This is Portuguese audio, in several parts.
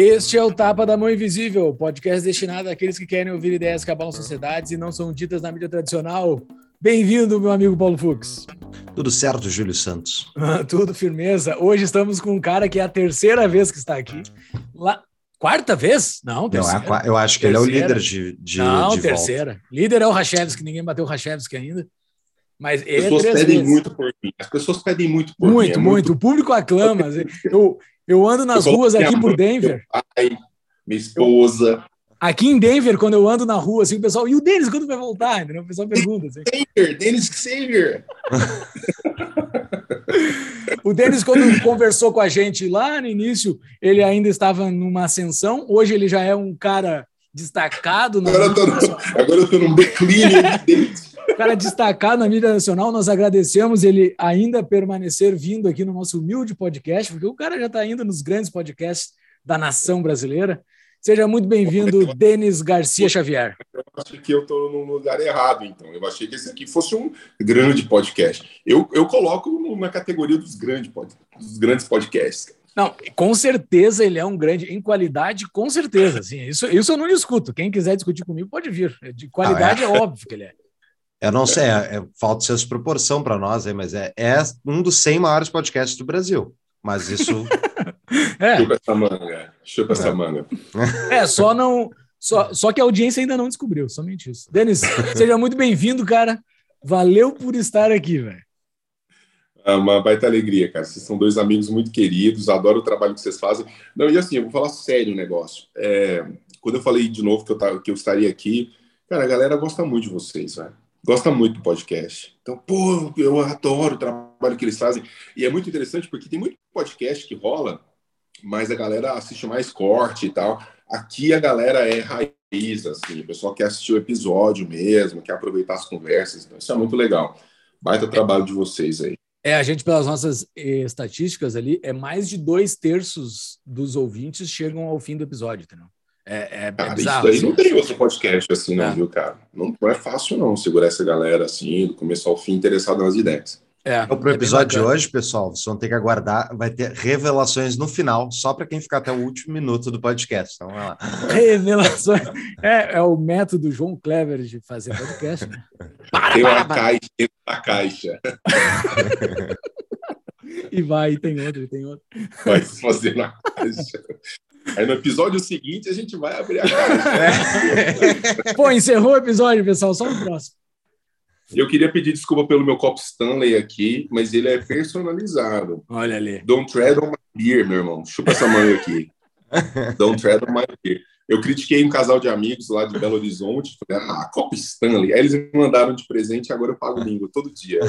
Este é o Tapa da Mão Invisível, podcast destinado àqueles que querem ouvir ideias que abalam sociedades e não são ditas na mídia tradicional. Bem-vindo, meu amigo Paulo Fux. Tudo certo, Júlio Santos. Tudo firmeza. Hoje estamos com um cara que é a terceira vez que está aqui. La... Quarta vez? Não, terceira. Não, eu acho que terceira. ele é o líder de, de Não, de terceira. Volta. Líder é o Rachevski, ninguém bateu o Rachevski ainda. Mas ele As pessoas é pedem vezes. muito por mim. As pessoas pedem muito por muito, mim. É muito, O público aclama. Eu, eu ando nas Eu ruas aqui por Denver. Meu pai, minha esposa. Aqui em Denver, quando eu ando na rua, assim, o pessoal, e o Denis, quando vai voltar? Entendeu? O pessoal pergunta. Assim. Xavier, Dennis Xavier. O Denis, quando conversou com a gente lá no início, ele ainda estava numa ascensão. Hoje ele já é um cara destacado. Na Agora eu tô, mídia no- nacional. agora eu tô num declínio de cara destacado na mídia nacional. Nós agradecemos ele ainda permanecer vindo aqui no nosso humilde podcast, porque o cara já está indo nos grandes podcasts da nação brasileira. Seja muito bem-vindo, Denis Garcia Xavier. Eu acho que eu tô no lugar errado, então. Eu achei que esse aqui fosse um grande podcast. Eu, eu coloco na categoria dos, grande pod, dos grandes podcasts. Não, com certeza ele é um grande em qualidade, com certeza. Assim, isso, isso eu não discuto. Quem quiser discutir comigo pode vir. De qualidade é óbvio que ele é. Eu não sei, é, é, falta ser proporção para nós aí, mas é, é um dos 100 maiores podcasts do Brasil. Mas isso. É, Chupa essa manga. Chupa essa manga. é só não. Só, só que a audiência ainda não descobriu, somente isso. Denis, seja muito bem-vindo, cara. Valeu por estar aqui, velho. É uma baita alegria, cara. Vocês são dois amigos muito queridos, adoro o trabalho que vocês fazem. Não, e assim, eu vou falar sério o negócio. É, quando eu falei de novo que eu, que eu estaria aqui, cara, a galera gosta muito de vocês, velho. Gosta muito do podcast. Então, pô, eu adoro o trabalho que eles fazem. E é muito interessante porque tem muito podcast que rola, mas a galera assiste mais corte e tal. Aqui a galera é raiz, assim, o pessoal quer assistir o episódio mesmo, quer aproveitar as conversas. Então, isso é muito legal. Baita trabalho de vocês aí. É, a gente, pelas nossas eh, estatísticas ali, é mais de dois terços dos ouvintes chegam ao fim do episódio, entendeu? É, é, é Cara, bizarro. isso daí assim. não tem outro podcast assim, não, É. viu, cara? Não, não é fácil, não, segurar essa galera assim, do começo ao fim, interessado nas ideias. É, Então, pro é bem episódio de hoje, pessoal, vocês vão ter que aguardar. Vai ter revelações no final, só para quem ficar até o último minuto do podcast. Então, vai lá. Revelações. É, é o método João Clever de fazer podcast, né? Para, tem para, uma para. caixa dentro da caixa. E vai, e tem outro, e tem outro. Vai se fazer na caixa. Aí no episódio seguinte a gente vai abrir a É. caixa. Pô, encerrou o episódio, pessoal. Só no próximo. Eu queria pedir desculpa pelo meu copo Stanley aqui, mas ele é personalizado. Olha ali. Don't tread on my beer, meu irmão. Chupa essa manga aqui. Don't tread on my beer. Eu critiquei um casal de amigos lá de Belo Horizonte. Falei, ah, copo Stanley. Aí eles me mandaram de presente e agora eu pago língua todo dia.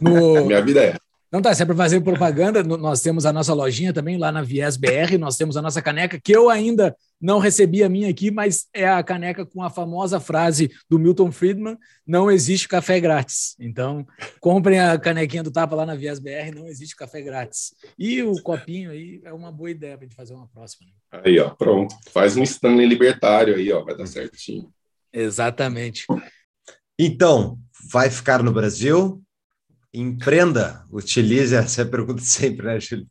No... Minha vida é. Não tá, se é para fazer propaganda, nós temos a nossa lojinha também lá na Viés BR, nós temos a nossa caneca, que eu ainda não recebi a minha aqui, mas é a caneca com a famosa frase do Milton Friedman: não existe café grátis. Então, comprem a canequinha do Tapa lá na Viés BR, não existe café grátis. E o copinho aí é uma boa ideia para gente fazer uma próxima. né? Aí, ó, pronto. Faz um Stanley libertário aí, ó, vai dar certinho. Exatamente. Então, vai ficar no Brasil? Empreenda, utilize, essa é pergunta sempre, né, Júlio?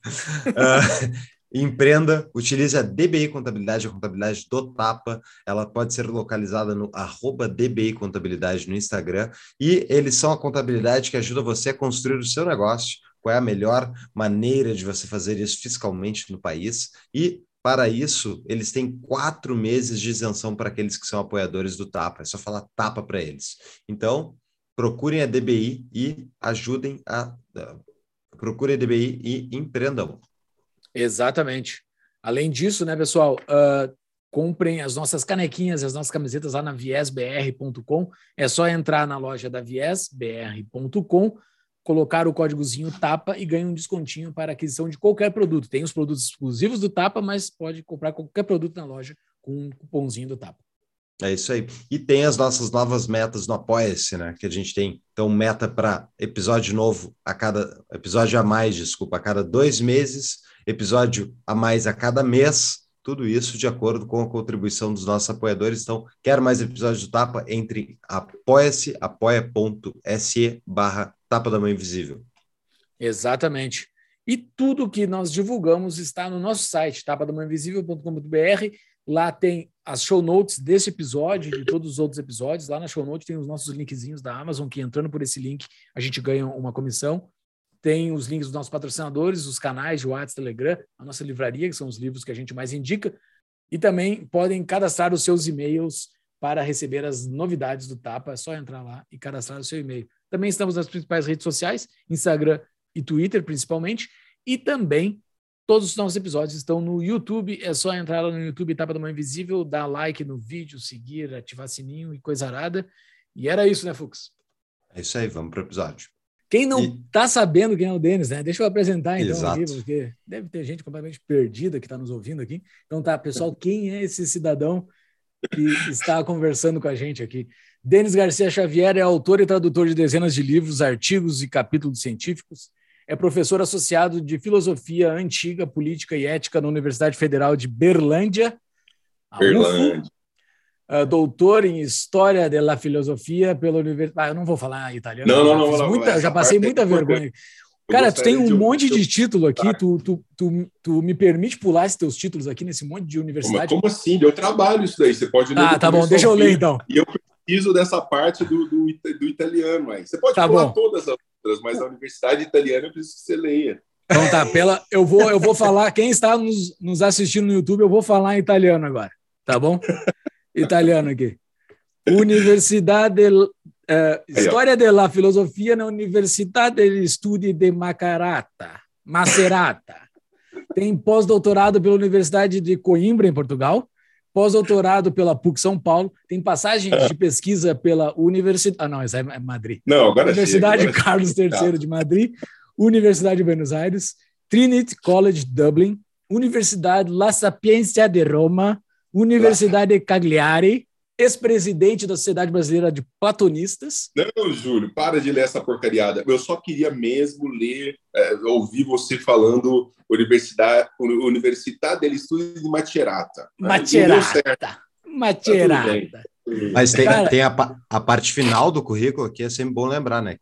Ah, empreenda, utilize a DBI Contabilidade, a contabilidade do Tapa, ela pode ser localizada no arroba DBI Contabilidade no Instagram, e eles são a contabilidade que ajuda você a construir o seu negócio, qual é a melhor maneira de você fazer isso fiscalmente no país, e para isso, eles têm quatro meses de isenção para aqueles que são apoiadores do Tapa. É só falar Tapa para eles. Então, procurem a DBI e ajudem a. Procurem a DBI e empreendam. Exatamente. Além disso, né, pessoal, ah, comprem as nossas canequinhas, as nossas camisetas lá na viesbr.com. É só entrar na loja da viesbr.com, colocar o códigozinho TAPA e ganha um descontinho para aquisição de qualquer produto. Tem os produtos exclusivos do TAPA, mas pode comprar qualquer produto na loja com um cupomzinho do TAPA. É isso aí. E tem as nossas novas metas no Apoia-se, né? Que a gente tem. Então, meta para episódio novo a cada. Episódio a mais, desculpa, a cada dois meses, episódio a mais a cada mês. Tudo isso de acordo com a contribuição dos nossos apoiadores. Então, quer mais episódios do Tapa? Entre apoia-se, apoia.se barra Tapa da Mãe Invisível. Exatamente. E tudo que nós divulgamos está no nosso site, tapadamãeinvisível.com.br. Lá tem as show notes desse episódio e de todos os outros episódios. Lá na show notes tem os nossos linkzinhos da Amazon, que entrando por esse link a gente ganha uma comissão. Tem os links dos nossos patrocinadores, os canais de WhatsApp, Telegram, a nossa livraria, que são os livros que a gente mais indica. E também podem cadastrar os seus e-mails para receber as novidades do Tapa. É só entrar lá e cadastrar o seu e-mail. Também estamos nas principais redes sociais, Instagram e Twitter, principalmente. E também todos os nossos episódios estão no YouTube. É só entrar lá no YouTube Tapa da Mãe Invisível, dar like no vídeo, seguir, ativar sininho e coisa arada. E era isso, né, Fux? É isso aí, vamos para o episódio. Quem não está e... sabendo quem é o Denis, né? Deixa eu apresentar então Exato. aqui, porque deve ter gente completamente perdida que está nos ouvindo aqui. Então tá, pessoal, quem é esse cidadão que está conversando com a gente aqui? Denis Garcia Xavier é autor e tradutor de dezenas de livros, artigos e capítulos científicos. É professor associado de filosofia antiga, política e ética na Universidade Federal de Berlândia. Berlândia. Uh, doutor em História da Filosofia pela Universidade. Ah, eu não vou falar italiano. Não, não, não. Muita, já passei muita vergonha. Cara, tu tem um monte de título aqui, tu, tu, tu, tu, me permite pular esses teus títulos aqui nesse monte de universidade? Como, como assim? Eu trabalho isso daí, você pode ler. Ah, tá bom, deixa eu ler então. E eu preciso dessa parte do, do, do italiano aí. Você pode tá pular bom. todas as mas a universidade italiana eu preciso que você leia. Então tá, pela, eu, vou, eu vou falar, quem está nos, nos assistindo no YouTube, eu vou falar em italiano agora, tá bom? italiano aqui. Universidade uh, História della Filosofia na Universidade degli Studi de Macerata. Macerata. Tem pós-doutorado pela Universidade de Coimbra, em Portugal. Pós-doutorado pela PUC São Paulo. Tem passagem de pesquisa pela Universidade. Ah, não, essa é Madrid. Não, agora Universidade agora Carlos III tá. de Madrid. Universidade de Buenos Aires. Trinity College Dublin. Universidade La Sapienza de Roma. Universidade Cagliari, ex-presidente da Sociedade Brasileira de Platonistas. Não, Júlio, para de ler essa porcariada. Eu só queria mesmo ler, é, ouvir você falando Universidade, Universidade degli Studi de Macerata. Macerata. Macerata. Tá Mas tem, Cara, tem a, a parte final do currículo que é sempre bom lembrar, né?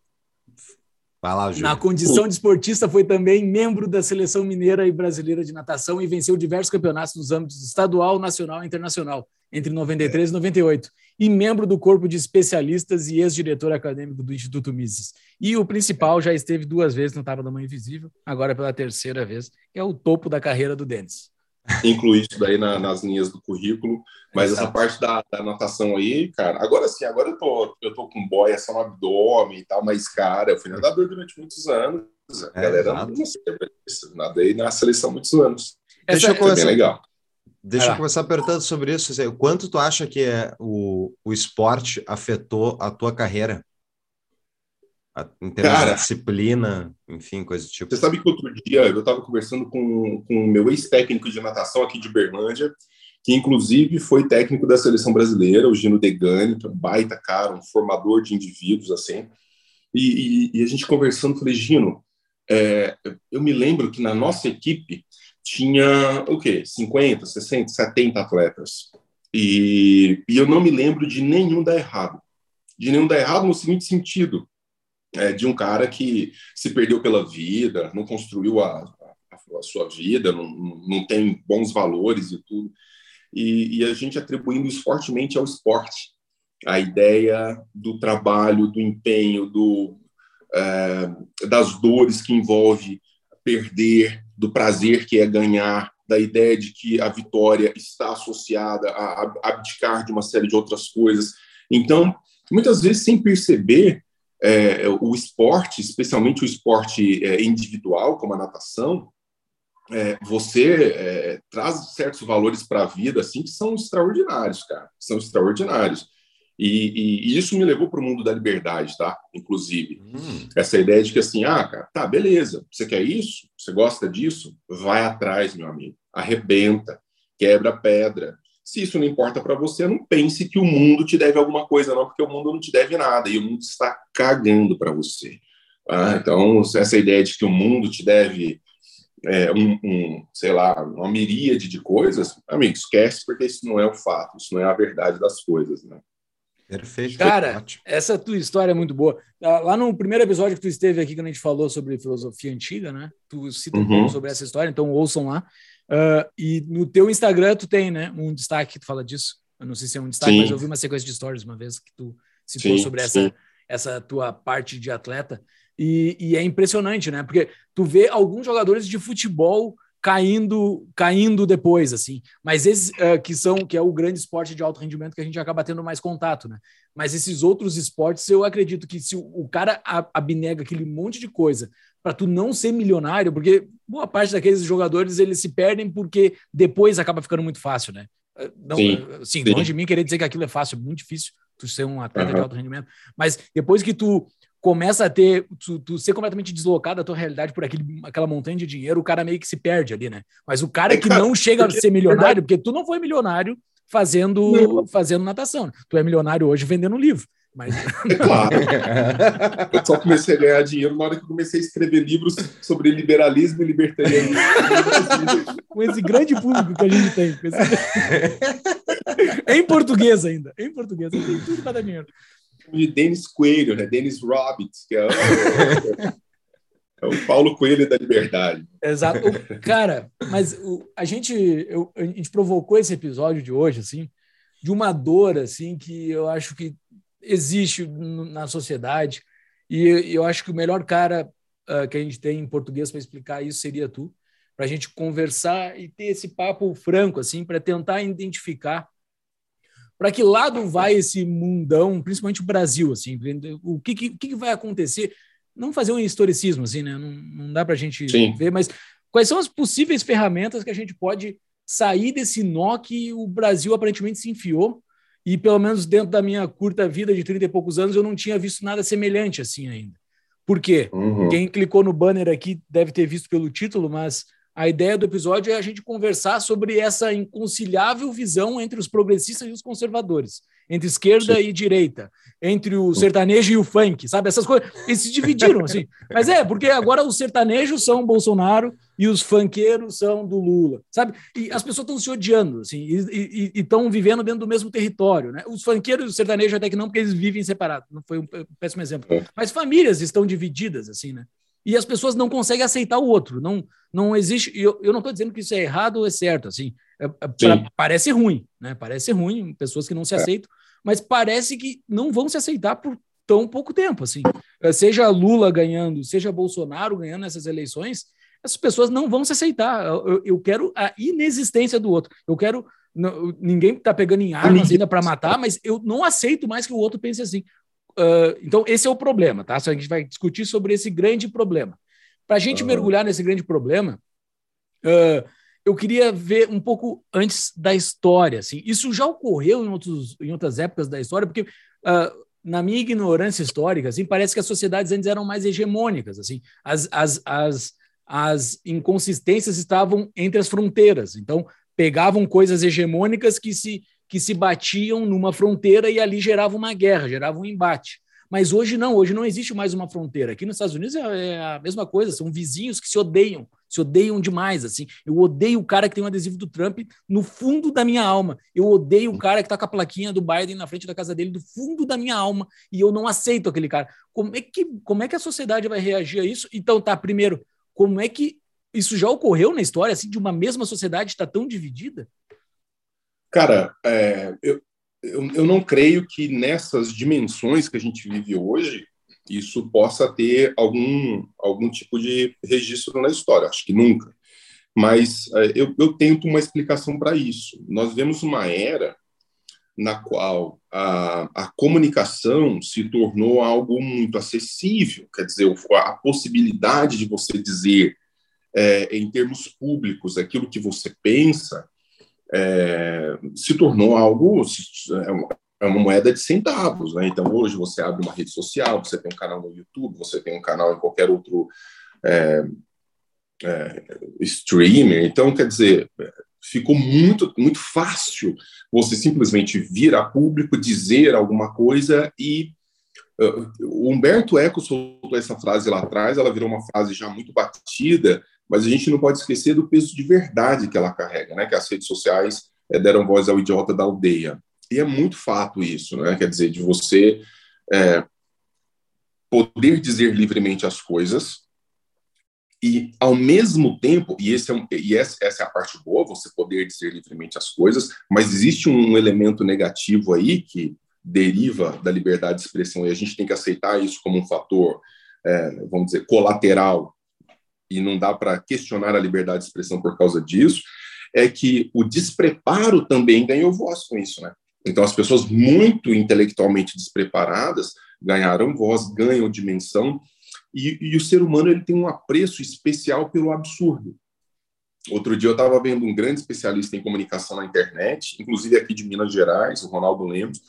Vai lá, Júlio. Na condição de esportista, foi também membro da seleção mineira e brasileira de natação e venceu diversos campeonatos nos âmbitos estadual, nacional e internacional, entre 93 e 98, e membro do corpo de especialistas e ex-diretor acadêmico do Instituto Mises. E o principal já esteve duas vezes no Tapa da Mãe Invisível, agora pela terceira vez, que é o topo da carreira do Denis incluir isso daí na, nas linhas do currículo. Mas Exato. essa parte da, da natação aí, cara, agora sim, agora eu tô, eu tô com boia só no abdômen e tal, mas, cara, eu fui nadador durante muitos anos. A é, galera não nadei na seleção muitos anos. Deixa eu começar, bem legal. Deixa ah. eu começar perguntando sobre isso. O quanto tu acha que é, o, o esporte afetou a tua carreira? Em termos Cara, de disciplina, enfim, coisa do tipo. Você sabe que outro dia eu estava conversando com, com o meu ex-técnico de natação aqui de Berlândia, que inclusive foi técnico da seleção brasileira, o Gino Degani, que é um baita cara, um formador de indivíduos, assim. E, e, e a gente conversando, falei, Gino, é, eu me lembro que na nossa equipe tinha, o quê? 50, 60, 70 atletas. E, e eu não me lembro de nenhum dar errado. De nenhum dar errado no seguinte sentido é, de um cara que se perdeu pela vida, não construiu a, a, a sua vida, não, não tem bons valores e tudo. E, e, a gente atribuindo isso fortemente ao esporte. A ideia do trabalho, do empenho, do, é, das dores que envolve perder, do prazer que é ganhar, da ideia de que a vitória está associada a, abdicar de uma série de outras coisas. Então, muitas vezes, sem perceber, é, o esporte, especialmente o esporte é, individual, como a natação, é, você é, traz certos valores para a vida assim que são extraordinários, cara, são extraordinários. E, e, e isso me levou para o mundo da liberdade, tá? Inclusive, hum. essa ideia de que assim, ah, cara, tá, beleza, você quer isso? Você gosta disso? Vai atrás, meu amigo, arrebenta, quebra pedra, Se isso não importa para você, não pense que o mundo te deve alguma coisa, não, porque o mundo não te deve nada e o mundo está cagando para você. Ah, então, essa ideia de que o mundo te deve é, um, um, sei lá, uma miríade de coisas, amigo, esquece, porque isso não é o fato, isso não é a verdade das coisas, né? Perfeito. Cara, essa tua história é muito boa. Ah, lá no primeiro episódio que tu esteve aqui, quando a gente falou sobre filosofia antiga, né? Tu citou uhum. um pouco sobre essa história, então ouçam lá. Uh, e no teu Instagram tu tem, né, um destaque que tu fala disso. Eu não sei se é um destaque, sim. mas eu vi uma sequência de stories uma vez que tu citou sim, sobre essa, essa tua parte de atleta. E, e, é impressionante, né? Porque tu vê alguns jogadores de futebol caindo caindo depois, assim. Mas esses uh, que são, que é o grande esporte de alto rendimento que a gente acaba tendo mais contato, né? Mas esses outros esportes, eu acredito que se o, o cara abnega aquele monte de coisa para tu não ser milionário, porque boa parte daqueles jogadores eles se perdem porque depois acaba ficando muito fácil, né? Eh, não, sim, assim, sim. longe de mim querer dizer que aquilo é fácil, é muito difícil tu ser um atleta uhum. de alto rendimento, mas depois que tu começa a ter, tu, tu, ser completamente deslocado da tua realidade por aquele, aquela montanha de dinheiro, o cara meio que se perde ali, né? Mas o cara é, que não chega a ser milionário, porque tu não foi milionário fazendo, fazendo natação. Né? Tu é milionário hoje vendendo livro. Mas... É claro. Eu só comecei a ganhar dinheiro na hora que eu comecei a escrever livros sobre liberalismo e libertarianismo. Com esse grande público que a gente tem. Esse... em português ainda. Em português. Tem tudo para dar dinheiro de Denis Coelho, né? Denis Robbins, que é o, é o Paulo Coelho da liberdade. Exato. Cara, mas o, a, gente, eu, a gente provocou esse episódio de hoje, assim, de uma dor, assim, que eu acho que existe na sociedade. E eu acho que o melhor cara uh, que a gente tem em português para explicar isso seria tu, para a gente conversar e ter esse papo franco, assim, para tentar identificar para que lado vai esse mundão, principalmente o Brasil, assim, o que, que, que vai acontecer? Não fazer um historicismo, assim, né? Não, não dá para a gente Sim. ver, mas quais são as possíveis ferramentas que a gente pode sair desse nó que o Brasil aparentemente se enfiou e pelo menos dentro da minha curta vida de 30 e poucos anos eu não tinha visto nada semelhante assim ainda. Por quê? Uhum. Quem clicou no banner aqui deve ter visto pelo título, mas a ideia do episódio é a gente conversar sobre essa inconciliável visão entre os progressistas e os conservadores, entre esquerda Sim. e direita, entre o sertanejo e o funk, sabe? Essas coisas. Eles se dividiram, assim. Mas é, porque agora os sertanejos são Bolsonaro e os funkeiros são do Lula, sabe? E as pessoas estão se odiando, assim, e estão vivendo dentro do mesmo território, né? Os funkeiros e os sertanejos até que não, porque eles vivem separados. Não foi um péssimo exemplo. É. Mas famílias estão divididas, assim, né? e as pessoas não conseguem aceitar o outro. Não, não existe. Eu, eu não estou dizendo que isso é errado ou é certo. Assim, é, é, pra, parece ruim, né? Parece ruim, pessoas que não se é. aceitam, mas parece que não vão se aceitar por tão pouco tempo. Assim, é, seja Lula ganhando, seja Bolsonaro ganhando essas eleições, essas pessoas não vão se aceitar. Eu, eu quero a inexistência do outro. Eu quero. Não, ninguém está pegando em armas ainda para matar, mas eu não aceito mais que o outro pense assim. Uh, então, esse é o problema, tá? A gente vai discutir sobre esse grande problema. Para a gente uhum. mergulhar nesse grande problema, uh, eu queria ver um pouco antes da história. Assim. Isso já ocorreu em, outros, em outras épocas da história, porque, uh, na minha ignorância histórica, assim, parece que as sociedades antes eram mais hegemônicas. Assim. As, as, as, as inconsistências estavam entre as fronteiras. Então, pegavam coisas hegemônicas que se que se batiam numa fronteira e ali gerava uma guerra, gerava um embate. Mas hoje não, hoje não existe mais uma fronteira. Aqui nos Estados Unidos é, é a mesma coisa, são vizinhos que se odeiam, se odeiam demais, assim. Eu odeio o cara que tem um adesivo do Trump no fundo da minha alma. Eu odeio o cara que está com a plaquinha do Biden na frente da casa dele, do fundo da minha alma, e eu não aceito aquele cara. Como é que, como é que a sociedade vai reagir a isso? Então, tá, primeiro, como é que isso já ocorreu na história, assim, de uma mesma sociedade estar tá tão dividida? Cara, é, eu, eu, eu não creio que nessas dimensões que a gente vive hoje isso possa ter algum, algum tipo de registro na história. Acho que nunca. Mas é, eu, eu tento uma explicação para isso. Nós vemos uma era na qual a, a comunicação se tornou algo muito acessível, quer dizer, a possibilidade de você dizer é, em termos públicos aquilo que você pensa é, se tornou algo, é, é uma moeda de centavos. Né? Então, hoje você abre uma rede social, você tem um canal no YouTube, você tem um canal em qualquer outro é, é, streamer. Então, quer dizer, ficou muito, muito fácil você simplesmente vir a público, dizer alguma coisa e uh, o Humberto Eco soltou essa frase lá atrás, ela virou uma frase já muito batida, mas a gente não pode esquecer do peso de verdade que ela carrega, né? Que as redes sociais é, deram voz ao idiota da aldeia. E é muito fato isso, né? Quer dizer, de você é, poder dizer livremente as coisas, e, ao mesmo tempo, e, esse é um, e essa, é a parte boa, você poder dizer livremente as coisas, mas existe um elemento negativo aí que deriva da liberdade de expressão, e a gente tem que aceitar isso como um fator, é, vamos dizer, colateral, e não dá para questionar a liberdade de expressão por causa disso, é que o despreparo também ganhou voz com isso, né? Então, as pessoas muito intelectualmente despreparadas ganharam voz, ganham dimensão, e, e, o ser humano ele tem um apreço especial pelo absurdo. Outro dia eu estava vendo um grande especialista em comunicação na internet, inclusive aqui de Minas Gerais, o Ronaldo Lemos,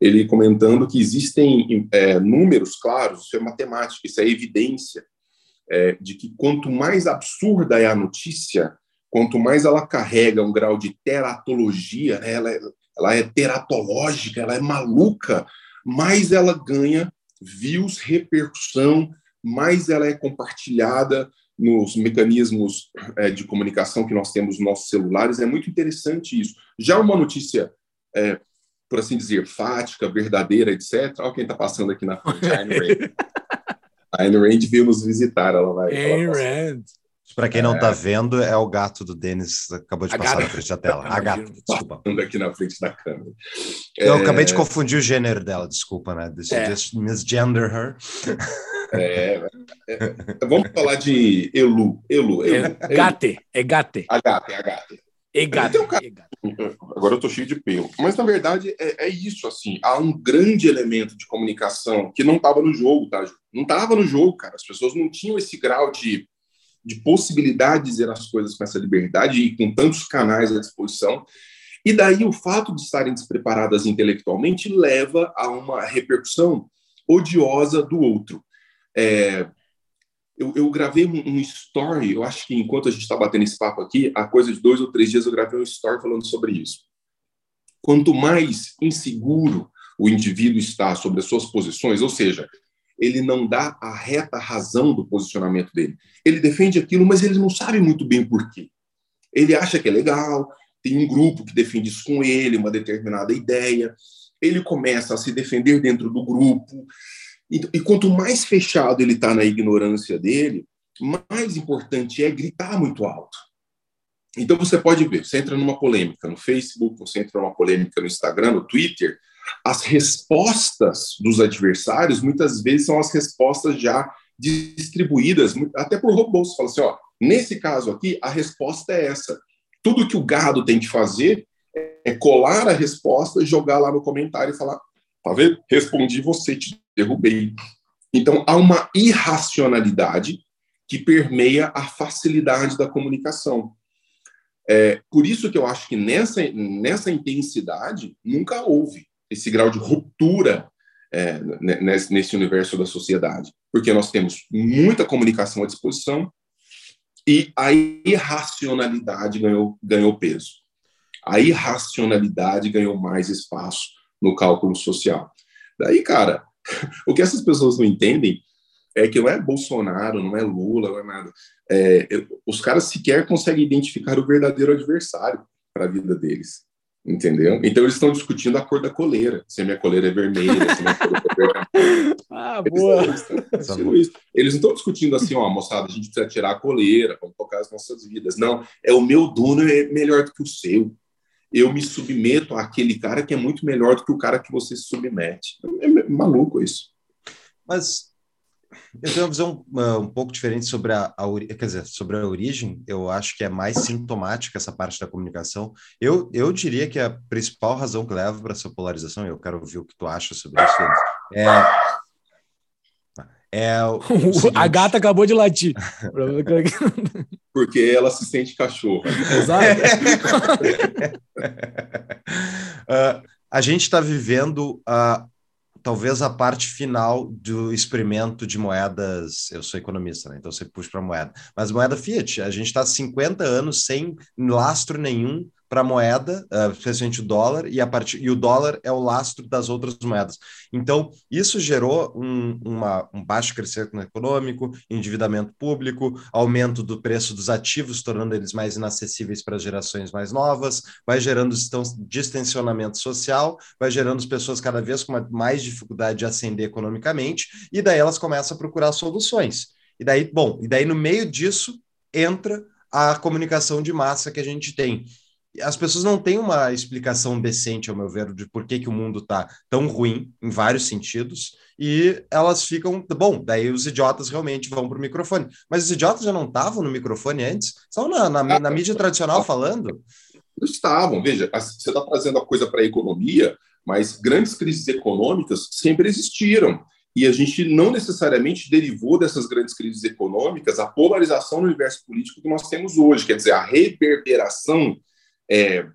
ele comentando que existem é, números claros, isso é matemática, isso é evidência, é, de que quanto mais absurda é a notícia, quanto mais ela carrega um grau de teratologia, né, ela, é, ela é teratológica, ela é maluca, mais ela ganha views, repercussão, mais ela é compartilhada nos mecanismos é, de comunicação que nós temos nos nossos celulares. É muito interessante isso. Já uma notícia, é, por assim dizer, fática, verdadeira, etc. Olha quem está passando aqui na frente, a Ayn Rand. a Ayn Rand veio nos visitar, ela vai... Ayn Rand. Para quem não está é... vendo, é o gato do Denis, acabou de a passar gata. na frente da tela. A gata, desculpa. aqui na frente da câmera. Eu é... acabei de confundir o gênero dela, desculpa, né? This, é. Just misgender her. É, é, vamos falar de Elu. Elu, Elu. É, gate, é gate. A gate, a gate. É gate. Um cara... Agora eu tô cheio de pelo. Mas, na verdade, é, é, isso, assim. Há um grande elemento de comunicação que não estava no jogo, tá, Ju? Não estava no jogo, cara. As pessoas não tinham esse grau de, de possibilidade de dizer as coisas com essa liberdade e com tantos canais à disposição. E daí o fato de estarem despreparadas intelectualmente leva a uma repercussão odiosa do outro. É, eu, eu, gravei um, um, story, eu acho que enquanto a gente está batendo esse papo aqui, há coisa de dois ou três dias eu gravei um story falando sobre isso. Quanto mais inseguro o indivíduo está sobre as suas posições, ou seja, ele não dá a reta razão do posicionamento dele. Ele defende aquilo, mas ele não sabe muito bem o porquê. Ele acha que é legal, tem um grupo que defende isso com ele, uma determinada ideia. Ele começa a se defender dentro do grupo, e, quanto mais fechado ele está na ignorância dele, mais importante é gritar muito alto. Então você pode ver, você entra numa polêmica no Facebook, você entra numa polêmica no Instagram, no Twitter, as respostas dos adversários muitas vezes são as respostas já distribuídas, até por robôs. Você fala assim, ó, nesse caso aqui, a resposta é essa. Tudo que o gado tem que fazer é colar a resposta, jogar lá no comentário e falar, tá vendo? Respondi você, te derrubei. Então, há uma irracionalidade que permeia a facilidade da comunicação. É, por isso que eu acho que nessa, nessa intensidade nunca houve esse grau de ruptura é, nesse, nesse universo da sociedade, porque nós temos muita comunicação à disposição e a irracionalidade ganhou, ganhou peso. A irracionalidade ganhou mais espaço no cálculo social. Daí, cara, o que essas pessoas não entendem é que não é Bolsonaro, não é Lula, não é nada. É, os caras sequer conseguem identificar o verdadeiro adversário para a vida deles. Entendeu? Então eles estão discutindo a cor da coleira. Se a minha coleira é vermelha, se a minha coleira é vermelha. ah, boa! Eles, eles não estão discutindo assim, ó, moçada, a gente precisa tirar a coleira, vamos tocar as nossas vidas. Não, é o meu dono é melhor do que o seu eu me submeto àquele cara que é muito melhor do que o cara que você se submete. É maluco isso. Mas eu tenho uma visão uh, um pouco diferente sobre a, a quer dizer, sobre a origem. Eu acho que é mais sintomática essa parte da comunicação. Eu, eu diria que a principal razão que leva para essa polarização, eu quero ouvir o que tu acha sobre isso, é é o, a gata acabou de latir. Porque ela se sente cachorro. Exato. uh, a gente está vivendo uh, talvez a parte final do experimento de moedas. Eu sou economista, né? então você puxa para moeda. Mas moeda fiat, a gente está 50 anos sem lastro nenhum para a moeda, uh, especialmente o dólar, e, a part... e o dólar é o lastro das outras moedas. Então, isso gerou um, uma, um baixo crescimento econômico, endividamento público, aumento do preço dos ativos, tornando eles mais inacessíveis para gerações mais novas, vai gerando distensionamento social, vai gerando as pessoas cada vez com mais dificuldade de ascender economicamente, e daí elas começam a procurar soluções. E daí, bom, e daí no meio disso entra a comunicação de massa que a gente tem as pessoas não têm uma explicação decente, ao meu ver, de por que, que o mundo está tão ruim, em vários sentidos, e elas ficam. Bom, daí os idiotas realmente vão para o microfone. Mas os idiotas já não estavam no microfone antes? Estavam na, na, na mídia tradicional falando? Estavam, veja, você está trazendo a coisa para a economia, mas grandes crises econômicas sempre existiram. E a gente não necessariamente derivou dessas grandes crises econômicas a polarização no universo político que nós temos hoje, quer dizer, a reverberação é,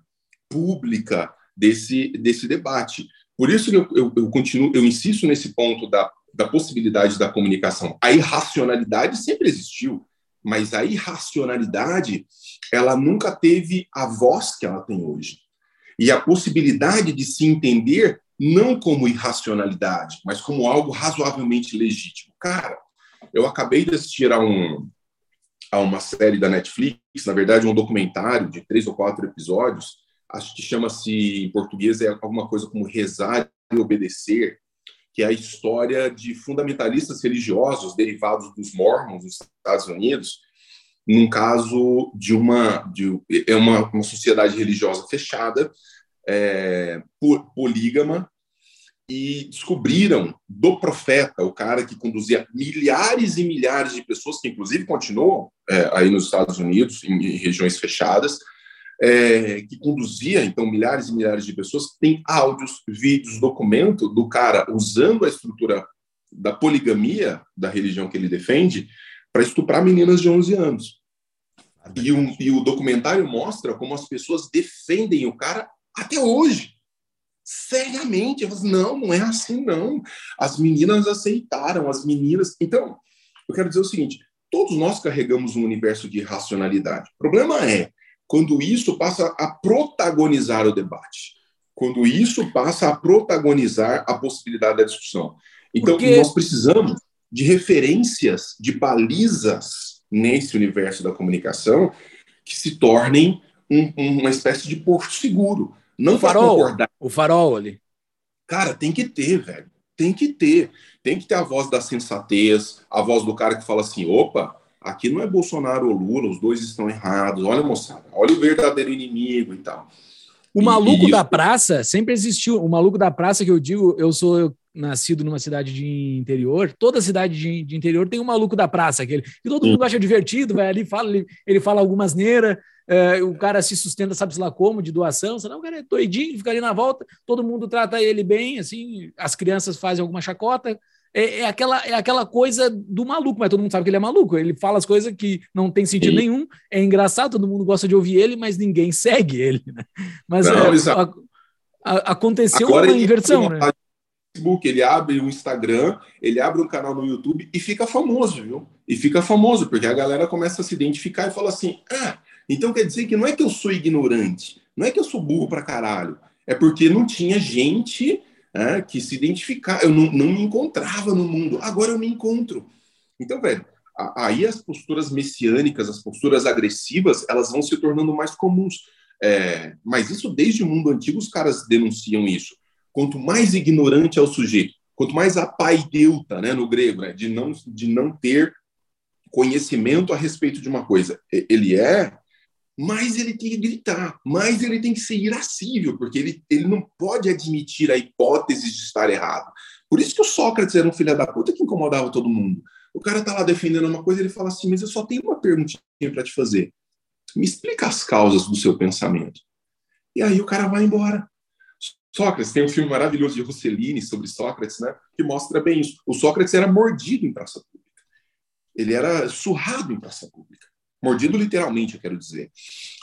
pública desse, desse debate. Por isso que eu, eu, eu, continuo, eu insisto nesse ponto da, da possibilidade da comunicação. A irracionalidade sempre existiu, mas a irracionalidade ela nunca teve a voz que ela tem hoje. E a possibilidade de se entender não como irracionalidade, mas como algo razoavelmente legítimo. Cara, eu acabei de assistir a um, a uma série da Netflix, na verdade, um documentário de três ou quatro episódios, acho que chama-se, em português, é alguma coisa como Rezar e Obedecer, que é a história de fundamentalistas religiosos derivados dos mormons nos Estados Unidos, num caso de uma, de, é uma, uma sociedade religiosa fechada, é, polígama, e descobriram do profeta, o cara que conduzia milhares e milhares de pessoas, que inclusive continuam é, aí nos Estados Unidos, em, em regiões fechadas, é, que conduzia, então, milhares e milhares de pessoas, tem áudios, vídeos, documento do cara usando a estrutura da poligamia da religião que ele defende para estuprar meninas de 11 anos. E, e o documentário mostra como as pessoas defendem o cara até hoje seriamente. Falei, não, não é assim, não. As meninas aceitaram, as meninas. Então, eu quero dizer o seguinte: todos nós carregamos um universo de racionalidade. O problema é quando isso passa a protagonizar o debate, quando isso passa a protagonizar a possibilidade da discussão. Então, Porque... nós precisamos de referências, de balizas nesse universo da comunicação que se tornem um, uma espécie de porto seguro. Não o farol, concordar. O farol ali. Cara, tem que ter, velho. Tem que ter. Tem que ter a voz da sensatez, a voz do cara que fala assim: opa, aqui não é Bolsonaro ou Lula, os dois estão errados. Olha, moçada, olha o verdadeiro inimigo e tal. O maluco e, da praça sempre existiu. O maluco da praça que eu digo, eu sou nascido numa cidade de interior. Toda cidade de, de interior tem um maluco da praça, aquele que todo mundo acha divertido, vai ali, fala, ele, ele fala algumas neiras, é, o cara se sustenta, sabe lá como, de doação, senão o cara é doidinho, fica ali na volta, todo mundo trata ele bem, assim, as crianças fazem alguma chacota, é, é, aquela, é aquela coisa do maluco, mas todo mundo sabe que ele é maluco. Ele fala as coisas que não tem sentido nenhum, é engraçado, todo mundo gosta de ouvir ele, mas ninguém segue ele. Né? Mas não, é, a, a, aconteceu Agora uma inversão. Uma né? Facebook, ele abre um Instagram, ele abre um canal no YouTube e fica famoso, viu? E fica famoso, porque a galera começa a se identificar e fala assim: ah, então quer dizer que não é que eu sou ignorante, não é que eu sou burro pra caralho, é porque não tinha gente é, que se identificava, eu não, não me encontrava no mundo, agora eu me encontro. Então, velho, aí as posturas messiânicas, as posturas agressivas, elas vão se tornando mais comuns. É, mas isso desde o mundo antigo os caras denunciam isso. Quanto mais ignorante é o sujeito, quanto mais apaideuta, né, no grego, né, de, não, de não ter conhecimento a respeito de uma coisa, ele é, mais ele tem que gritar, mais ele tem que ser irascível, porque ele, ele não pode admitir a hipótese de estar errado. Por isso que o Sócrates era um filho da puta que incomodava todo mundo. O cara tá lá defendendo uma coisa, ele fala assim, mas eu só tenho uma perguntinha para te fazer. Me explica as causas do seu pensamento. E aí o cara vai embora. Sócrates, tem um filme maravilhoso de Rossellini sobre Sócrates, né, que mostra bem isso. O Sócrates era mordido em praça pública. Ele era surrado em praça pública. Mordido literalmente, eu quero dizer.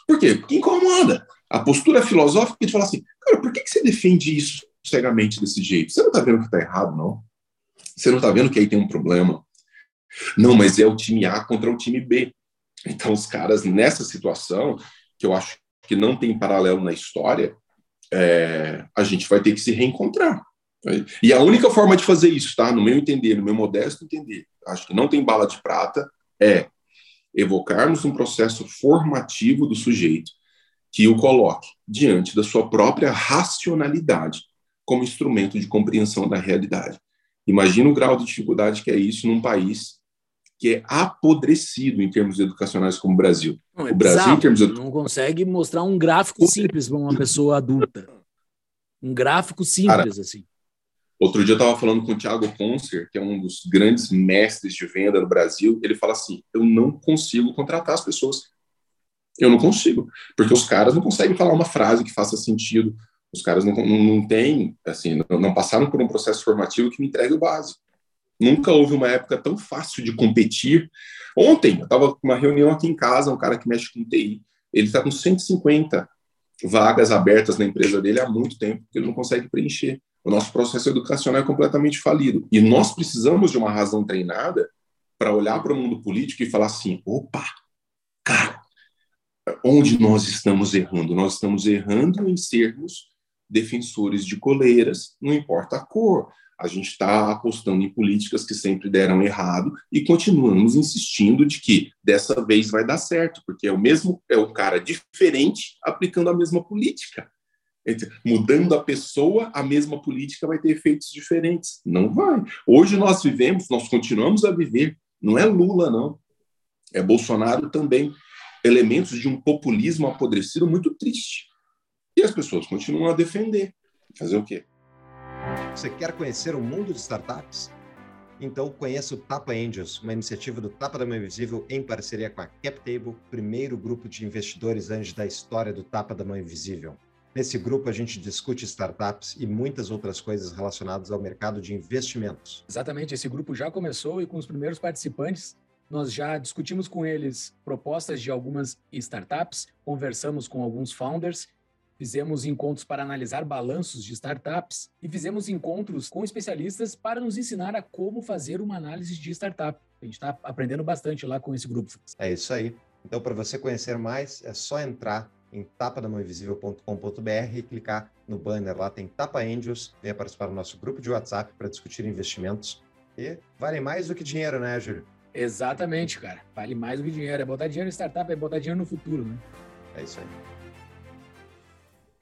Por quê? Porque incomoda. A postura filosófica de falar assim, cara, por que, que você defende isso cegamente desse jeito? Você não está vendo que está errado, não? Você não está vendo que aí tem um problema? Não, mas é o time A contra o time B. Então, os caras, nessa situação, que eu acho que não tem paralelo na história, é, a gente vai ter que se reencontrar. E a única forma de fazer isso, tá? No meu entender, no meu modesto entender, acho que não tem bala de prata, é evocarmos um processo formativo do sujeito que o coloque diante da sua própria racionalidade como instrumento de compreensão da realidade. Imagina o grau de dificuldade que é isso num país que é apodrecido em termos educacionais como o Brasil. Não, é o Brasil, bizarro. em termos educacionais, não consegue mostrar um gráfico simples para uma pessoa adulta. Um gráfico simples, Cara, assim. Outro dia eu estava falando com o Thiago Concer, que é um dos grandes mestres de venda no Brasil. Ele fala assim: eu não consigo contratar as pessoas. Eu não consigo, porque os caras não conseguem falar uma frase que faça sentido. Os caras não, não, não têm, assim, não, não passaram por um processo formativo que me entregue o básico. Nunca houve uma época tão fácil de competir. Ontem, eu estava com uma reunião aqui em casa, um cara que mexe com TI, ele está com 150 vagas abertas na empresa dele há muito tempo, que ele não consegue preencher. O nosso processo educacional é completamente falido. E nós precisamos de uma razão treinada para olhar para o mundo político e falar assim: opa, cara, onde nós estamos errando? Nós estamos errando em sermos defensores de coleiras, não importa a cor. A gente está apostando em políticas que sempre deram errado e continuamos insistindo de que dessa vez vai dar certo, porque é o mesmo, é o cara diferente aplicando a mesma política. Mudando a pessoa, a mesma política vai ter efeitos diferentes. Não vai. Hoje nós vivemos, nós continuamos a viver. Não é Lula, não. É Bolsonaro também. Elementos de um populismo apodrecido muito triste. E as pessoas continuam a defender. Fazer o quê? Você quer conhecer o mundo de startups? Então conheça o Tapa Angels, uma iniciativa do Tapa da Mão Invisível em parceria com a CapTable, primeiro grupo de investidores anjos da história do Tapa da Mão Invisível. Nesse grupo a gente discute startups e muitas outras coisas relacionadas ao mercado de investimentos. Exatamente, esse grupo já começou e com os primeiros participantes nós já discutimos com eles propostas de algumas startups, conversamos com alguns founders Fizemos encontros para analisar balanços de startups e fizemos encontros com especialistas para nos ensinar a como fazer uma análise de startup. A gente está aprendendo bastante lá com esse grupo. É isso aí. Então, para você conhecer mais, é só entrar em tapadamãoinvisível.com.br e clicar no banner lá, tem Tapa Angels, venha participar do nosso grupo de WhatsApp para discutir investimentos. E vale mais do que dinheiro, né, Júlio? Exatamente, cara. Vale mais do que dinheiro. É botar dinheiro em startup, é botar dinheiro no futuro, né? É isso aí.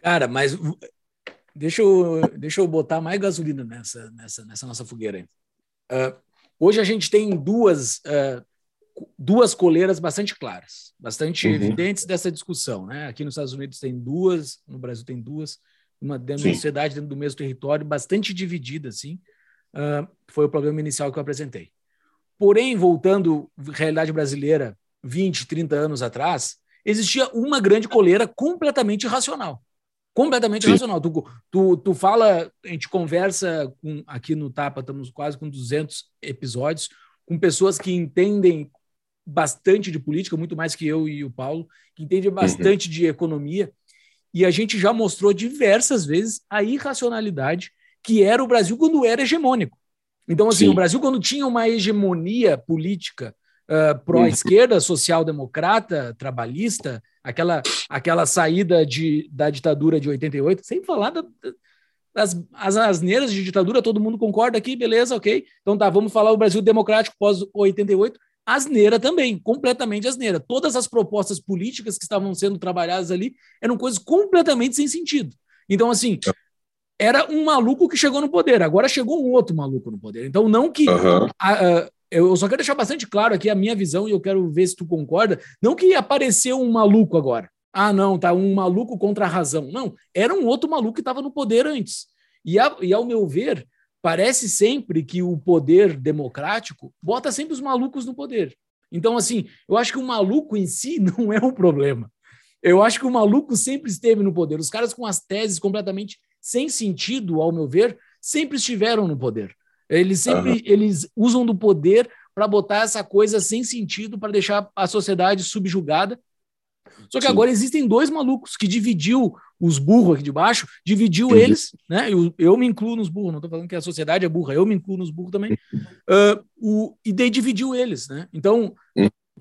Cara, mas deixa eu, deixa eu botar mais gasolina nessa, nessa, nessa nossa fogueira aí. Uh, hoje a gente tem duas, uh, duas coleiras bastante claras, bastante uhum. evidentes dessa discussão. Né? Aqui nos Estados Unidos tem duas, no Brasil tem duas, uma dentro Sim. da sociedade, dentro do mesmo território, bastante dividida, assim. Uh, foi o problema inicial que eu apresentei. Porém, voltando à realidade brasileira 20, 30 anos atrás, existia uma grande coleira completamente irracional completamente Sim. racional. Tu, tu, tu fala, a gente conversa com, aqui no Tapa, estamos quase com 200 episódios, com pessoas que entendem bastante de política, muito mais que eu e o Paulo, que entendem uhum. bastante uhum. de economia, e a gente já mostrou diversas vezes a irracionalidade que era o Brasil quando era hegemônico. Então, assim, Sim. o Brasil, quando tinha uma hegemonia política uh, pró-esquerda, social-democrata, trabalhista, aquela, aquela saída de, da ditadura de 88, sem falar da, das as asneiras de ditadura, todo mundo concorda aqui, beleza, ok. Então tá, vamos falar o Brasil democrático pós-88. Asneira também, completamente asneira. Todas as propostas políticas que estavam sendo trabalhadas ali eram coisas completamente sem sentido. Então, assim, era um maluco que chegou no poder, agora chegou um outro maluco no poder. Então, não que uhum. a, a, eu só quero deixar bastante claro aqui a minha visão e eu quero ver se tu concorda. Não que apareceu um maluco agora. Ah, não, tá um maluco contra a razão. Não, era um outro maluco que estava no poder antes. E, a, e, ao meu ver, parece sempre que o poder democrático bota sempre os malucos no poder. Então, assim, eu acho que o maluco em si não é o problema. Eu acho que o maluco sempre esteve no poder. Os caras com as teses completamente sem sentido, ao meu ver, sempre estiveram no poder. Eles sempre uhum. eles usam do poder para botar essa coisa sem sentido, para deixar a sociedade subjugada. Só que Sim. agora existem dois malucos que dividiu os burros aqui de baixo, dividiu uhum. eles, né? Eu, eu me incluo nos burros, não estou falando que a sociedade é burra, eu me incluo nos burros também. Uh, o, e daí dividiu eles, né? Então,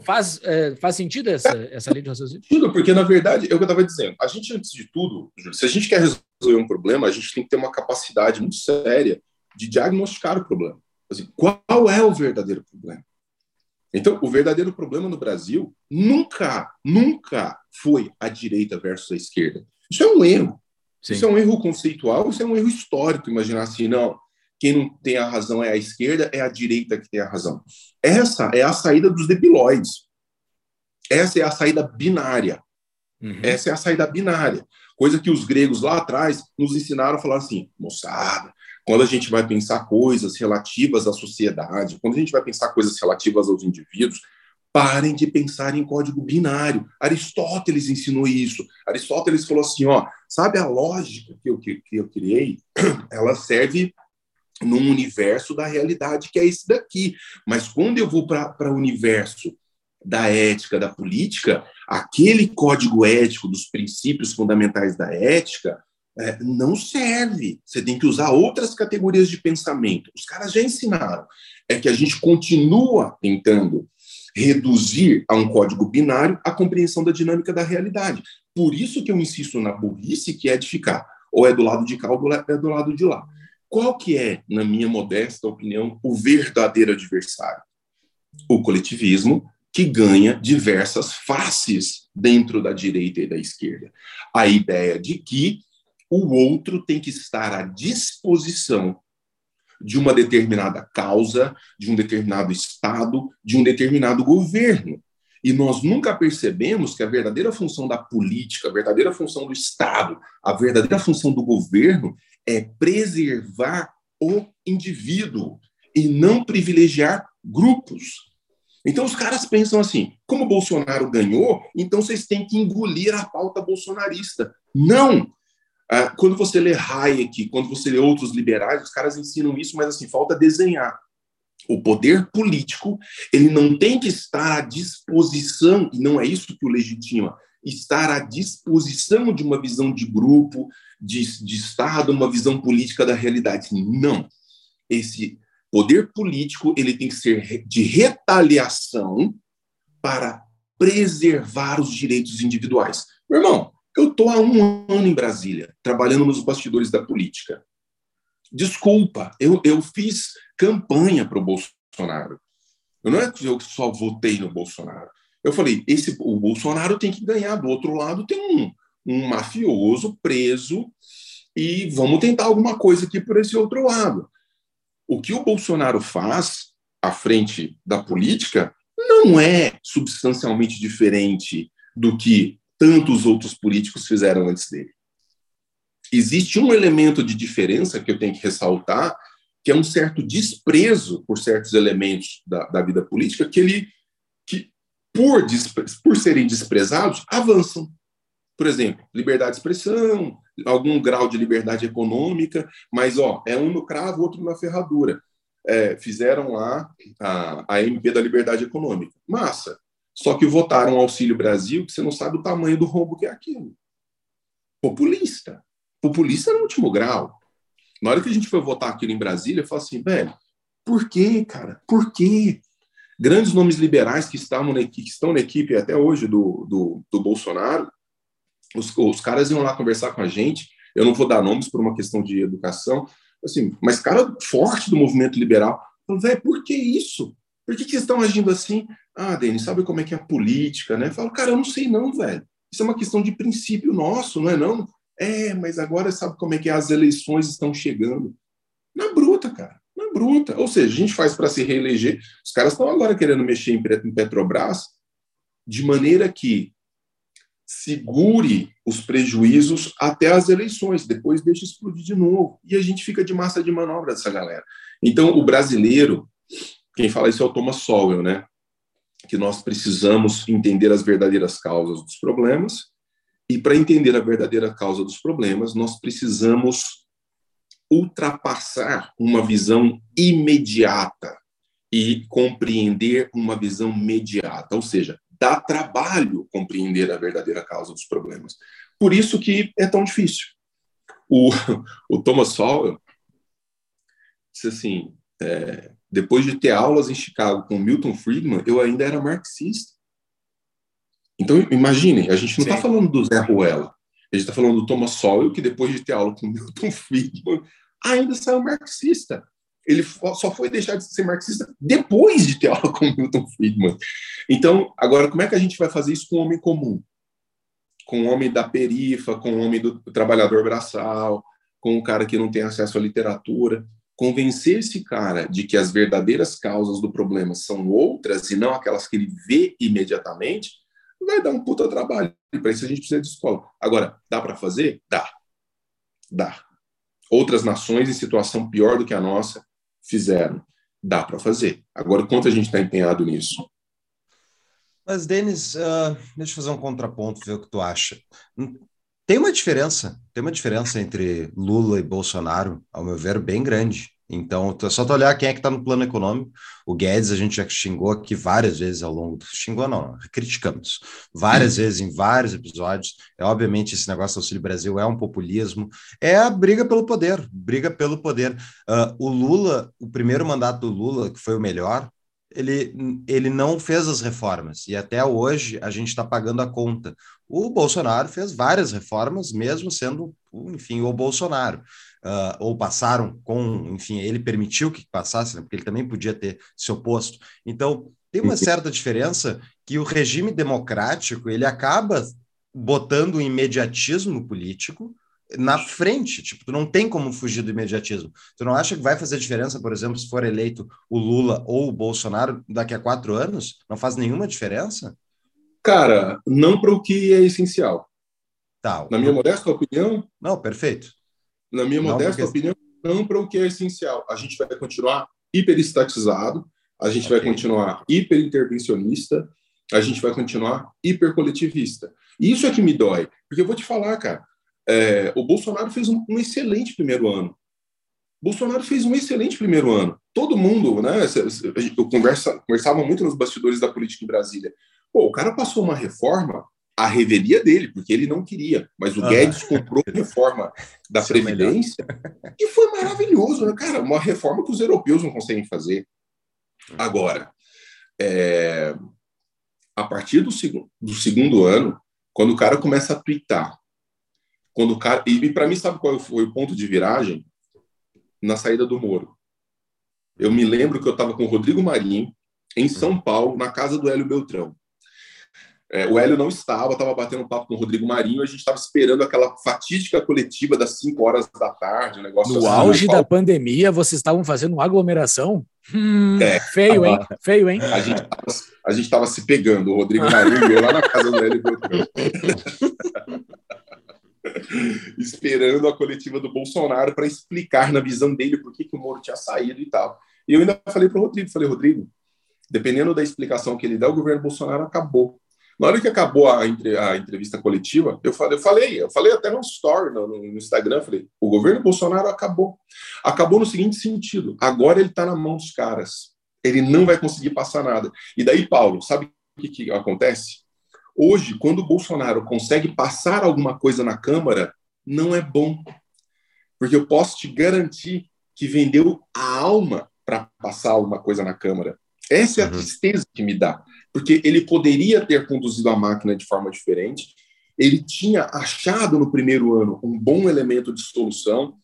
faz, é, faz sentido essa, essa lei de raciocínio? Tudo, porque na verdade, é o que eu estava dizendo, a gente, antes de tudo, se a gente quer resolver um problema, a gente tem que ter uma capacidade muito séria de diagnosticar o problema. Assim, qual é o verdadeiro problema? Então, o verdadeiro problema no Brasil nunca, nunca foi a direita versus a esquerda. Isso é um erro. Sim. Isso é um erro conceitual, isso é um erro histórico. Imaginar assim, não, quem não tem a razão é a esquerda, é a direita que tem a razão. Essa é a saída dos debilóides. Essa é a saída binária. Uhum. Essa é a saída binária. Coisa que os gregos lá atrás nos ensinaram a falar assim, moçada, quando a gente vai pensar coisas relativas à sociedade, quando a gente vai pensar coisas relativas aos indivíduos, parem de pensar em código binário. Aristóteles ensinou isso. Aristóteles falou assim, ó, sabe a lógica que eu, que, que eu criei? Ela serve num universo da realidade que é esse daqui. Mas quando eu vou para o universo da ética, da política, aquele código ético dos princípios fundamentais da ética é, não serve. Você tem que usar outras categorias de pensamento. Os caras já ensinaram. É que a gente continua tentando reduzir a um código binário a compreensão da dinâmica da realidade. Por isso que eu insisto na burrice que é de ficar ou é do lado de cá ou é do lado de lá. Qual que é, na minha modesta opinião, o verdadeiro adversário? O coletivismo, que ganha diversas faces dentro da direita e da esquerda. A ideia de que o outro tem que estar à disposição de uma determinada causa, de um determinado Estado, de um determinado governo. E nós nunca percebemos que a verdadeira função da política, a verdadeira função do Estado, a verdadeira função do governo é preservar o indivíduo e não privilegiar grupos. Então os caras pensam assim: como Bolsonaro ganhou, então vocês têm que engolir a pauta bolsonarista. Não! Ah, quando você lê Hayek, quando você lê outros liberais, os caras ensinam isso, mas assim, falta desenhar. O poder político, ele não tem que estar à disposição, e não é isso que o legitima, estar à disposição de uma visão de grupo, de, de Estado, uma visão política da realidade. Não. Esse poder político, ele tem que ser de retaliação para preservar os direitos individuais. Meu irmão, eu estou há um ano em Brasília, trabalhando nos bastidores da política. Desculpa, eu, eu fiz campanha para o Bolsonaro. Eu não é que eu só votei no Bolsonaro. Eu falei, esse, o Bolsonaro tem que ganhar. Do outro lado tem um, um mafioso preso e vamos tentar alguma coisa aqui por esse outro lado. O que o Bolsonaro faz à frente da política não é substancialmente diferente do que tantos outros políticos fizeram antes dele. Existe um elemento de diferença que eu tenho que ressaltar, que é um certo desprezo por certos elementos da, da vida política, que ele, que por, por serem desprezados, avançam. Por exemplo, liberdade de expressão, algum grau de liberdade econômica, mas ó, é um no cravo, outro na ferradura. É, fizeram lá a, a MP da liberdade econômica. Massa. Só que votaram Auxílio Brasil, que você não sabe o tamanho do rombo que é aquilo. Populista. Populista no último grau. Na hora que a gente foi votar aquilo em Brasília, eu falei assim, velho, por quê, cara? Por quê? Grandes nomes liberais que, estavam na, que estão na equipe até hoje do, do, do Bolsonaro, os, os caras iam lá conversar com a gente. Eu não vou dar nomes por uma questão de educação, assim, mas cara forte do movimento liberal. Velho, por que isso? Por que, que estão agindo assim? Ah, Denis, sabe como é que é a política, né? Eu falo, cara, eu não sei não, velho. Isso é uma questão de princípio nosso, não é não? É, mas agora sabe como é que as eleições estão chegando? Na bruta, cara. Na bruta. Ou seja, a gente faz para se reeleger. Os caras estão agora querendo mexer em Petrobras de maneira que segure os prejuízos até as eleições, depois deixa explodir de novo. E a gente fica de massa de manobra dessa galera. Então, o brasileiro, quem fala isso é o Thomas Sowell, né? que nós precisamos entender as verdadeiras causas dos problemas, e para entender a verdadeira causa dos problemas, nós precisamos ultrapassar uma visão imediata e compreender uma visão mediata, ou seja, dá trabalho compreender a verdadeira causa dos problemas. Por isso que é tão difícil. O, o Thomas Sowell disse assim, é, depois de ter aulas em Chicago com Milton Friedman, eu ainda era marxista. Então, imaginem, a gente não está falando do Zé Ruela, a gente está falando do Thomas Sowell, que depois de ter aula com Milton Friedman, ainda saiu marxista. Ele só foi deixar de ser marxista depois de ter aula com Milton Friedman. Então, agora, como é que a gente vai fazer isso com o homem comum? Com o homem da perifa, com o homem do trabalhador braçal, com o cara que não tem acesso à literatura. Convencer esse cara de que as verdadeiras causas do problema são outras e não aquelas que ele vê imediatamente, vai dar um puta trabalho. Para isso a gente precisa de escola. Agora, dá para fazer? Dá. Dá. Outras nações em situação pior do que a nossa fizeram. Dá para fazer. Agora, quanto a gente está empenhado nisso? Mas, Denis, uh, deixa eu fazer um contraponto, ver o que tu acha. Tem uma diferença, tem uma diferença entre Lula e Bolsonaro, ao meu ver, bem grande. Então, é só tu olhar quem é que está no plano econômico. O Guedes a gente já xingou aqui várias vezes ao longo do. Xingou, não, criticamos várias vezes em vários episódios. É, obviamente, esse negócio do Auxílio Brasil é um populismo, é a briga pelo poder briga pelo poder. Uh, o Lula, o primeiro mandato do Lula, que foi o melhor, ele, ele não fez as reformas e até hoje a gente está pagando a conta. O Bolsonaro fez várias reformas, mesmo sendo, enfim, o Bolsonaro uh, ou passaram com, enfim, ele permitiu que passasse, né, porque ele também podia ter se oposto. Então, tem uma certa diferença que o regime democrático ele acaba botando o imediatismo político na frente, tipo, tu não tem como fugir do imediatismo. Tu não acha que vai fazer diferença, por exemplo, se for eleito o Lula ou o Bolsonaro daqui a quatro anos? Não faz nenhuma diferença? Cara, não para o que é essencial. Tá. Na minha modesta opinião. Não, perfeito na minha modesta porque... opinião, não para o que é essencial. A gente vai continuar hiperestatizado, a gente okay. vai continuar hiperintervencionista, a gente vai continuar hipercoletivista. E isso é que me dói, porque eu vou te falar, cara, é, o Bolsonaro fez um, um, excelente primeiro ano. Bolsonaro fez um excelente primeiro ano. Todo mundo, né? Eu conversa, conversava muito nos bastidores da política em Brasília. Pô, o cara passou uma reforma a revelia dele, porque ele não queria. Mas o Guedes comprou a reforma da Seu Previdência e foi maravilhoso, né, cara? Uma reforma que os europeus não conseguem fazer. Agora, é, a partir do, seg do segundo ano, quando o cara começa a twittar, quando o cara. E, e para mim, sabe qual foi o ponto de viragem? Na saída do Moro. Eu me lembro que eu estava com o Rodrigo Marinho, em São Paulo, na casa do Hélio Beltrão. É, o Hélio não estava, estava batendo papo com o Rodrigo Marinho, a gente estava esperando aquela fatídica coletiva das 5 horas da tarde, um negócio No assim, auge da pandemia, vocês estavam fazendo uma aglomeração? Hum, é, feio, hein? Feio, hein? A gente estava se pegando, o Rodrigo Marinho e eu lá na casa do Hélio esperando a coletiva do Bolsonaro para explicar na visão dele por que, que o Moro tinha saído e tal. E eu ainda falei para o Rodrigo, falei, Rodrigo, dependendo da explicação que ele dá, o governo Bolsonaro acabou. Na hora que acabou a, a entrevista coletiva, eu falei, eu falei, eu falei até no story no, no Instagram, falei, o governo Bolsonaro acabou. Acabou no seguinte sentido: agora ele está na mão dos caras. Ele não vai conseguir passar nada. E daí, Paulo, sabe o que, que acontece? Hoje, quando o Bolsonaro consegue passar alguma coisa na Câmara, não é bom. Porque eu posso te garantir que vendeu a alma para passar alguma coisa na Câmara. Essa é a uhum. tristeza que me dá porque ele poderia ter conduzido a máquina de forma diferente. Ele tinha achado no primeiro ano um bom elemento de solução.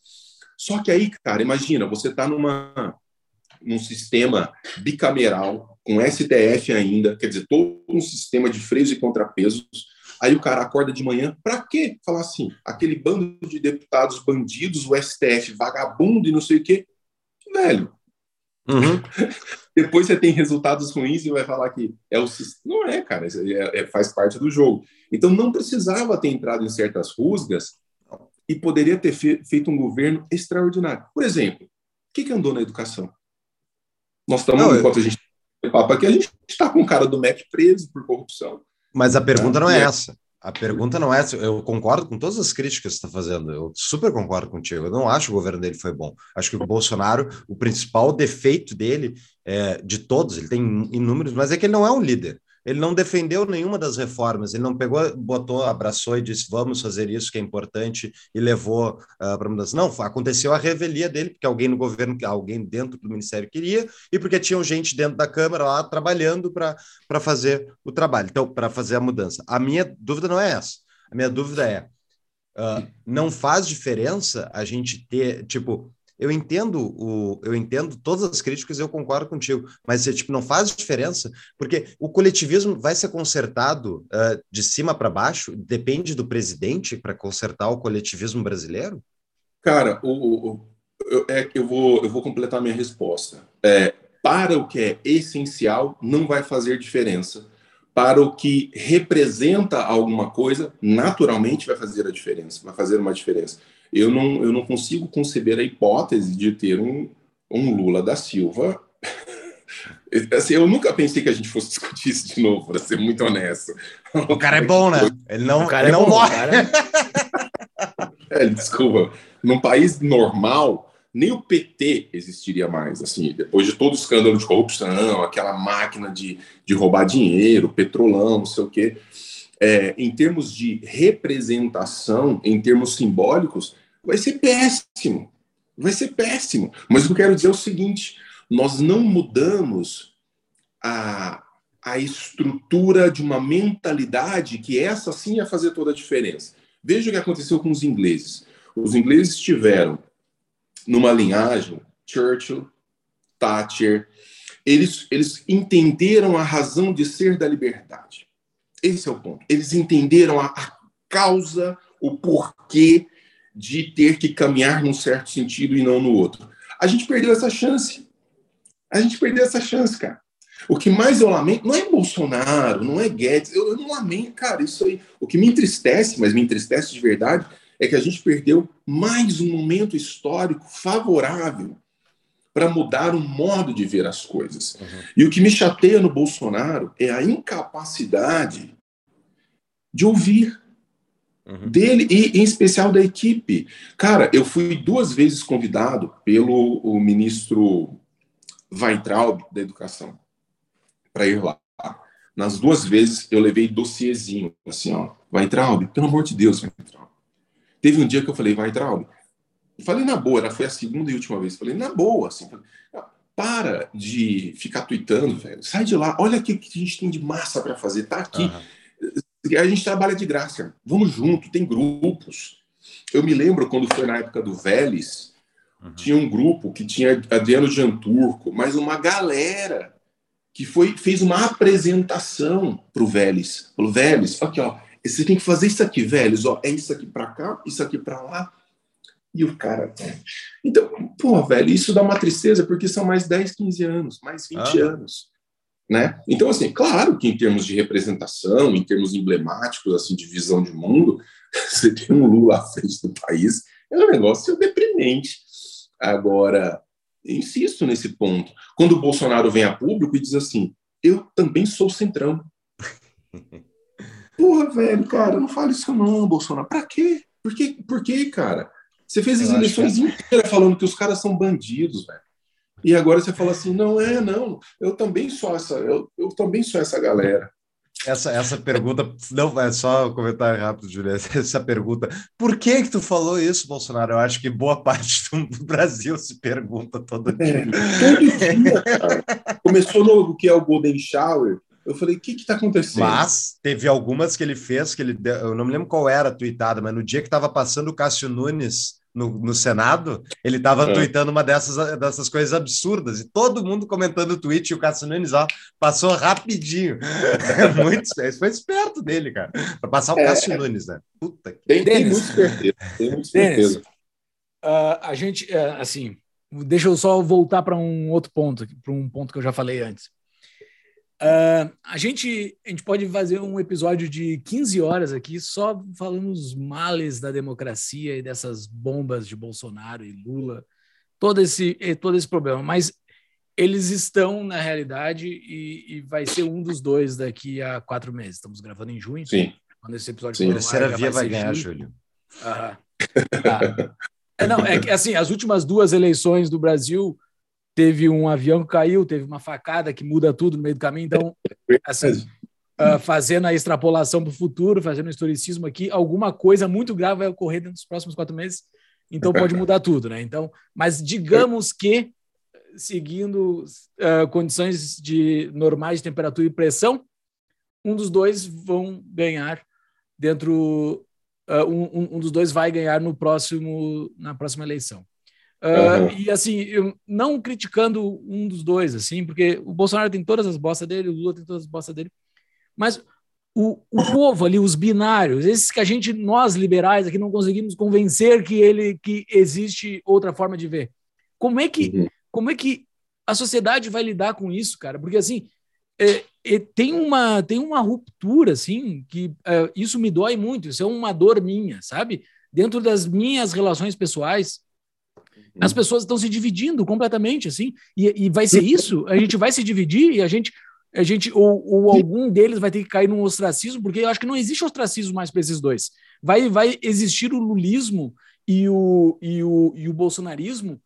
Só que aí, cara, imagina, você está numa num sistema bicameral, com STF ainda, quer dizer, todo um sistema de freios e contrapesos. Aí o cara acorda de manhã, para quê? Falar assim, aquele bando de deputados bandidos, o STF vagabundo e não sei o quê. Velho, Uhum. Depois você tem resultados ruins e vai falar que é o não é, cara, é, é, faz parte do jogo. Então não precisava ter entrado em certas rusgas e poderia ter fe feito um governo extraordinário. Por exemplo, o que, que andou na educação? Nós estamos, não, enquanto eu... a gente papo aqui, a gente está com o cara do MEC preso por corrupção. Mas a pergunta não é, é essa. A pergunta não é. Eu concordo com todas as críticas que você está fazendo. Eu super concordo contigo. Eu não acho que o governo dele foi bom. Acho que o Bolsonaro, o principal defeito dele, é, de todos, ele tem inúmeros, mas é que ele não é um líder. Ele não defendeu nenhuma das reformas, ele não pegou, botou, abraçou e disse vamos fazer isso que é importante e levou uh, para mudança. Não, aconteceu a revelia dele, porque alguém no governo, alguém dentro do ministério queria e porque tinham gente dentro da Câmara lá trabalhando para fazer o trabalho, então, para fazer a mudança. A minha dúvida não é essa. A minha dúvida é: uh, não faz diferença a gente ter, tipo, eu entendo o, eu entendo todas as críticas, eu concordo contigo, mas tipo não faz diferença porque o coletivismo vai ser consertado uh, de cima para baixo, depende do presidente para consertar o coletivismo brasileiro. Cara, o, o eu, é, eu vou eu vou completar minha resposta. É, para o que é essencial não vai fazer diferença. Para o que representa alguma coisa, naturalmente vai fazer a diferença, vai fazer uma diferença eu não, eu não consigo conceber a hipótese de ter um, um Lula da Silva. assim, eu nunca pensei que a gente fosse discutir isso de novo, para ser muito honesto. O cara é bom, né? Ele não, o cara ele é não bom, morre. Cara... é, desculpa. Num país normal, nem o PT existiria mais. Assim, depois de todo o escândalo de corrupção, aquela máquina de, de roubar dinheiro, petrolão, não sei o quê. É, em termos de representação, em termos simbólicos, vai ser péssimo. Vai ser péssimo. Mas o que eu quero dizer é o seguinte: nós não mudamos a, a estrutura de uma mentalidade que essa sim ia fazer toda a diferença. Veja o que aconteceu com os ingleses. Os ingleses tiveram, numa linhagem, Churchill, Thatcher, eles, eles entenderam a razão de ser da liberdade. Esse é o ponto. Eles entenderam a, a causa, o porquê de ter que caminhar num certo sentido e não no outro. A gente perdeu essa chance. A gente perdeu essa chance, cara. O que mais eu lamento não é Bolsonaro, não é Guedes, eu, eu, não lamento, cara, isso aí. O que me entristece, mas me entristece de verdade, é que a gente perdeu mais um momento histórico favorável para mudar o modo de ver as coisas. Uhum. E o que me chateia no Bolsonaro é a incapacidade de ouvir uhum. dele e em especial da equipe. Cara, eu fui duas vezes convidado pelo o ministro Weintraub da Educação para ir lá. Nas duas vezes eu levei dossiezinho, assim, ó, Weintraub, pelo amor de Deus, Weintraub. Teve um dia que eu falei, Weintraub, falei na boa, ela foi a segunda e última vez, falei na boa, assim, para de ficar tweetando, velho, sai de lá, olha o que, que a gente tem de massa para fazer, tá aqui. Uhum a gente trabalha de graça. Vamos junto, tem grupos. Eu me lembro quando foi na época do Vélez, uhum. tinha um grupo que tinha Adriano Janturco, mas uma galera que foi fez uma apresentação para o Vélez. Falou, Vélez, aqui, ó, você tem que fazer isso aqui, Vélez, ó, é isso aqui para cá, isso aqui para lá. E o cara. Então, pô, velho, isso dá uma tristeza porque são mais 10, 15 anos, mais 20 ah. anos. Né? Então, assim, claro que em termos de representação, em termos emblemáticos, assim, de visão de mundo, você tem um Lula à frente do país, é um negócio deprimente. Agora, insisto nesse ponto. Quando o Bolsonaro vem a público e diz assim, eu também sou centrão. Porra, velho, cara, não fale isso não, Bolsonaro. Pra quê? Por quê, Por quê cara? Você fez as eu eleições que... inteiras falando que os caras são bandidos, velho. E agora você fala assim, não é, não, eu também sou essa, eu, eu também sou essa galera. Essa, essa pergunta, não, é só um comentário rápido, Juliana, essa pergunta, por que que tu falou isso, Bolsonaro? Eu acho que boa parte do Brasil se pergunta todo é, dia. É, todo dia, cara. Começou no que é o Golden Shower, eu falei, o que está acontecendo? Mas teve algumas que ele fez, que ele, eu não me lembro qual era a tweetada, mas no dia que estava passando o Cássio Nunes no, no Senado, ele estava é. tweetando uma dessas, dessas coisas absurdas, e todo mundo comentando o tweet, e o Cássio Nunes ó, passou rapidinho. muito, esse foi esperto dele, cara, para passar o é. Cássio Nunes, né? Puta que... Tem, tem muito certeza, tem muito certeza. Uh, a gente, uh, assim, deixa eu só voltar para um outro ponto, para um ponto que eu já falei antes. Uh, a, gente, a gente pode fazer um episódio de 15 horas aqui só falando os males da democracia e dessas bombas de Bolsonaro e Lula, todo esse, todo esse problema. Mas eles estão na realidade e, e vai ser um dos dois daqui a quatro meses. Estamos gravando em junho. Sim. Quando esse episódio Sim. A terceira via vai, vai ganhar, Júlio. Tá. É, não, é que assim, as últimas duas eleições do Brasil teve um avião que caiu, teve uma facada que muda tudo no meio do caminho. Então, assim, uh, fazendo a extrapolação para o futuro, fazendo o historicismo aqui, alguma coisa muito grave vai ocorrer dentro dos próximos quatro meses, então pode mudar tudo, né? Então, mas digamos que seguindo uh, condições de normais de temperatura e pressão, um dos dois vão ganhar dentro uh, um, um, dos dois vai ganhar no próximo na próxima eleição. Uh, uhum. E assim, eu, não criticando um dos dois, assim, porque o Bolsonaro tem todas as bostas dele, o Lula tem todas as bostas dele, mas o, o povo ali, os binários, esses que a gente, nós liberais aqui, não conseguimos convencer que ele que existe outra forma de ver. Como é que, uhum. como é que a sociedade vai lidar com isso, cara? Porque assim, é, é, tem uma tem uma ruptura assim que é, isso me dói muito isso é uma dor minha sabe dentro das minhas relações pessoais. As pessoas estão se dividindo completamente assim e, e vai ser isso a gente vai se dividir e a gente a gente ou, ou algum deles vai ter que cair num ostracismo porque eu acho que não existe ostracismo mais para esses dois vai vai existir o lulismo e o, e o, e o bolsonarismo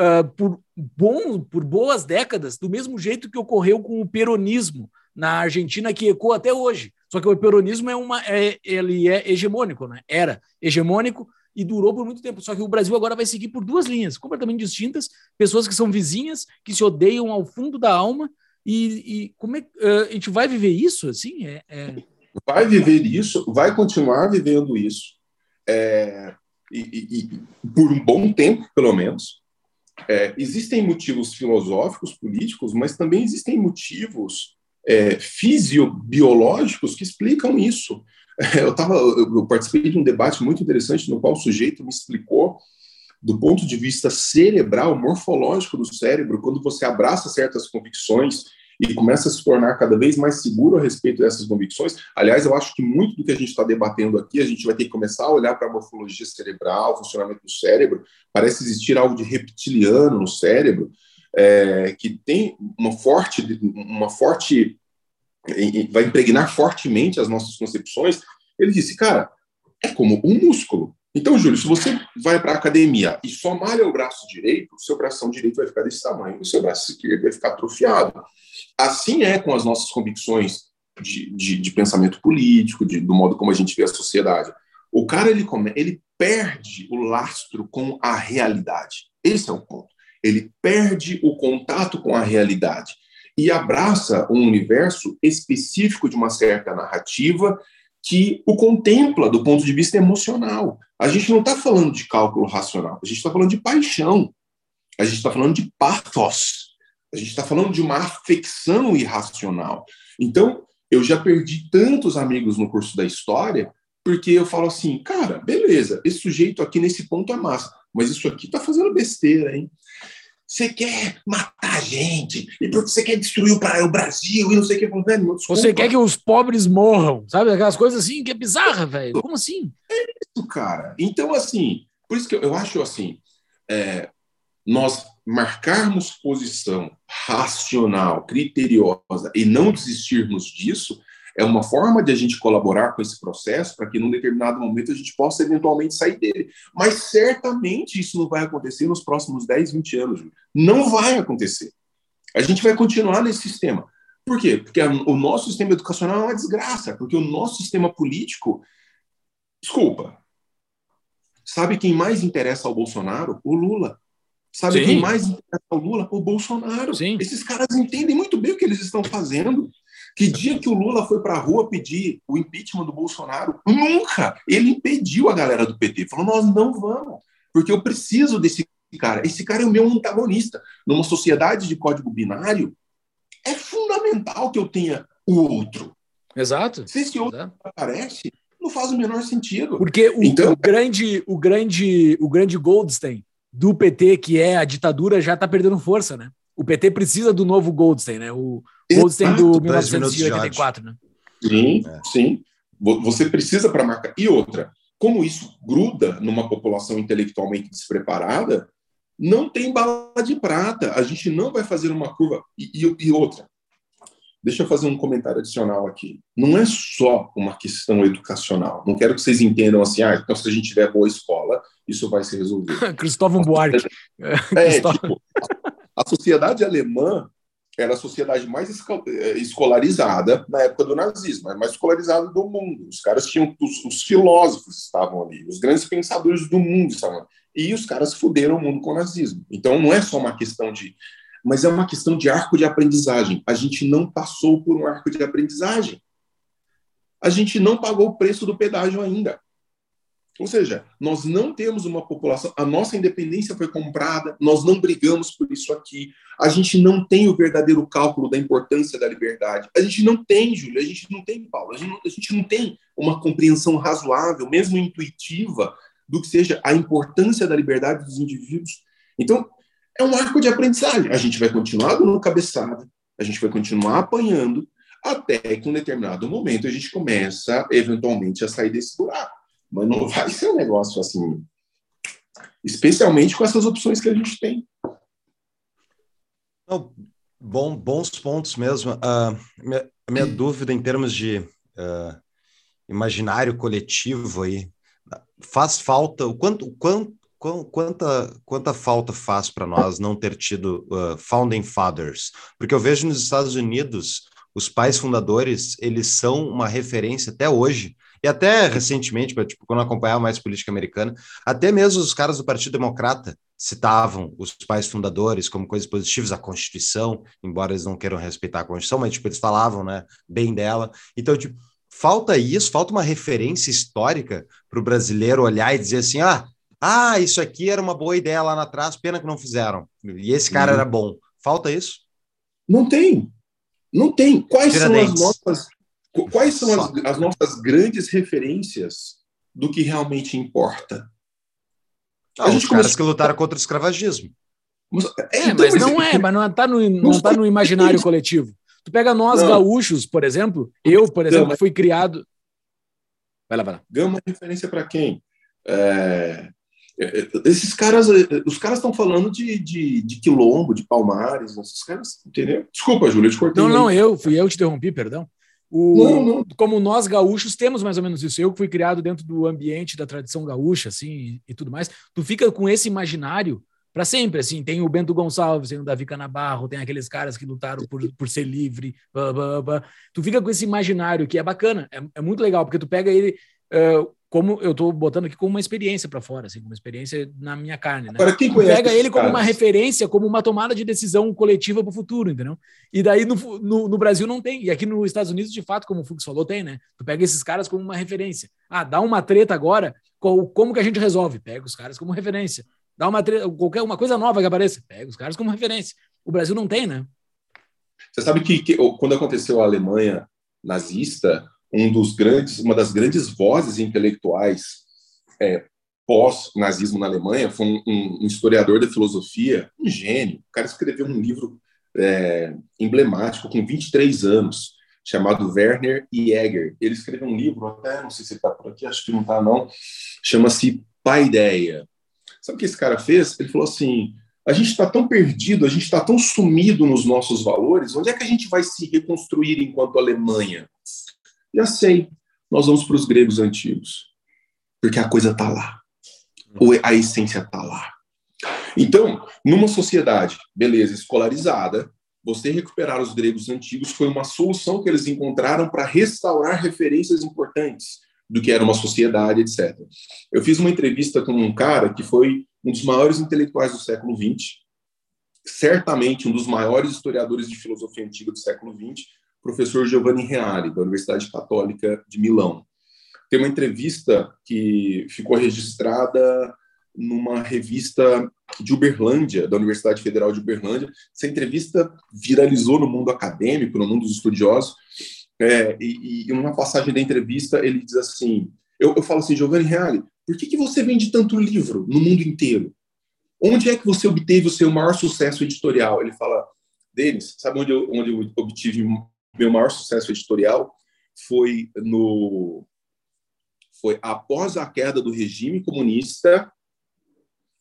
uh, por, bom, por boas décadas, do mesmo jeito que ocorreu com o peronismo na Argentina, que ecoa até hoje. Só que o peronismo é uma, é, ele é hegemônico, né? Era hegemônico e durou por muito tempo. Só que o Brasil agora vai seguir por duas linhas completamente distintas, pessoas que são vizinhas, que se odeiam ao fundo da alma. E, e como é, uh, a gente vai viver isso? Assim, é, é... Vai viver isso, vai continuar vivendo isso. É, e, e, e, por um bom tempo, pelo menos. É, existem motivos filosóficos, políticos, mas também existem motivos é, fisiobiológicos que explicam isso. Eu, tava, eu participei de um debate muito interessante no qual o sujeito me explicou, do ponto de vista cerebral, morfológico do cérebro, quando você abraça certas convicções e começa a se tornar cada vez mais seguro a respeito dessas convicções. Aliás, eu acho que muito do que a gente está debatendo aqui, a gente vai ter que começar a olhar para a morfologia cerebral, funcionamento do cérebro. Parece existir algo de reptiliano no cérebro, é, que tem uma forte, uma forte, vai impregnar fortemente as nossas concepções. Ele disse, cara, é como um músculo. Então, Júlio, se você vai para a academia e só malha o braço direito, o seu bração direito vai ficar desse tamanho, o seu braço esquerdo vai ficar atrofiado. Assim é com as nossas convicções de, de, de pensamento político, de, do modo como a gente vê a sociedade. O cara ele, come, ele perde o lastro com a realidade. Esse é o ponto. Ele perde o contato com a realidade e abraça um universo específico de uma certa narrativa que o contempla do ponto de vista emocional. A gente não está falando de cálculo racional, a gente está falando de paixão, a gente está falando de pathos, a gente está falando de uma afecção irracional. Então, eu já perdi tantos amigos no curso da história, porque eu falo assim, cara, beleza, esse sujeito aqui nesse ponto é massa, mas isso aqui tá fazendo besteira, hein? Você quer matar a gente, e porque você quer destruir o Brasil e não sei o que. Velho, você quer que os pobres morram, sabe? Aquelas coisas assim que é bizarra, velho. Como assim? É isso, cara. Então, assim, por isso que eu acho assim, é, nós marcarmos posição racional, criteriosa e não desistirmos disso é uma forma de a gente colaborar com esse processo para que num determinado momento a gente possa eventualmente sair dele. Mas certamente isso não vai acontecer nos próximos 10, 20 anos. Não vai acontecer. A gente vai continuar nesse sistema. Por quê? Porque o nosso sistema educacional é uma desgraça, porque o nosso sistema político. Desculpa. Sabe quem mais interessa ao Bolsonaro? O Lula. Sabe Sim. quem mais interessa ao Lula? O Bolsonaro. Sim. Esses caras entendem muito bem o que eles estão fazendo. Que dia que o Lula foi para a rua pedir o impeachment do Bolsonaro? Nunca! Ele impediu a galera do PT. Falou: nós não vamos, porque eu preciso desse cara. Esse cara é o meu antagonista. Numa sociedade de código binário, é fundamental que eu tenha o outro. Exato. Se esse outro Exato. aparece, não faz o menor sentido. Porque o, então, o grande, o grande, o grande Goldstein do PT, que é a ditadura, já está perdendo força, né? O PT precisa do novo Goldstein, né? O Goldstein do 1984, né? Sim, é. sim. Você precisa para marcar. E outra, como isso gruda numa população intelectualmente despreparada, não tem bala de prata. A gente não vai fazer uma curva. E, e, e outra, Deixa eu fazer um comentário adicional aqui. Não é só uma questão educacional. Não quero que vocês entendam assim, ah, então se a gente tiver boa escola, isso vai se resolver. Cristóvão Buarque. É, tipo, a sociedade alemã era a sociedade mais eh, escolarizada na época do nazismo, a mais escolarizada do mundo. Os caras tinham, os, os, filósofos estavam ali, os grandes pensadores do mundo estavam ali. E os caras fuderam o mundo com o nazismo. Então não é só uma questão de. Mas é uma questão de arco de aprendizagem. A gente não passou por um arco de aprendizagem. A gente não pagou o preço do pedágio ainda. Ou seja, nós não temos uma população, a nossa independência foi comprada, nós não brigamos por isso aqui, a gente não tem o verdadeiro cálculo da importância da liberdade. A gente não tem, Júlio, a gente não tem, Paulo, a gente não, a gente não tem uma compreensão razoável, mesmo intuitiva, do que seja a importância da liberdade dos indivíduos. Então, é um arco de aprendizagem. A gente vai continuar dando cabeçada, a gente vai continuar apanhando, até que em um determinado momento a gente começa, eventualmente, a sair desse buraco mas não vai ser um negócio assim, especialmente com essas opções que a gente tem. Não, bom, bons pontos mesmo. Uh, minha, minha dúvida em termos de uh, imaginário coletivo aí, faz falta, o quanto, quanto, quanta, quanta falta faz para nós não ter tido uh, founding fathers? Porque eu vejo nos Estados Unidos os pais fundadores, eles são uma referência até hoje e até recentemente, tipo, quando eu acompanhava mais política americana, até mesmo os caras do Partido Democrata citavam os pais fundadores como coisas positivas, a Constituição, embora eles não queiram respeitar a Constituição, mas tipo, eles falavam né, bem dela. Então, tipo, falta isso, falta uma referência histórica para o brasileiro olhar e dizer assim: ah, ah, isso aqui era uma boa ideia lá atrás, pena que não fizeram. E esse cara uhum. era bom. Falta isso? Não tem. Não tem. Quais são as nossas Quais são as, as, nossas grandes referências do que realmente importa? Ah, a gente os começa... caras que lutaram contra o escravagismo. É, é então, mas não é, mas não está no, não tá no imaginário coletivo. Tu pega nós não. gaúchos, por exemplo, eu, por exemplo, Gama. fui criado. Vai lá, vai lá. Gama é referência para quem? É... é, é esses caras, é, os caras estão falando de, de, de, quilombo, de palmares, esses caras, entendeu? Desculpa, Júlia, eu te cortei. Não, não, eu fui eu te interrompi, perdão. O, não, não. Como nós gaúchos temos mais ou menos isso. Eu que fui criado dentro do ambiente da tradição gaúcha, assim, e, e tudo mais. Tu fica com esse imaginário para sempre, assim. Tem o Bento Gonçalves, tem o Davi Canabarro, tem aqueles caras que lutaram por, por ser livre. Blá, blá, blá. Tu fica com esse imaginário que é bacana, é, é muito legal, porque tu pega ele. Uh, como eu estou botando aqui como uma experiência para fora, assim, uma experiência na minha carne. Né? Agora, quem conhece Pega ele como uma referência, como uma tomada de decisão coletiva para o futuro, entendeu? E daí no, no, no, Brasil não tem. E aqui nos Estados Unidos, de fato, como o Fux falou, tem, né? Tu pega esses caras como uma referência. Ah, dá uma treta agora, como que a gente resolve? Pega os caras como referência. Dá uma treta, qualquer uma coisa nova que apareça, pega os caras como referência. O Brasil não tem, né? Você sabe que, que quando aconteceu a Alemanha nazista, um dos grandes, uma das grandes vozes intelectuais é, pós-nazismo na Alemanha foi um, um, historiador da filosofia, um gênio. O cara escreveu um livro é, emblemático com 23 anos, chamado Werner Jäger. Ele escreveu um livro, até não sei se está por aqui, acho que não está não, chama-se Paideia. Sabe o que esse cara fez? Ele falou assim: a gente está tão perdido, a gente está tão sumido nos nossos valores, onde é que a gente vai se reconstruir enquanto Alemanha? Já sei, nós vamos para os gregos antigos, porque a coisa está lá, a essência está lá. Então, numa sociedade, beleza, escolarizada, você recuperar os gregos antigos foi uma solução que eles encontraram para restaurar referências importantes do que era uma sociedade, etc. Eu fiz uma entrevista com um cara que foi um dos maiores intelectuais do século XX, certamente um dos maiores historiadores de filosofia antiga do século XX, professor Giovanni Reale, da Universidade Católica de Milão. Tem uma entrevista que ficou registrada numa revista de Uberlândia, da Universidade Federal de Uberlândia. Essa entrevista viralizou no mundo acadêmico, no mundo dos estudiosos, é, e, e uma passagem da entrevista ele diz assim, eu, eu falo assim, Giovanni Reale, por que, que você vende tanto livro no mundo inteiro? Onde é que você obteve o seu maior sucesso editorial? Ele fala, Denis, sabe onde eu, onde eu obtive meu maior sucesso editorial foi no foi após a queda do regime comunista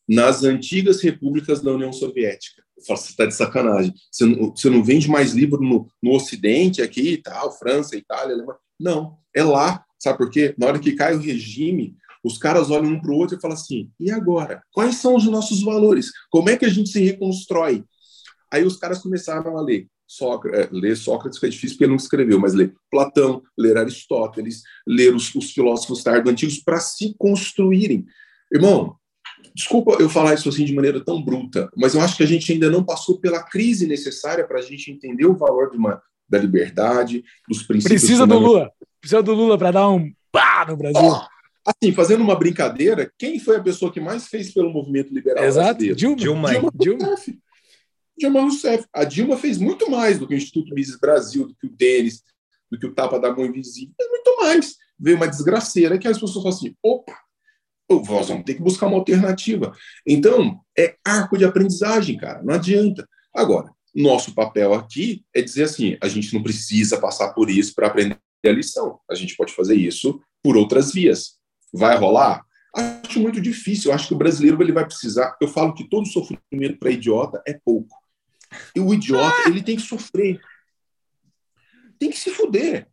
nas antigas repúblicas da União Soviética. Eu falo, você está de sacanagem. Você não, você não vende mais livro no, no Ocidente aqui e tal, França, Itália, Alemanha. Não, é lá. Sabe por quê? Na hora que cai o regime, os caras olham um para o outro e falam assim: e agora? Quais são os nossos valores? Como é que a gente se reconstrói? Aí os caras começaram a ler Sócrates, é, ler Sócrates foi difícil porque ele não escreveu, mas ler Platão, ler Aristóteles, ler os, os filósofos tardo antigos para se construírem. Irmão, desculpa eu falar isso assim de maneira tão bruta, mas eu acho que a gente ainda não passou pela crise necessária para a gente entender o valor de uma, da liberdade, dos princípios. Precisa do Lula. Precisa do Lula para dar um pá no Brasil. Oh, assim, fazendo uma brincadeira, quem foi a pessoa que mais fez pelo movimento liberal Exato. brasileiro? Dilma. Dilma. Dilma. Dilma. Dilma Rousseff. A Dilma fez muito mais do que o Instituto Mises Brasil, do que o Denis, do que o Tapa da Mão Invisível. Fez muito mais. Veio uma desgraceira que as pessoas falam assim, opa, nós vamos ter que buscar uma alternativa. Então, é arco de aprendizagem, cara, não adianta. Agora, nosso papel aqui é dizer assim: a gente não precisa passar por isso para aprender a lição. A gente pode fazer isso por outras vias. Vai rolar? Acho muito difícil. Eu acho que o brasileiro ele vai precisar. Eu falo que todo sofrimento para idiota é pouco. E o idiota ele tem que sofrer, tem que se fuder.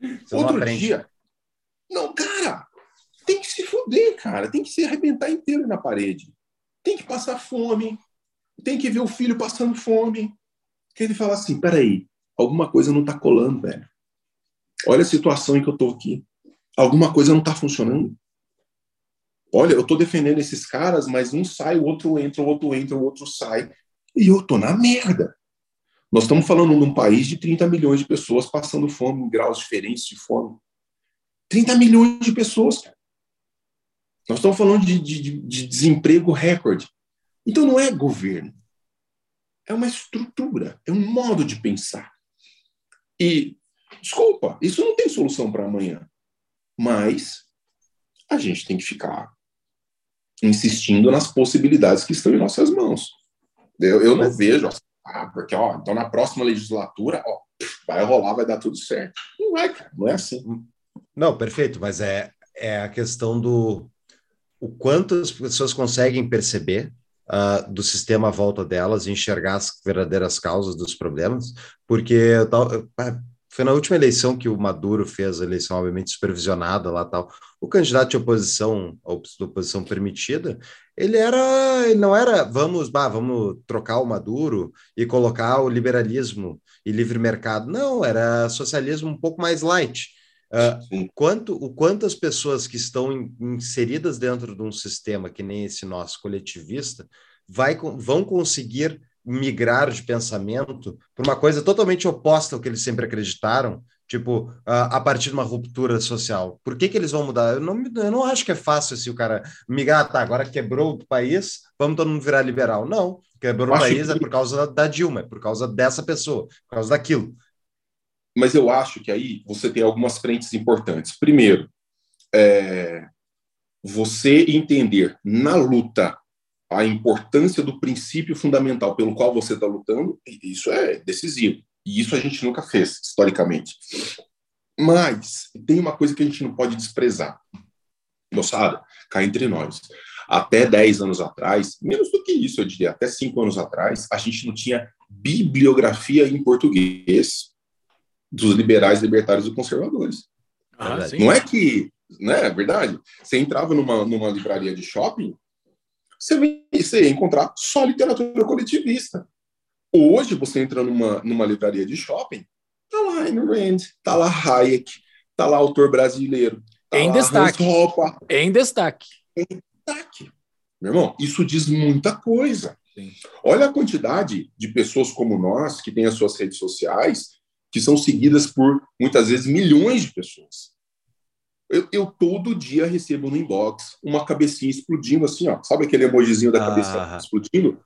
Você Outro não dia, não, cara, tem que se fuder, cara. Tem que se arrebentar inteiro na parede. Tem que passar fome. Tem que ver o filho passando fome. Que ele fala assim: peraí, alguma coisa não tá colando, velho. Olha a situação em que eu tô aqui. Alguma coisa não tá funcionando. Olha, eu tô defendendo esses caras, mas um sai, o outro entra, o outro entra, o outro sai. E eu tô na merda. Nós estamos falando num país de 30 milhões de pessoas passando fome em graus diferentes de fome. 30 milhões de pessoas, cara. Nós estamos falando de, de, de desemprego recorde. Então não é governo, é uma estrutura, é um modo de pensar. E, desculpa, isso não tem solução para amanhã. Mas a gente tem que ficar insistindo nas possibilidades que estão em nossas mãos. Eu, eu não vejo, ah, porque, ó, então na próxima legislatura, ó, vai rolar, vai dar tudo certo. Não vai, cara, não é assim. Não, perfeito, mas é, é a questão do o quanto as pessoas conseguem perceber uh, do sistema à volta delas e enxergar as verdadeiras causas dos problemas, porque tal, foi na última eleição que o Maduro fez a eleição, obviamente, supervisionada lá tal. O candidato de oposição, a oposição permitida, ele era, ele não era, vamos, bah, vamos trocar o Maduro e colocar o liberalismo e livre mercado. Não, era socialismo um pouco mais light. Uh, o, quanto, o quanto as pessoas que estão in, inseridas dentro de um sistema que nem esse nosso coletivista vai, vão conseguir migrar de pensamento para uma coisa totalmente oposta ao que eles sempre acreditaram, tipo, a partir de uma ruptura social. Por que, que eles vão mudar? Eu não, eu não acho que é fácil assim o cara migrar, tá, agora quebrou o país, vamos todo mundo virar liberal. Não, quebrou o país que... é por causa da Dilma, é por causa dessa pessoa, por causa daquilo. Mas eu acho que aí você tem algumas frentes importantes. Primeiro, é, você entender na luta a importância do princípio fundamental pelo qual você está lutando, isso é decisivo. E isso a gente nunca fez, historicamente. Mas tem uma coisa que a gente não pode desprezar. Moçada, cá entre nós. Até 10 anos atrás, menos do que isso, eu diria, até 5 anos atrás, a gente não tinha bibliografia em português dos liberais, libertários e conservadores. Ah, não é que, né, é verdade? Você entrava numa, numa livraria de shopping, você, você ia encontrar só literatura coletivista. Hoje, você entra numa, numa livraria de shopping, tá lá Ayn Rand, tá lá Hayek, tá lá autor brasileiro. Tá em destaque. Em destaque. Em destaque. Meu irmão, isso diz muita coisa. Sim. Olha a quantidade de pessoas como nós, que têm as suas redes sociais, que são seguidas por muitas vezes milhões de pessoas. Eu, eu, todo dia recebo no inbox uma cabecinha explodindo assim, ó. Sabe aquele emojizinho da cabeça ah. explodindo?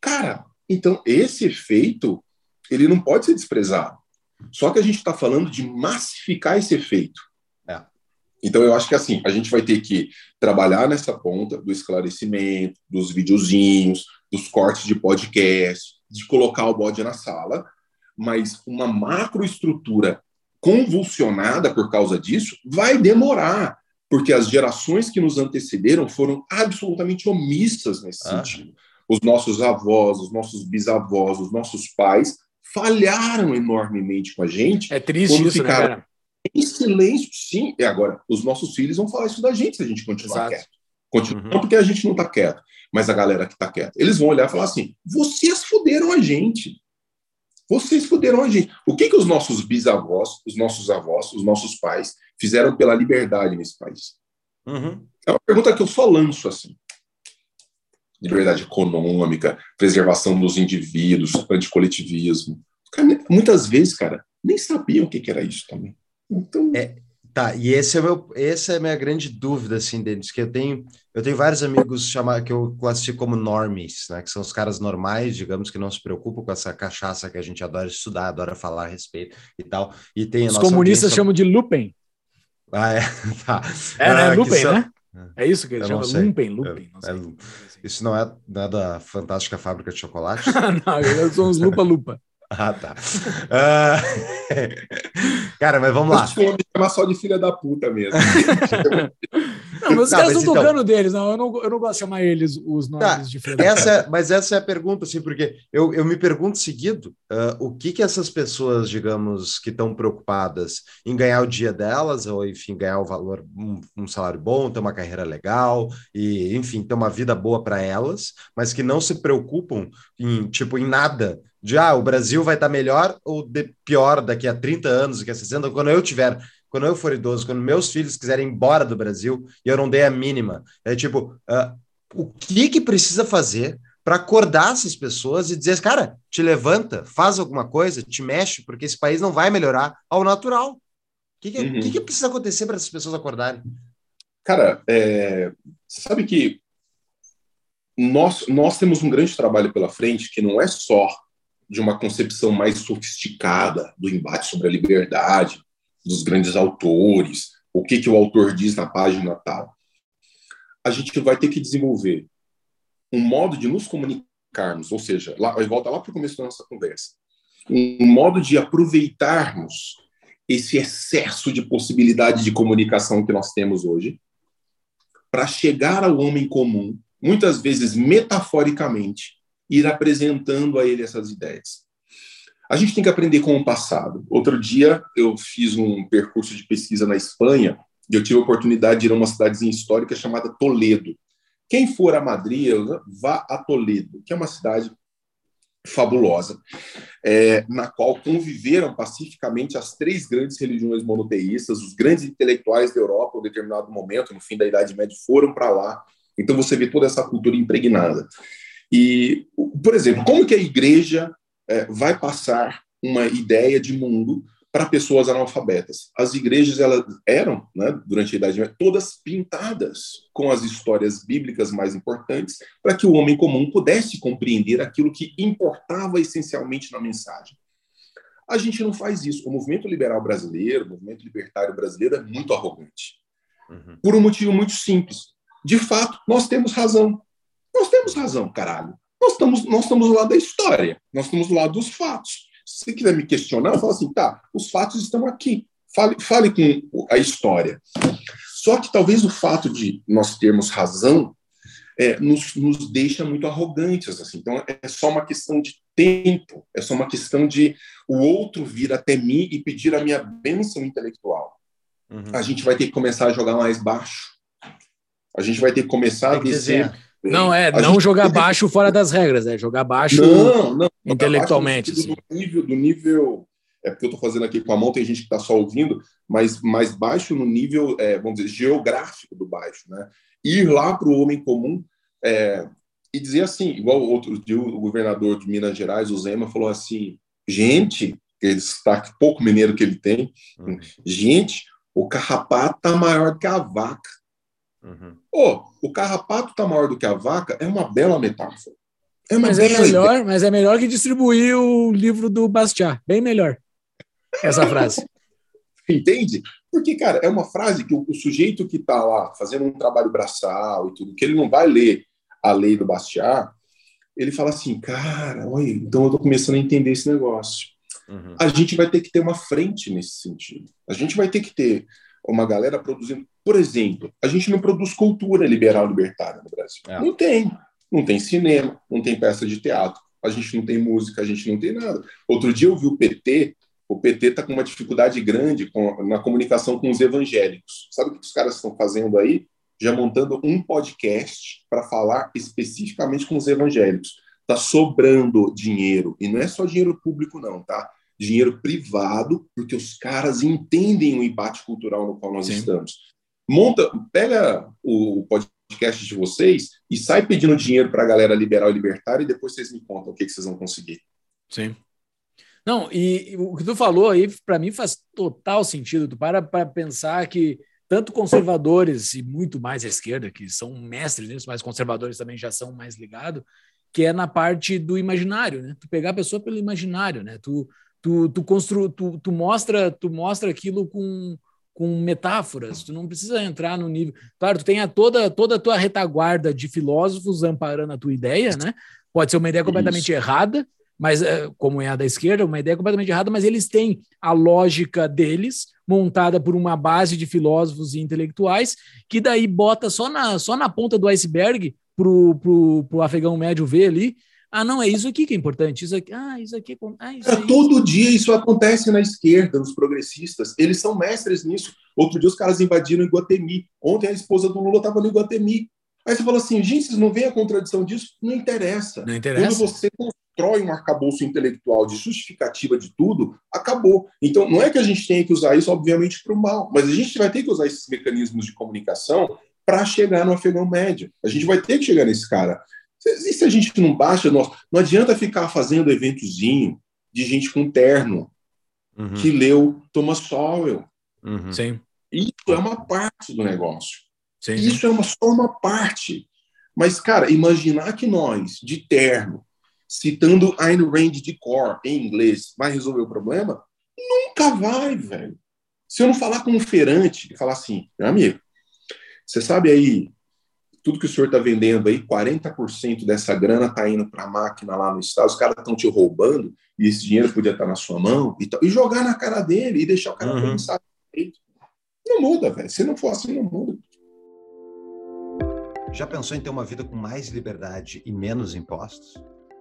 Cara, então esse efeito ele não pode ser desprezado. Só que a gente está falando de massificar esse efeito. É. Então eu acho que assim a gente vai ter que trabalhar nessa ponta do esclarecimento, dos videozinhos, dos cortes de podcast, de colocar o bode na sala, mas uma macroestrutura convulsionada por causa disso vai demorar, porque as gerações que nos antecederam foram absolutamente omissas nesse ah. sentido. Os nossos avós, os nossos bisavós, os nossos pais falharam enormemente com a gente. É triste isso, né, ficaram né, cara? Em silêncio, sim. E agora, os nossos filhos vão falar isso da gente se a gente continuar Exato. quieto. Continua uhum. porque a gente não está quieto, mas a galera que está quieta. Eles vão olhar e falar assim: vocês fuderam a gente. Vocês fuderam a gente. O que, que os nossos bisavós, os nossos avós, os nossos pais fizeram pela liberdade nesse país? Uhum. É uma pergunta que eu só lanço assim. Liberdade econômica, preservação dos indivíduos, anticoletivismo. Muitas vezes, cara, nem sabiam o que, que era isso também. Então... É, Tá, e esse é meu, essa é a minha grande dúvida, assim, deles, que eu tenho, eu tenho vários amigos chama, que eu classifico como normies, né, que são os caras normais, digamos, que não se preocupam com essa cachaça que a gente adora estudar, adora falar a respeito e tal, e tem Os comunistas audiência... chamam de Lupen. Ah, é? Tá. É, né? Ah, Lupen, são... né? É isso que eles chamam, Lumpen, Lupen. É, é, isso não é, não é da fantástica fábrica de chocolate? não, são os lupa-lupa. Ah, tá. Uh... Cara, mas vamos lá. Eu me chamar só de filha da puta mesmo. não, mas os tá, caras estão então... tocando deles, não eu, não. eu não gosto de chamar eles os nomes tá, de filha essa, puta. Mas essa é a pergunta, assim, porque eu, eu me pergunto seguido uh, o que que essas pessoas, digamos, que estão preocupadas em ganhar o dia delas, ou enfim, ganhar o valor, um, um salário bom, ter uma carreira legal, e enfim, ter uma vida boa para elas, mas que não se preocupam em, tipo, em nada de ah, o Brasil vai estar melhor ou de, pior daqui a 30 anos, daqui a 60, quando eu tiver, quando eu for idoso, quando meus filhos quiserem ir embora do Brasil e eu não dei a mínima. É tipo, uh, o que que precisa fazer para acordar essas pessoas e dizer, cara, te levanta, faz alguma coisa, te mexe, porque esse país não vai melhorar ao natural. O que, que, uhum. que, que precisa acontecer para essas pessoas acordarem? Cara, é, sabe que nós, nós temos um grande trabalho pela frente que não é só de uma concepção mais sofisticada do embate sobre a liberdade, dos grandes autores, o que, que o autor diz na página tal. A gente vai ter que desenvolver um modo de nos comunicarmos, ou seja, lá, volta lá para o começo da nossa conversa, um modo de aproveitarmos esse excesso de possibilidade de comunicação que nós temos hoje, para chegar ao homem comum, muitas vezes metaforicamente, ir apresentando a ele essas ideias. A gente tem que aprender com o passado. Outro dia eu fiz um percurso de pesquisa na Espanha e eu tive a oportunidade de ir a uma cidadezinha histórica chamada Toledo. Quem for a Madrid, vá a Toledo, que é uma cidade fabulosa, é, na qual conviveram pacificamente as três grandes religiões monoteístas, os grandes intelectuais da Europa, em determinado momento, no fim da Idade Média, foram para lá. Então você vê toda essa cultura impregnada. E, por exemplo, como que a igreja é, vai passar uma ideia de mundo para pessoas analfabetas? As igrejas elas eram, né, durante a Idade Média, todas pintadas com as histórias bíblicas mais importantes para que o homem comum pudesse compreender aquilo que importava essencialmente na mensagem. A gente não faz isso. O movimento liberal brasileiro, o movimento libertário brasileiro é muito arrogante. Uhum. Por um motivo muito simples. De fato, nós temos razão. Nós temos razão, caralho. Nós estamos, nós estamos do lado da história, nós estamos do lado dos fatos. Se você quiser me questionar, eu falo assim, tá, os fatos estão aqui. Fale, fale com a história. Só que talvez o fato de nós termos razão é, nos, nos deixa muito arrogantes. Assim. Então, é só uma questão de tempo, é só uma questão de o outro vir até mim e pedir a minha bênção intelectual. Uhum. A gente vai ter que começar a jogar mais baixo. A gente vai ter que começar a descer. Não, é não gente... jogar baixo fora das regras, é jogar baixo não, não, intelectualmente. Baixo do, nível, do nível. É porque eu estou fazendo aqui com a mão, tem gente que está só ouvindo, mas mais baixo no nível, é, vamos dizer, geográfico do baixo. Né? Ir lá para o homem comum é, e dizer assim, igual outro dia o governador de Minas Gerais, o Zema, falou assim: gente, ele está pouco mineiro que ele tem, uhum. gente, o carrapato está maior que a vaca. Uhum. Oh, o carrapato está maior do que a vaca é uma bela metáfora. É uma mas, é melhor, ideia. mas é melhor que distribuir o livro do Bastiat. Bem melhor. Essa frase. Entende? Porque, cara, é uma frase que o, o sujeito que está lá fazendo um trabalho braçal e tudo, que ele não vai ler a lei do Bastiat, ele fala assim, cara, olha, então eu estou começando a entender esse negócio. Uhum. A gente vai ter que ter uma frente nesse sentido. A gente vai ter que ter uma galera produzindo. Por exemplo, a gente não produz cultura liberal libertária no Brasil. É. Não tem. Não tem cinema, não tem peça de teatro, a gente não tem música, a gente não tem nada. Outro dia eu vi o PT, o PT está com uma dificuldade grande com, na comunicação com os evangélicos. Sabe o que os caras estão fazendo aí? Já montando um podcast para falar especificamente com os evangélicos. Tá sobrando dinheiro. E não é só dinheiro público, não, tá? Dinheiro privado, porque os caras entendem o embate cultural no qual nós Sim. estamos. Monta, pega o podcast de vocês e sai pedindo dinheiro para a galera liberal e libertária e depois vocês me contam o que, que vocês vão conseguir. Sim. Não, e, e o que tu falou aí, para mim, faz total sentido. Tu para para pensar que tanto conservadores e muito mais à esquerda, que são mestres nisso, mas conservadores também já são mais ligados, que é na parte do imaginário, né? Tu pegar a pessoa pelo imaginário, né? Tu, tu, tu, constru, tu, tu, mostra, tu mostra aquilo com, com metáforas, tu não precisa entrar no nível. Claro, tu tem a toda, toda a tua retaguarda de filósofos amparando a tua ideia, né? Pode ser uma ideia completamente Isso. errada, mas eh, como é a da esquerda, uma ideia completamente errada, mas eles têm a lógica deles, montada por uma base de filósofos e intelectuais, que daí bota só na, só na ponta do iceberg pro, pro, pro afegão médio ver ali. Ah, não, é isso aqui que é importante. Isso aqui, ah, isso aqui, ah, isso é, Todo dia isso acontece na esquerda, nos progressistas. Eles são mestres nisso. Outro dia os caras invadiram Iguatemi. Ontem a esposa do Lula estava no Iguatemi. Aí você fala assim, gente, vocês não veem a contradição disso? Não interessa. Não interessa. Quando você constrói um arcabouço intelectual de justificativa de tudo, acabou. Então, não é que a gente tenha que usar isso, obviamente, para o mal, mas a gente vai ter que usar esses mecanismos de comunicação para chegar no afegão médio. A gente vai ter que chegar nesse cara. E se a gente não baixa, nós, não adianta ficar fazendo eventozinho de gente com terno uhum. que leu Thomas Sowell. Uhum. Sim. Isso é uma parte do negócio. Sim, Isso é uma, só uma parte. Mas, cara, imaginar que nós, de terno, citando Ayn Rand de cor em inglês, vai resolver o problema? Nunca vai, velho. Se eu não falar com um feirante e falar assim, meu amigo, você sabe aí, tudo que o senhor está vendendo aí, 40% dessa grana está indo para a máquina lá no estado, os caras estão te roubando e esse dinheiro podia estar tá na sua mão e, e jogar na cara dele e deixar o cara uhum. pensar. Não muda, velho. Se não for assim, não muda. Já pensou em ter uma vida com mais liberdade e menos impostos?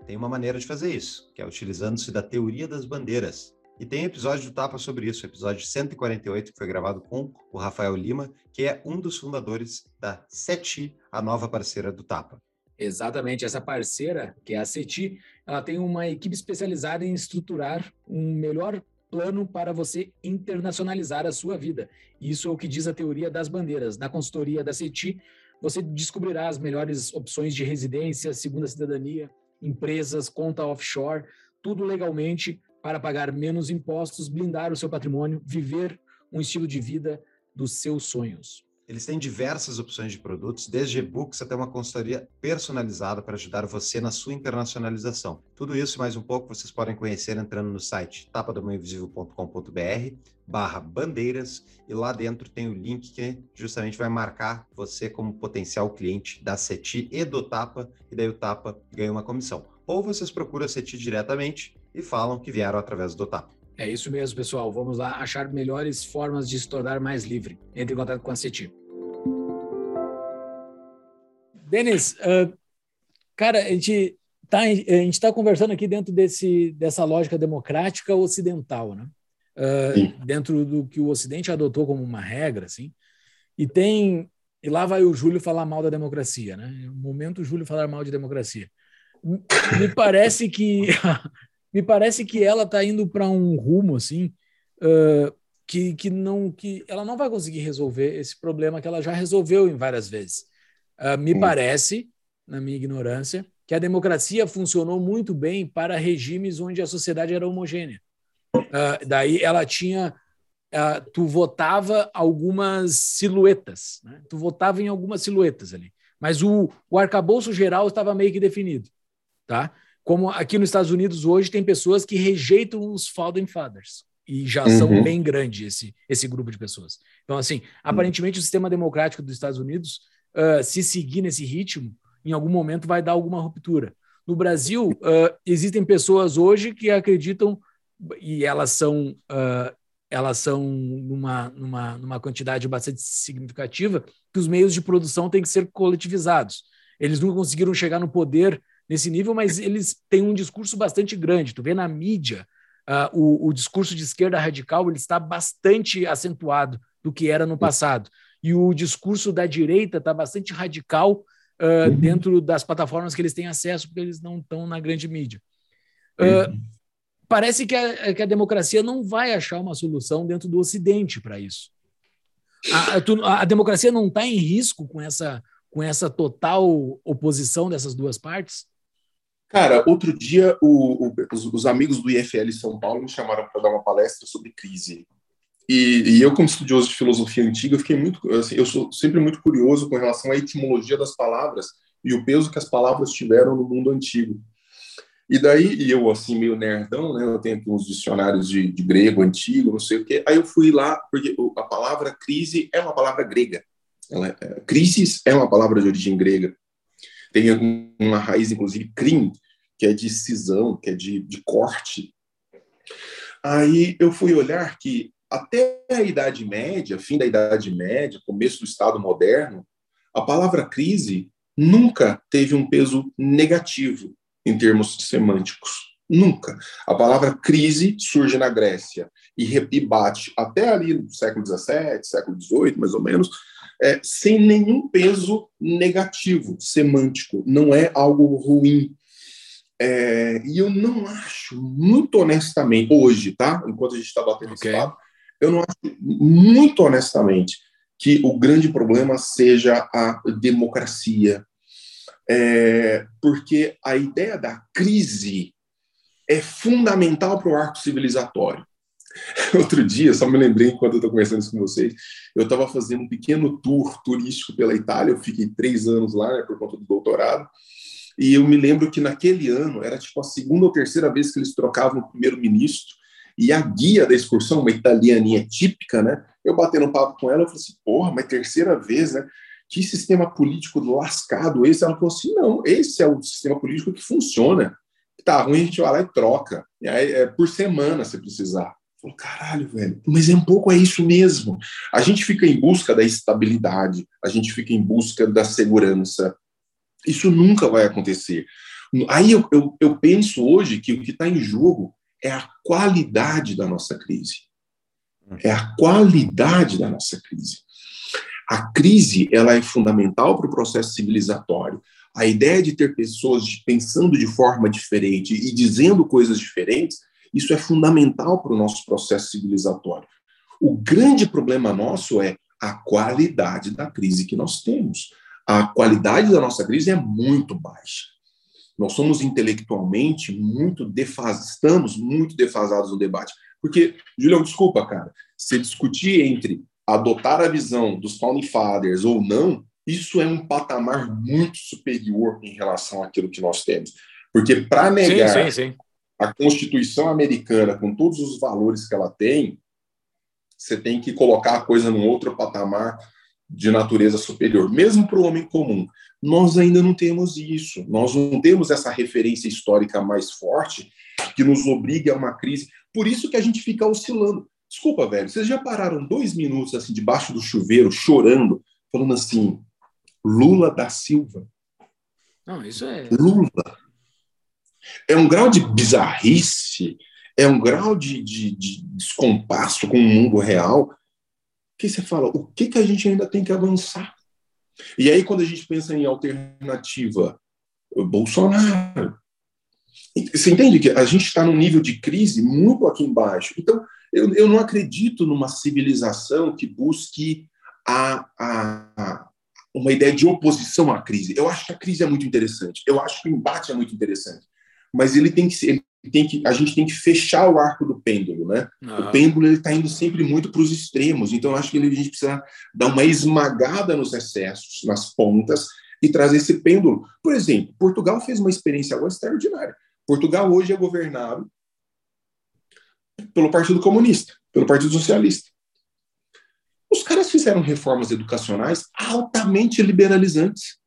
Tem uma maneira de fazer isso, que é utilizando-se da teoria das bandeiras. E tem episódio do Tapa sobre isso, episódio 148, que foi gravado com o Rafael Lima, que é um dos fundadores da CETI, a nova parceira do Tapa. Exatamente, essa parceira, que é a CETI, ela tem uma equipe especializada em estruturar um melhor plano para você internacionalizar a sua vida. Isso é o que diz a teoria das bandeiras. Na consultoria da CETI, você descobrirá as melhores opções de residência, segunda cidadania, empresas, conta offshore, tudo legalmente para pagar menos impostos, blindar o seu patrimônio, viver um estilo de vida dos seus sonhos. Eles têm diversas opções de produtos, desde e-books até uma consultoria personalizada para ajudar você na sua internacionalização. Tudo isso e mais um pouco vocês podem conhecer entrando no site tapadomainvisível.com.br barra bandeiras e lá dentro tem o link que justamente vai marcar você como potencial cliente da CETI e do Tapa, e daí o Tapa ganha uma comissão. Ou vocês procuram a CETI diretamente e falam que vieram através do Tapa. É isso mesmo, pessoal. Vamos lá achar melhores formas de se tornar mais livre. Entre em contato com a CETI. Denis, uh, cara, a gente tá, a gente está conversando aqui dentro desse, dessa lógica democrática ocidental, né? Uh, dentro do que o Ocidente adotou como uma regra, assim. E tem e lá vai o Júlio falar mal da democracia, né? No momento o Júlio falar mal de democracia. Me parece que me parece que ela está indo para um rumo assim uh, que, que não que ela não vai conseguir resolver esse problema que ela já resolveu em várias vezes. Uh, me parece, na minha ignorância, que a democracia funcionou muito bem para regimes onde a sociedade era homogênea. Uh, daí ela tinha. Uh, tu votava algumas silhuetas, né? tu votava em algumas silhuetas ali, mas o, o arcabouço geral estava meio que definido. Tá? Como aqui nos Estados Unidos hoje tem pessoas que rejeitam os Founding Fathers, e já uhum. são bem grande esse, esse grupo de pessoas. Então, assim, aparentemente o sistema democrático dos Estados Unidos uh, se seguir nesse ritmo, em algum momento vai dar alguma ruptura. No Brasil, uh, existem pessoas hoje que acreditam, e elas são, uh, elas são numa, numa, numa quantidade bastante significativa, que os meios de produção têm que ser coletivizados. Eles nunca conseguiram chegar no poder nesse nível, mas eles têm um discurso bastante grande. Tu vê na mídia, uh, o, o discurso de esquerda radical ele está bastante acentuado do que era no passado e o discurso da direita está bastante radical uh, dentro das plataformas que eles têm acesso, porque eles não estão na grande mídia. Uh. Parece que a, que a democracia não vai achar uma solução dentro do Ocidente para isso. A, a, a, democracia não está em risco com essa, com essa total oposição dessas duas partes? Cara, outro dia o, o, os, os, amigos do IFL São Paulo me chamaram para dar uma palestra sobre crise. E, e, eu, como estudioso de filosofia antiga, fiquei muito, assim, eu sou sempre muito curioso com relação à etimologia das palavras e o peso que as palavras tiveram no mundo antigo. E daí, e eu assim, meio nerdão, né, eu tenho aqui uns dicionários de, de grego antigo, não sei o quê, aí eu fui lá, porque a palavra crise é uma palavra grega. Ela é, é é uma palavra de origem grega. Tem uma raiz, inclusive, crim, que é de cisão, que é de, de corte. Aí eu fui olhar que até a Idade Média, fim da Idade Média, começo do Estado moderno, a palavra crise nunca teve um peso negativo em termos semânticos. Nunca. A palavra crise surge na Grécia e, bate até ali no século XVII, século XVIII, mais ou menos, é, sem nenhum peso negativo, semântico. Não é algo ruim. É, e eu não acho, muito honestamente, hoje, tá? Enquanto a gente está batendo okay. esse papo, eu não acho, muito honestamente, que o grande problema seja a democracia. É, porque a ideia da crise é fundamental para o arco civilizatório. Outro dia, só me lembrei enquanto eu estou conversando isso com vocês, eu estava fazendo um pequeno tour turístico pela Itália, eu fiquei três anos lá né, por conta do doutorado, e eu me lembro que naquele ano era tipo a segunda ou terceira vez que eles trocavam o primeiro-ministro, e a guia da excursão, uma italianinha típica, né? Eu batendo papo com ela, eu falei assim, porra, mas terceira vez, né? Que sistema político lascado esse? Ela falou assim, não, esse é o sistema político que funciona. Tá ruim, a gente vai lá e troca. E aí, é por semana, se precisar. Falei, caralho, velho, mas é um pouco é isso mesmo. A gente fica em busca da estabilidade, a gente fica em busca da segurança. Isso nunca vai acontecer. Aí eu, eu, eu penso hoje que o que está em jogo é a qualidade da nossa crise. É a qualidade da nossa crise. A crise ela é fundamental para o processo civilizatório. A ideia de ter pessoas pensando de forma diferente e dizendo coisas diferentes, isso é fundamental para o nosso processo civilizatório. O grande problema nosso é a qualidade da crise que nós temos. A qualidade da nossa crise é muito baixa. Nós somos intelectualmente muito defasados, estamos muito defasados no debate. Porque, Julião, desculpa, cara, se discutir entre adotar a visão dos founding fathers ou não, isso é um patamar muito superior em relação àquilo que nós temos. Porque para negar sim, sim, sim. A Constituição americana com todos os valores que ela tem, você tem que colocar a coisa num outro patamar de natureza superior, mesmo para o homem comum. Nós ainda não temos isso, nós não temos essa referência histórica mais forte que nos obrigue a uma crise. Por isso que a gente fica oscilando. Desculpa, velho, vocês já pararam dois minutos assim debaixo do chuveiro, chorando, falando assim, Lula da Silva. Não, isso é. Lula. É um grau de bizarrice, é um grau de, de, de descompasso com o mundo real que você fala, o que, que a gente ainda tem que avançar? E aí, quando a gente pensa em alternativa, Bolsonaro. Você entende que a gente está num nível de crise muito aqui embaixo. Então, eu, eu não acredito numa civilização que busque a, a, uma ideia de oposição à crise. Eu acho que a crise é muito interessante. Eu acho que o embate é muito interessante. Mas ele tem que ser, ele tem que, a gente tem que fechar o arco do pêndulo, né? Ah. O pêndulo ele está indo sempre muito para os extremos, então acho que a gente precisa dar uma esmagada nos excessos, nas pontas e trazer esse pêndulo. Por exemplo, Portugal fez uma experiência agora extraordinária. Portugal hoje é governado pelo Partido Comunista, pelo Partido Socialista. Os caras fizeram reformas educacionais altamente liberalizantes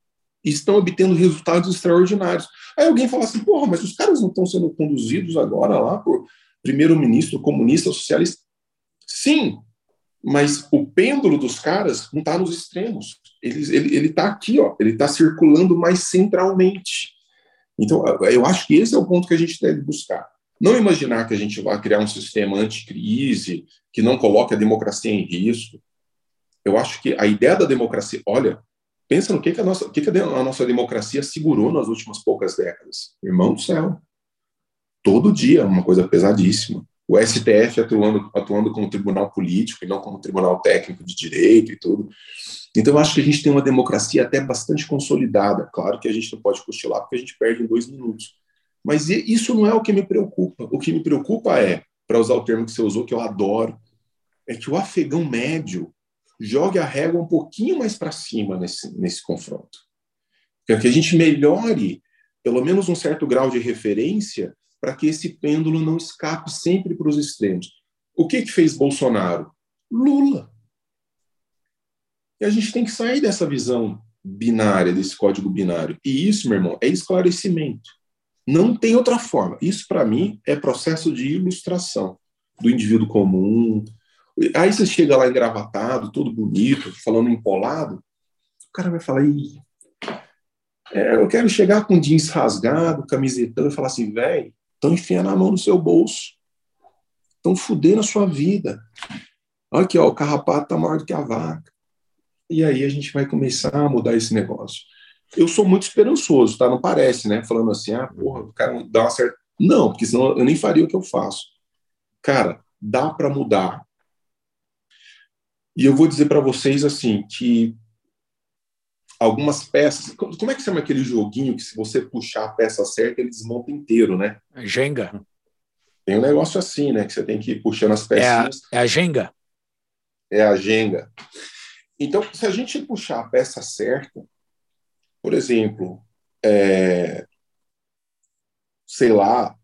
e estão obtendo resultados extraordinários. Aí alguém fala assim, porra, mas os caras não estão sendo conduzidos agora lá por primeiro-ministro comunista socialista? Sim, mas o pêndulo dos caras não está nos extremos. Ele está aqui, ó, ele está circulando mais centralmente. Então, eu acho que esse é o ponto que a gente deve buscar. Não imaginar que a gente vai criar um sistema anticrise, que não coloque a democracia em risco. Eu acho que a ideia da democracia, olha, Pensa no que, que, a, nossa, que, que a nossa democracia segurou nas últimas poucas décadas. Irmão do céu. Todo dia, uma coisa pesadíssima. O STF atuando, atuando como tribunal político e não como tribunal técnico de direito e tudo. Então, eu acho que a gente tem uma democracia até bastante consolidada. Claro que a gente não pode cochilar porque a gente perde em dois minutos. Mas isso não é o que me preocupa. O que me preocupa é, para usar o termo que você usou, que eu adoro, é que o afegão médio jogue a régua um pouquinho mais para cima nesse, nesse confronto. Que a gente melhore pelo menos um certo grau de referência para que esse pêndulo não escape sempre para os extremos. O que, que fez Bolsonaro? Lula. E a gente tem que sair dessa visão binária, desse código binário. E isso, meu irmão, é esclarecimento. Não tem outra forma. Isso, para mim, é processo de ilustração do indivíduo comum, Aí você chega lá engravatado, todo bonito, falando empolado, o cara vai falar, Ih, é, eu quero chegar com jeans rasgado, camisetão, e falar assim, velho, estão enfiando a mão no seu bolso, estão fudendo a sua vida. Olha aqui, ó, o carrapato tá maior do que a vaca. E aí a gente vai começar a mudar esse negócio. Eu sou muito esperançoso, tá? Não parece, né? Falando assim, ah, porra, o cara dá uma certa. Não, porque senão eu nem faria o que eu faço. Cara, dá para mudar. E eu vou dizer para vocês assim que algumas peças. Como é que chama aquele joguinho que se você puxar a peça certa ele desmonta inteiro, né? Jenga. Tem um negócio assim, né? Que você tem que ir puxando as pecinhas. É a, é a Jenga. É a Jenga. Então, se a gente puxar a peça certa, por exemplo, é, sei lá,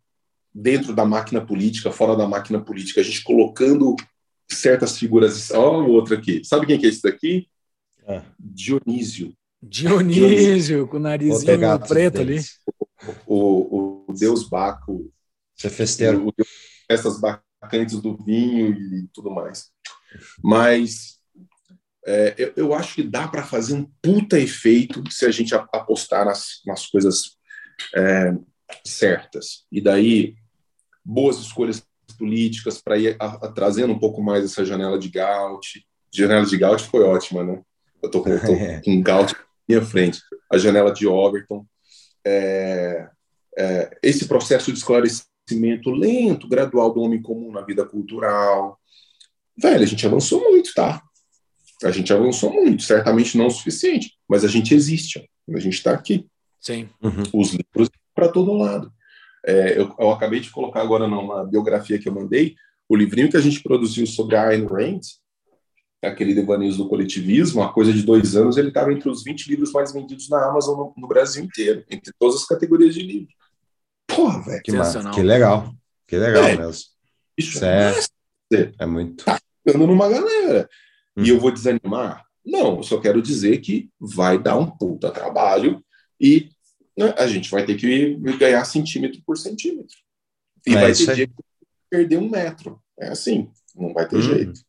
dentro da máquina política, fora da máquina política, a gente colocando certas figuras. Ó, oh, outro aqui. Sabe quem que é esse daqui? Ah. Dionísio. Dionísio, Dionísio, com o narizinho preto ali. O, o, o, deus Baco. Você é festeiro. O, essas bacantes do vinho e tudo mais. Mas é, eu, eu, acho que dá para fazer um puta efeito se a gente apostar nas, nas coisas é, certas. E daí, boas escolhas políticas para ir a, a, trazendo um pouco mais essa janela de Gaut. Janela de Gaut foi ótima, né? Eu estou com, tô com Gaut na minha frente. A janela de Overton. É, é, esse processo de esclarecimento lento, gradual do homem comum na vida cultural. Velho, a gente avançou muito, tá? A gente avançou muito, certamente não o suficiente, mas a gente existe, a gente está aqui. Sim. Uhum. Os livros para todo lado. É, eu, eu, acabei de colocar agora numa biografia que eu mandei, o livrinho que a gente produziu sobre a Ayn Rand, aquele devaneios do coletivismo, a coisa de dois anos, ele estava entre os 20 livros mais vendidos na Amazon no, no Brasil inteiro, entre todas as categorias de livro. Porra, velho. Que, que legal. Que legal é, mesmo. Isso é, é, é muito. Tá ficando numa galera. Hum. E eu vou desanimar? Não, eu só quero dizer que vai dar um puta trabalho e né, a gente vai ter que ganhar centímetro por centímetro. E é vai ter dia que perder um metro. É assim, não vai ter hum. jeito.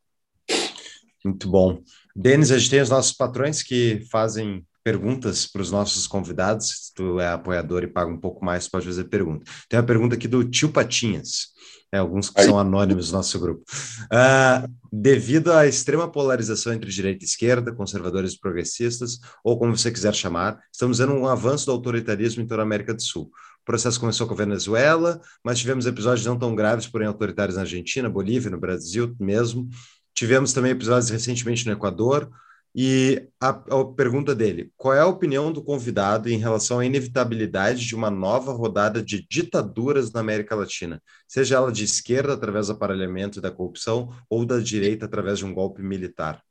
Muito bom. Denis, a gente tem os nossos patrões que fazem perguntas para os nossos convidados. Se tu é apoiador e paga um pouco mais, pode fazer pergunta. Tem uma pergunta aqui do Tio Patinhas. É, alguns que Aí. são anônimos no nosso grupo. Uh, devido à extrema polarização entre direita e esquerda, conservadores e progressistas, ou como você quiser chamar, estamos vendo um avanço do autoritarismo em toda a América do Sul. O processo começou com a Venezuela, mas tivemos episódios não tão graves, porém autoritários na Argentina, Bolívia, no Brasil mesmo. Tivemos também episódios recentemente no Equador, e a, a, pergunta dele: qual é a opinião do convidado em relação à inevitabilidade de uma nova rodada de ditaduras na América Latina, seja ela de esquerda através do aparelhamento e da corrupção ou da direita através de um golpe militar?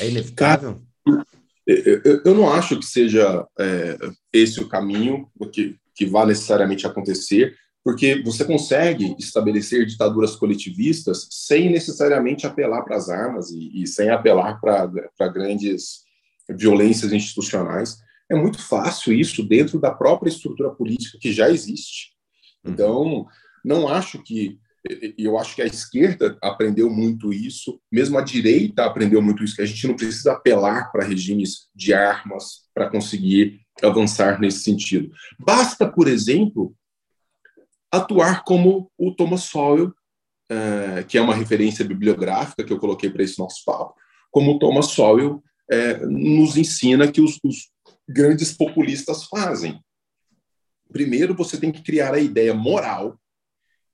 É inevitável? Eu, não acho que seja é, esse o caminho que, que vá necessariamente acontecer porque você consegue estabelecer ditaduras coletivistas sem necessariamente apelar para as armas e, e sem apelar para grandes violências institucionais. É muito fácil isso dentro da própria estrutura política que já existe. Uhum. Então, não acho que. Eu acho que a esquerda aprendeu muito isso, mesmo a direita aprendeu muito isso, que a gente não precisa apelar para regimes de armas para conseguir avançar nesse sentido. Basta, por exemplo, atuar como o Thomas Sowell, é, que é uma referência bibliográfica que eu coloquei para esse nosso papo, como o Thomas Sowell é, nos ensina que os, os grandes populistas fazem. Primeiro, você tem que criar a ideia moral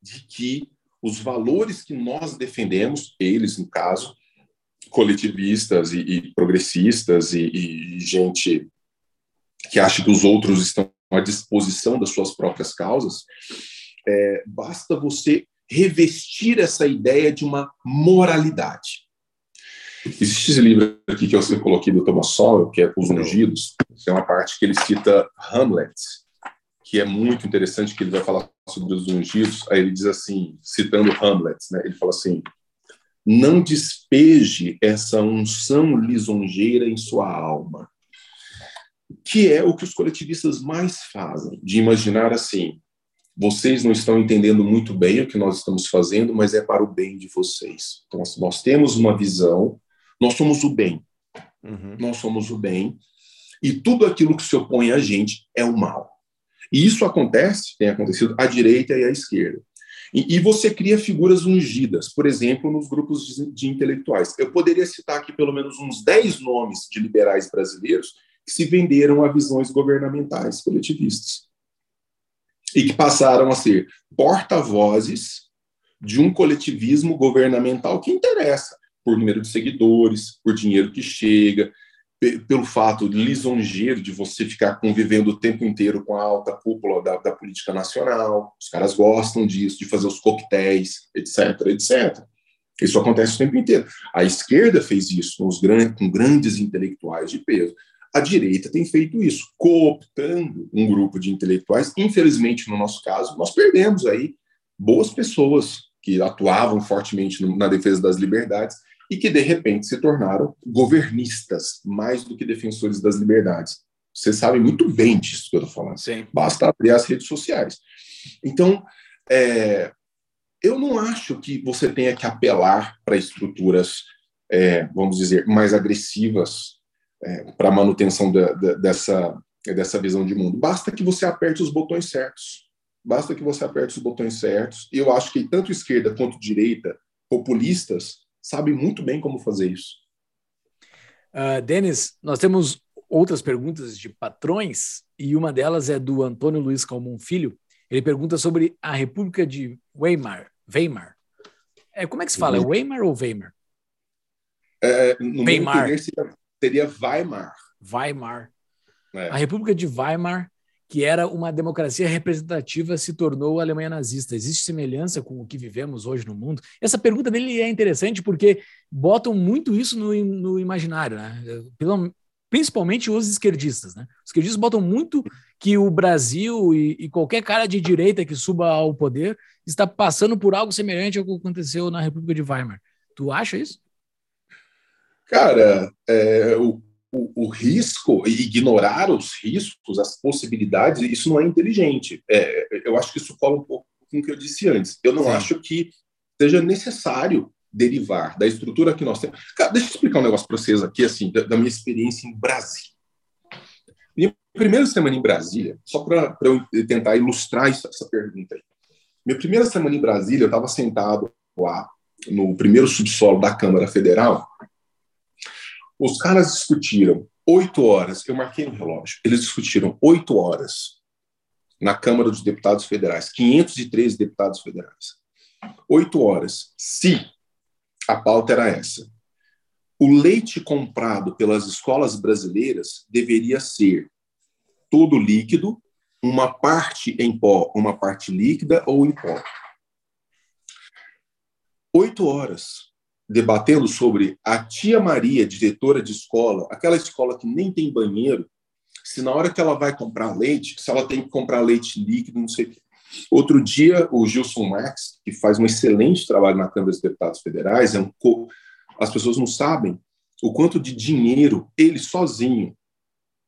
de que os valores que nós defendemos, eles, no caso, coletivistas e, e progressistas e, e, gente que acha que os outros estão à disposição das suas próprias causas, é, basta você revestir essa ideia de uma moralidade. Existe esse livro aqui que eu coloquei do Thomas Sowell, que é Os Ungidos, tem uma parte que ele cita Hamlet, que é muito interessante, que ele vai falar sobre os ungidos, aí ele diz assim, citando Hamlet, né, ele fala assim, não despeje essa unção lisonjeira em sua alma, que é o que os coletivistas mais fazem, de imaginar assim, vocês não estão entendendo muito bem o que nós estamos fazendo, mas é para o bem de vocês. Então, nós temos uma visão, nós somos o bem. Uhum. Nós somos o bem, e tudo aquilo que se opõe a gente é o mal. E isso acontece, tem acontecido à direita e à esquerda. E, e você cria figuras ungidas, por exemplo, nos grupos de, de, intelectuais. Eu poderia citar aqui pelo menos uns 10 nomes de liberais brasileiros que se venderam a visões governamentais coletivistas e que passaram a ser porta-vozes de um coletivismo governamental que interessa por número de seguidores, por dinheiro que chega, pelo fato lisonjeiro de você ficar convivendo o tempo inteiro com a alta cúpula da, da, política nacional. Os caras gostam disso, de fazer os coquetéis, etc, etc. Isso acontece o tempo inteiro. A esquerda fez isso com, os grandes, com grandes intelectuais de peso. A direita tem feito isso, cooptando um grupo de intelectuais. Infelizmente, no nosso caso, nós perdemos aí boas pessoas que atuavam fortemente na defesa das liberdades e que, de repente, se tornaram governistas, mais do que defensores das liberdades. Você sabe muito bem disso que eu estou falando. Sim. Basta abrir as redes sociais. Então, é, eu não acho que você tenha que apelar para estruturas, é, vamos dizer, mais agressivas é, para a manutenção da, da, dessa, dessa visão de mundo. Basta que você aperte os botões certos. Basta que você aperte os botões certos. E eu acho que tanto esquerda quanto direita, populistas, sabe muito bem como fazer isso. Uh, Denis, nós temos outras perguntas de patrões e uma delas é do Antônio Luiz Calmon Filho. Ele pergunta sobre a República de Weimar. Weimar. É, como é que se fala? É uhum. Weimar ou Weimar? É, no Weimar. Seria, seria Weimar. Weimar. É. A República de Weimar que era uma democracia representativa, se tornou a Alemanha nazista. Existe semelhança com o que vivemos hoje no mundo? Essa pergunta dele é interessante porque botam muito isso no, no imaginário, né? principalmente os esquerdistas. Né? Os esquerdistas botam muito que o Brasil e, e, qualquer cara de direita que suba ao poder está passando por algo semelhante ao que aconteceu na República de Weimar. Tu acha isso? Cara, é, o, o, o, risco ignorar os riscos, as possibilidades, isso não é inteligente. É, eu acho que isso cola um pouco com o que eu disse antes. Eu não Sim. acho que seja necessário derivar da estrutura que nós temos. Cara, deixa eu explicar um negócio para vocês aqui, assim, da, da, minha experiência em Brasília. Minha primeira semana em Brasília, só para eu tentar ilustrar essa, essa pergunta aí. Minha primeira semana em Brasília, eu estava sentado lá no primeiro subsolo da Câmara Federal os caras discutiram oito horas, eu marquei no relógio, eles discutiram oito horas na Câmara dos Deputados Federais, 513 deputados federais. Oito horas. Se a pauta era essa. O leite comprado pelas escolas brasileiras deveria ser todo líquido, uma parte em pó, uma parte líquida ou em pó. Oito horas debatendo sobre a tia Maria, diretora de escola, aquela escola que nem tem banheiro, se na hora que ela vai comprar leite, se ela tem que comprar leite líquido, não sei o quê. Outro dia, o Gilson Marx, que faz um excelente trabalho na Câmara dos Deputados Federais, é um co... as pessoas não sabem o quanto de dinheiro ele sozinho,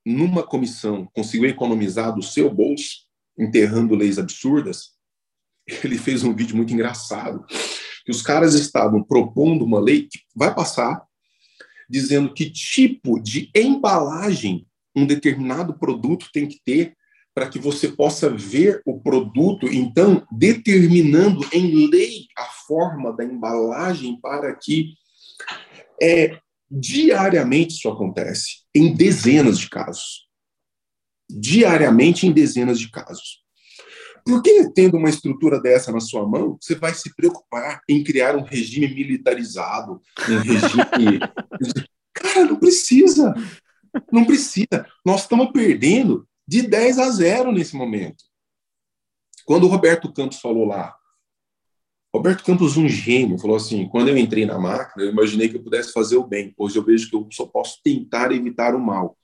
numa comissão, conseguiu economizar do seu bolso, enterrando leis absurdas. Ele fez um vídeo muito engraçado que os caras estavam propondo uma lei que vai passar, dizendo que tipo de embalagem um determinado produto tem que ter para que você possa ver o produto, então determinando em lei a forma da embalagem para que é, Diariamente isso acontece, em dezenas de casos. Diariamente em dezenas de casos. Por que, tendo uma estrutura dessa na sua mão, você vai se preocupar em criar um regime militarizado, um regime. Cara, não precisa. Não precisa. Nós estamos perdendo de 10 a 0 nesse momento. Quando o Roberto Campos falou lá, Roberto Campos, um gênio, falou assim: quando eu entrei na máquina, eu imaginei que eu pudesse fazer o bem. Hoje eu vejo que eu só posso tentar evitar o mal.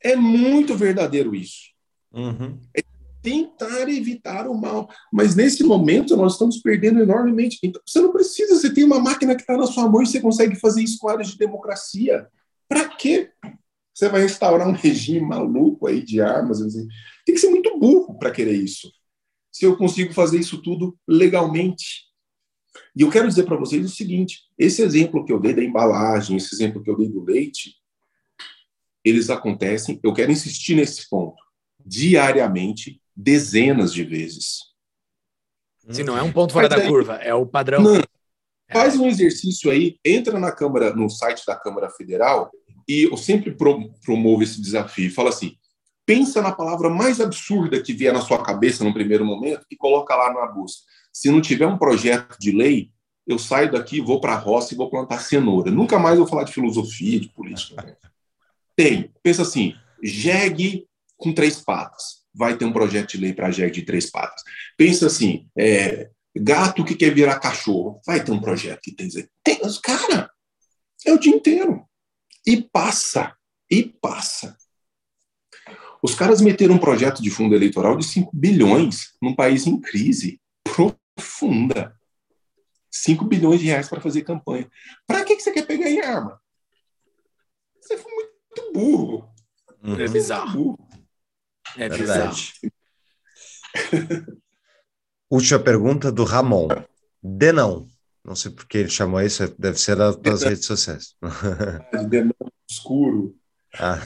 É muito verdadeiro isso. Uhum. É tentar evitar o mal. Mas nesse momento nós estamos perdendo enormemente. Então, você não precisa, você tem uma máquina que está na sua mão e você consegue fazer isso com áreas de democracia. Para quê? Você vai instaurar um regime maluco aí de armas? Tem que ser muito burro para querer isso. Se eu consigo fazer isso tudo legalmente. E eu quero dizer para vocês o seguinte: esse exemplo que eu dei da embalagem, esse exemplo que eu dei do leite, eles acontecem. Eu quero insistir nesse ponto diariamente dezenas de vezes. Se não é um ponto fora Mas da aí, curva, é o padrão. Não, faz um exercício aí, entra na Câmara, no site da Câmara Federal, e eu sempre promovo esse desafio. Fala assim: pensa na palavra mais absurda que vier na sua cabeça no primeiro momento e coloca lá na busca. Se não tiver um projeto de lei, eu saio daqui, vou para a roça e vou plantar cenoura. Nunca mais vou falar de filosofia, de política. Tem. Pensa assim: jegue com três patas vai ter um projeto de lei para jegue de três patas. Pensa assim, é, gato que quer virar cachorro, vai ter um projeto que tem tem, cara, é o dia inteiro. E passa, e passa. Os caras meteram um projeto de fundo eleitoral de 5 bilhões num país em crise profunda. 5 bilhões de reais para fazer campanha. Para que, que você quer pegar em arma? Você foi muito burro. Uhum. É bizarro. É verdade. Última pergunta do Ramon. Denão. Não sei por que ele chamou isso, deve ser das redes sociais. Denão escuro. Ah.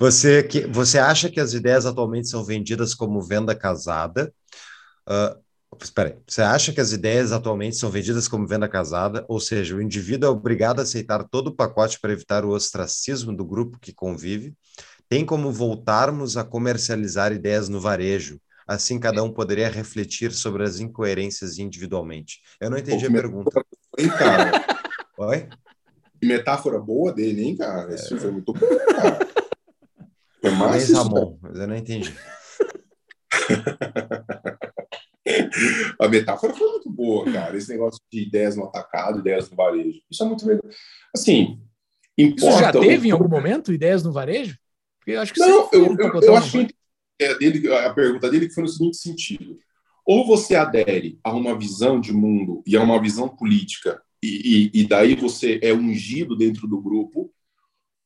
Você, que, você acha que as ideias atualmente são vendidas como venda casada? Uh, espera aí. Você acha que as ideias atualmente são vendidas como venda casada? Ou seja, o indivíduo é obrigado a aceitar todo o pacote para evitar o ostracismo do grupo que convive? Tem como voltarmos a comercializar ideias no varejo? Assim, cada um poderia refletir sobre as incoerências individualmente. Eu não entendi Pô, a pergunta. Hein, cara? Oi? Que metáfora boa dele, hein, cara? Isso é... foi muito bom, cara. Foi mais isso, Ramon, mas eu não entendi. a metáfora foi muito boa, cara. Esse negócio de ideias no atacado, ideias no varejo. Isso é muito legal. Assim, importa... Isso já teve em algum momento, ideias no varejo? Porque acho que não, eu, eu, eu acho que é dele, a pergunta dele foi no seguinte sentido: ou você adere a uma visão de mundo e a uma visão política, e, e, e daí você é ungido dentro do grupo,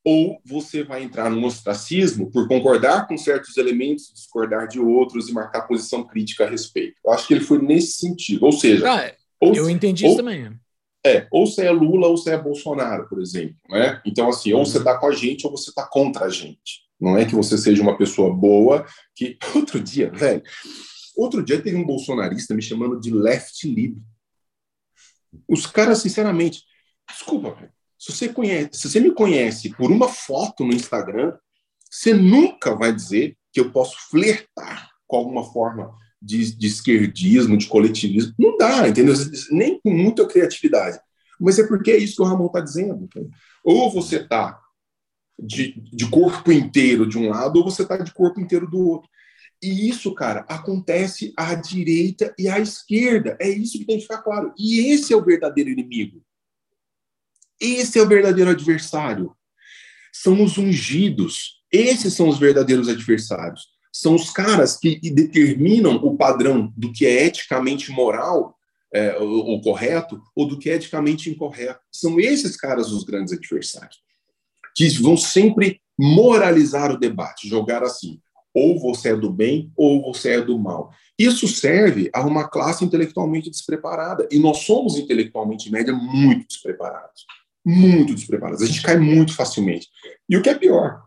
ou você vai entrar no ostracismo por concordar com certos elementos, discordar de outros e marcar posição crítica a respeito. Eu acho que ele foi nesse sentido. Ou seja, ah, ou, eu entendi ou, isso também. É, ou você é Lula ou você é Bolsonaro, por exemplo. Né? Então, assim, ou você está uhum. com a gente ou você está contra a gente. Não é que você seja uma pessoa boa, que. Outro dia, velho. Outro dia teve um bolsonarista me chamando de left lib. Os caras, sinceramente, desculpa, velho. Se você conhece, se você me conhece por uma foto no Instagram, você nunca vai dizer que eu posso flertar com alguma forma de, de esquerdismo, de coletivismo. Não dá, entendeu? Nem com muita criatividade. Mas é porque é isso que o Ramon está dizendo. Ou você está de, de corpo inteiro de um lado, ou você está de corpo inteiro do outro. E isso, cara, acontece à direita e à esquerda. É isso que tem que ficar claro. E esse é o verdadeiro inimigo. Esse é o verdadeiro adversário. São os ungidos. Esses são os verdadeiros adversários. São os caras que determinam o padrão do que é eticamente moral é, ou correto ou do que é eticamente incorreto. São esses caras os grandes adversários que vão sempre moralizar o debate, jogar assim, ou você é do bem ou você é do mal. Isso serve a uma classe intelectualmente despreparada. E nós somos intelectualmente, média, muito despreparados. Muito despreparados. A gente cai muito facilmente. E o que é pior,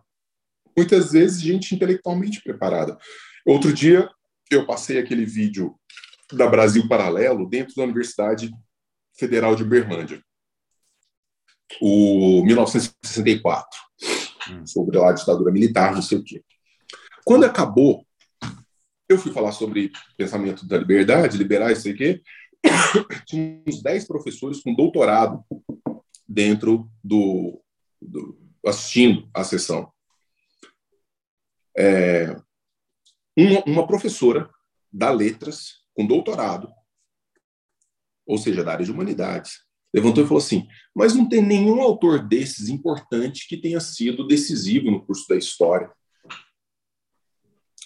muitas vezes, gente intelectualmente preparada. Outro dia, eu passei aquele vídeo da Brasil Paralelo dentro da Universidade Federal de Uberlândia. O 1964, hum. sobre a ditadura militar, não sei o quê. Quando acabou, eu fui falar sobre pensamento da liberdade, liberais, sei o quê. Tinha uns 10 professores com doutorado dentro do, do assistindo à sessão. É, uma, uma professora da letras com doutorado, ou seja, da área de humanidades, levantou e falou assim: mas não tem nenhum autor desses importante que tenha sido decisivo no curso da história.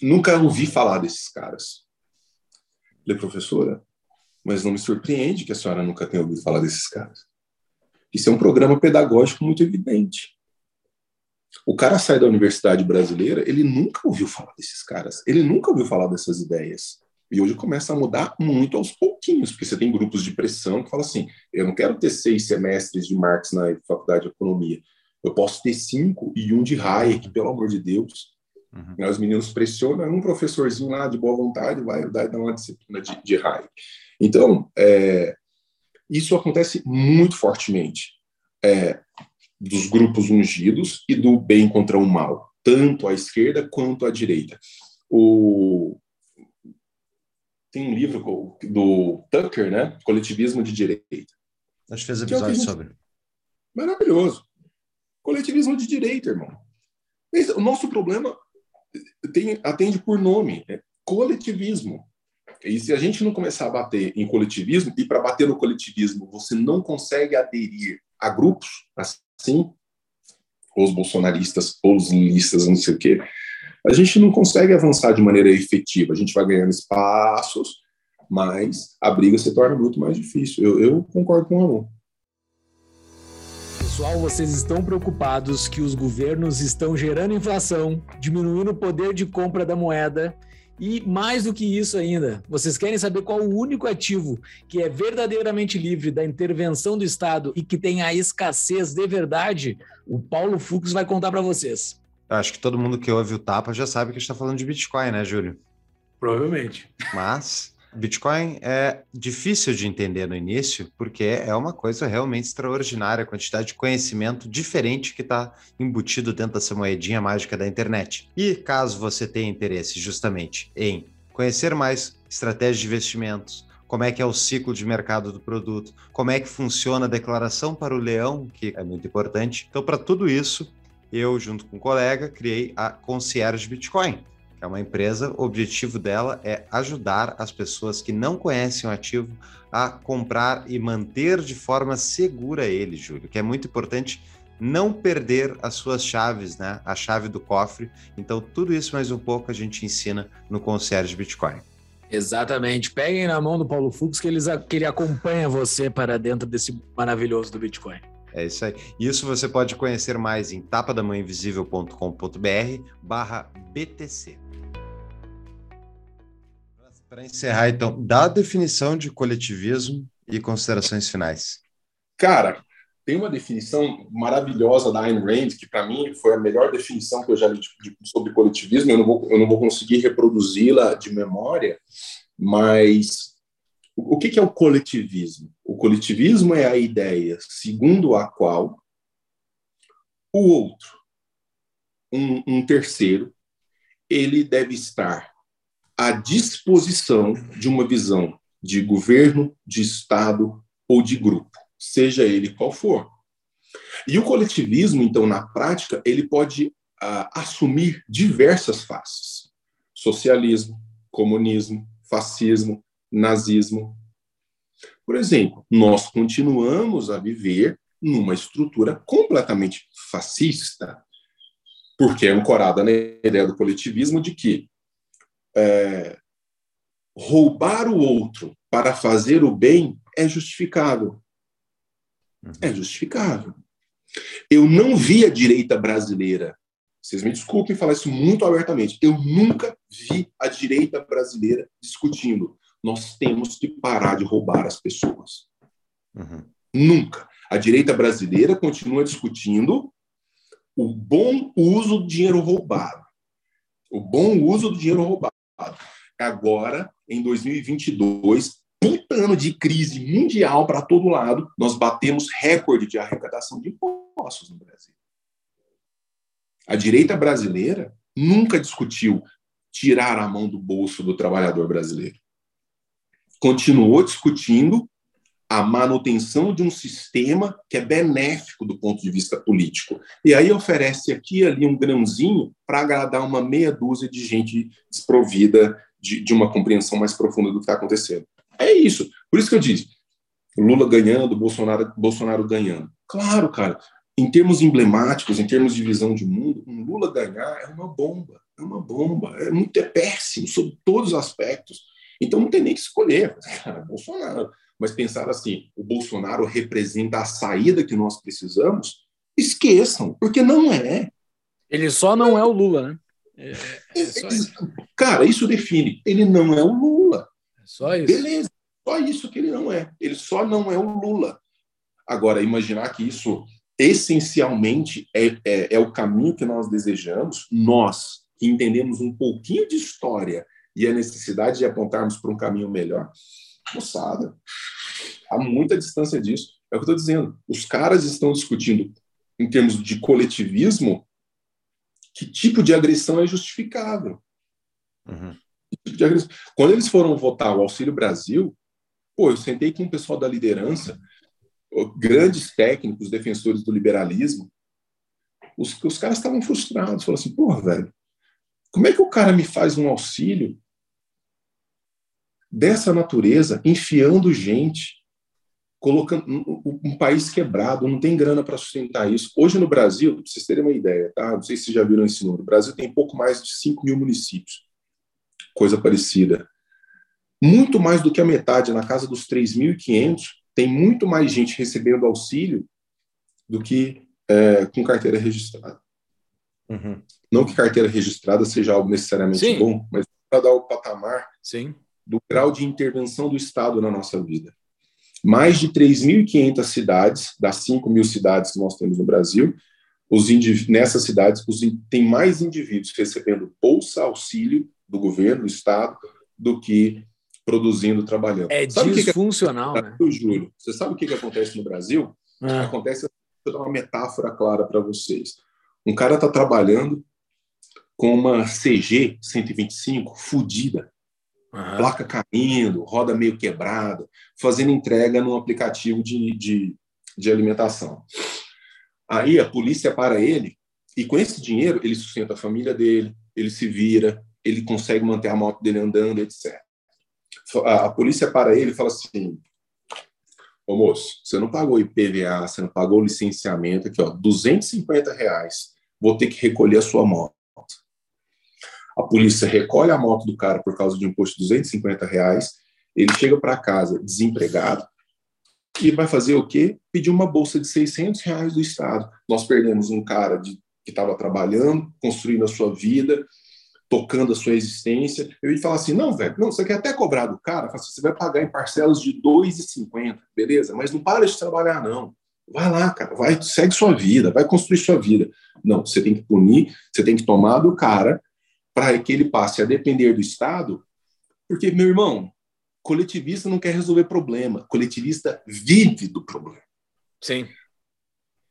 Nunca ouvi falar desses caras. Falei, professora, mas não me surpreende que a senhora nunca tenha ouvido falar desses caras. Isso é um programa pedagógico muito evidente. O cara sai da universidade brasileira, ele nunca ouviu falar desses caras, ele nunca ouviu falar dessas ideias. E hoje começa a mudar muito aos pouquinhos, porque você tem grupos de pressão que falam assim: eu não quero ter seis semestres de Marx na faculdade de economia, eu posso ter cinco e um de Hayek, pelo amor de Deus. Uhum. Os meninos pressionam, um professorzinho lá de boa vontade vai dar uma disciplina de, de Hayek. Então, é, isso acontece muito fortemente. É, dos grupos ungidos e do bem contra o mal, tanto à esquerda quanto à direita. O... Tem um livro do Tucker, né? Coletivismo de Direita. Acho que fez é episódio que gente... sobre. Maravilhoso. Coletivismo de direita, irmão. O nosso problema tem, atende por nome, é coletivismo. E se a gente não começar a bater em coletivismo, e para bater no coletivismo você não consegue aderir a grupos, assim, os bolsonaristas, ou os listas, não sei o quê, a gente não consegue avançar de maneira efetiva. A gente vai ganhando espaços, mas a briga se torna muito mais difícil. Eu, eu concordo com o Ramon. Pessoal, vocês estão preocupados que os governos estão gerando inflação, diminuindo o poder de compra da moeda e mais do que isso ainda, vocês querem saber qual o único ativo que é verdadeiramente livre da intervenção do Estado e que tem a escassez de verdade? O Paulo Fux vai contar para vocês. Acho que todo mundo que ouve o Tapa já sabe que a gente está falando de Bitcoin, né, Júlio? Provavelmente. Mas Bitcoin é difícil de entender no início, porque é uma coisa realmente extraordinária, a quantidade de conhecimento diferente que está embutido dentro dessa moedinha mágica da internet. E caso você tenha interesse justamente em conhecer mais estratégias de investimentos, como é que é o ciclo de mercado do produto, como é que funciona a declaração para o leão, que é muito importante. Então, para tudo isso, eu, junto com um colega, criei a Concierge Bitcoin é uma empresa, o objetivo dela é ajudar as pessoas que não conhecem o ativo a comprar e manter de forma segura ele, Júlio, que é muito importante não perder as suas chaves, né? A chave do cofre. Então, tudo isso mais um pouco a gente ensina no Concierge Bitcoin. Exatamente. Peguem na mão do Paulo Fux que, eles, que ele acompanha você para dentro desse maravilhoso do Bitcoin. É isso aí. Isso você pode conhecer mais em tapadamãoinvisível.com.br barra BTC. Para encerrar, então, dá a definição de coletivismo e considerações finais. Cara, tem uma definição maravilhosa da Ayn Rand, que para mim foi a melhor definição que eu já li sobre coletivismo. Eu não vou, eu não vou conseguir reproduzi-la de memória, mas o que é o coletivismo? O coletivismo é a ideia segundo a qual o outro, um, um terceiro, ele deve estar à disposição de uma visão de governo, de Estado ou de grupo, seja ele qual for. E o coletivismo, então, na prática, ele pode uh, assumir diversas faces: socialismo, comunismo, fascismo, nazismo. Por exemplo, nós continuamos a viver numa estrutura completamente fascista, porque é ancorada na ideia do coletivismo de que é, roubar o outro para fazer o bem é justificável. Uhum. É justificável. Eu não vi a direita brasileira, vocês me desculpem falar isso muito abertamente, eu nunca vi a direita brasileira discutindo. Nós temos que parar de roubar as pessoas. Uhum. Nunca. A direita brasileira continua discutindo o bom uso do dinheiro roubado. O bom uso do dinheiro roubado. Agora, em 2022, puta ano de crise mundial para todo lado, nós batemos recorde de arrecadação de impostos no Brasil. A direita brasileira nunca discutiu tirar a mão do bolso do trabalhador brasileiro. Continuou discutindo a manutenção de um sistema que é benéfico do ponto de vista político. E aí oferece aqui e ali um grãozinho para agradar uma meia dúzia de gente desprovida de, de uma compreensão mais profunda do que está acontecendo. É isso. Por isso que eu disse, Lula ganhando, Bolsonaro, Bolsonaro ganhando. Claro, cara, em termos emblemáticos, em termos de visão de mundo, um Lula ganhar é uma bomba, é uma bomba, é muito é péssimo sob todos os aspectos. Então não tem nem que escolher, cara, Bolsonaro mas pensar assim, o Bolsonaro representa a saída que nós precisamos, esqueçam, porque não é. Ele só não é o Lula, né? É, é isso. Cara, isso define. Ele não é o Lula. É só isso. Beleza, só isso que ele não é. Ele só não é o Lula. Agora, imaginar que isso essencialmente é, é, é o caminho que nós desejamos, nós que entendemos um pouquinho de história e a necessidade de apontarmos para um caminho melhor, moçada, há muita distância disso. É o que eu estou dizendo. Os caras estão discutindo, em termos de coletivismo, que tipo de agressão é justificável. Uhum. Tipo Quando eles foram votar o Auxílio Brasil, pô, eu sentei com o pessoal da liderança, grandes técnicos, defensores do liberalismo, os, os caras estavam frustrados. Falaram assim, porra, velho, como é que o cara me faz um auxílio dessa natureza, enfiando gente, colocando um, país quebrado, não tem grana para sustentar isso. Hoje no Brasil, para vocês terem uma ideia, tá? Não sei se vocês já viram esse número. O Brasil tem pouco mais de 5 mil municípios, coisa parecida. Muito mais do que a metade, na casa dos 3.500, tem muito mais gente recebendo auxílio do que é, com carteira registrada. Uhum. Não que carteira registrada seja algo necessariamente Sim. bom, mas para dar o patamar Sim do grau de intervenção do Estado na nossa vida. Mais de 3.500 cidades, das 5 mil cidades que nós temos no Brasil, os nessas cidades os tem mais indivíduos recebendo bolsa, auxílio do governo, do Estado, do que produzindo, trabalhando. É sabe disfuncional, que que... né? Júlio, você sabe o que, que acontece no Brasil? Ah. Acontece, vou dar uma metáfora clara para vocês. Um cara está trabalhando com uma CG 125 fodida, Uhum. Placa caindo, roda meio quebrada, fazendo entrega num aplicativo de, de, de alimentação. Aí a polícia para ele, e com esse dinheiro ele sustenta a família dele, ele se vira, ele consegue manter a moto dele andando, etc. A, a polícia para ele e fala assim: Ô moço, você não pagou IPVA, você não pagou licenciamento, aqui, ó, 250 reais. Vou ter que recolher a sua moto. A polícia recolhe a moto do cara por causa de um imposto de 250 reais. Ele chega para casa desempregado e vai fazer o quê? Pedir uma bolsa de 600 reais do Estado. Nós perdemos um cara de, que estava trabalhando, construindo a sua vida, tocando a sua existência. Eu ia falar assim: não, velho, não, você quer até cobrar do cara? Assim, você vai pagar em parcelas de 2,50, beleza? Mas não para de trabalhar, não. Vai lá, cara, vai, segue sua vida, vai construir sua vida. Não, você tem que punir, você tem que tomar do cara para que ele passe a depender do Estado, porque, meu irmão, coletivista não quer resolver problema, coletivista vive do problema. Sim.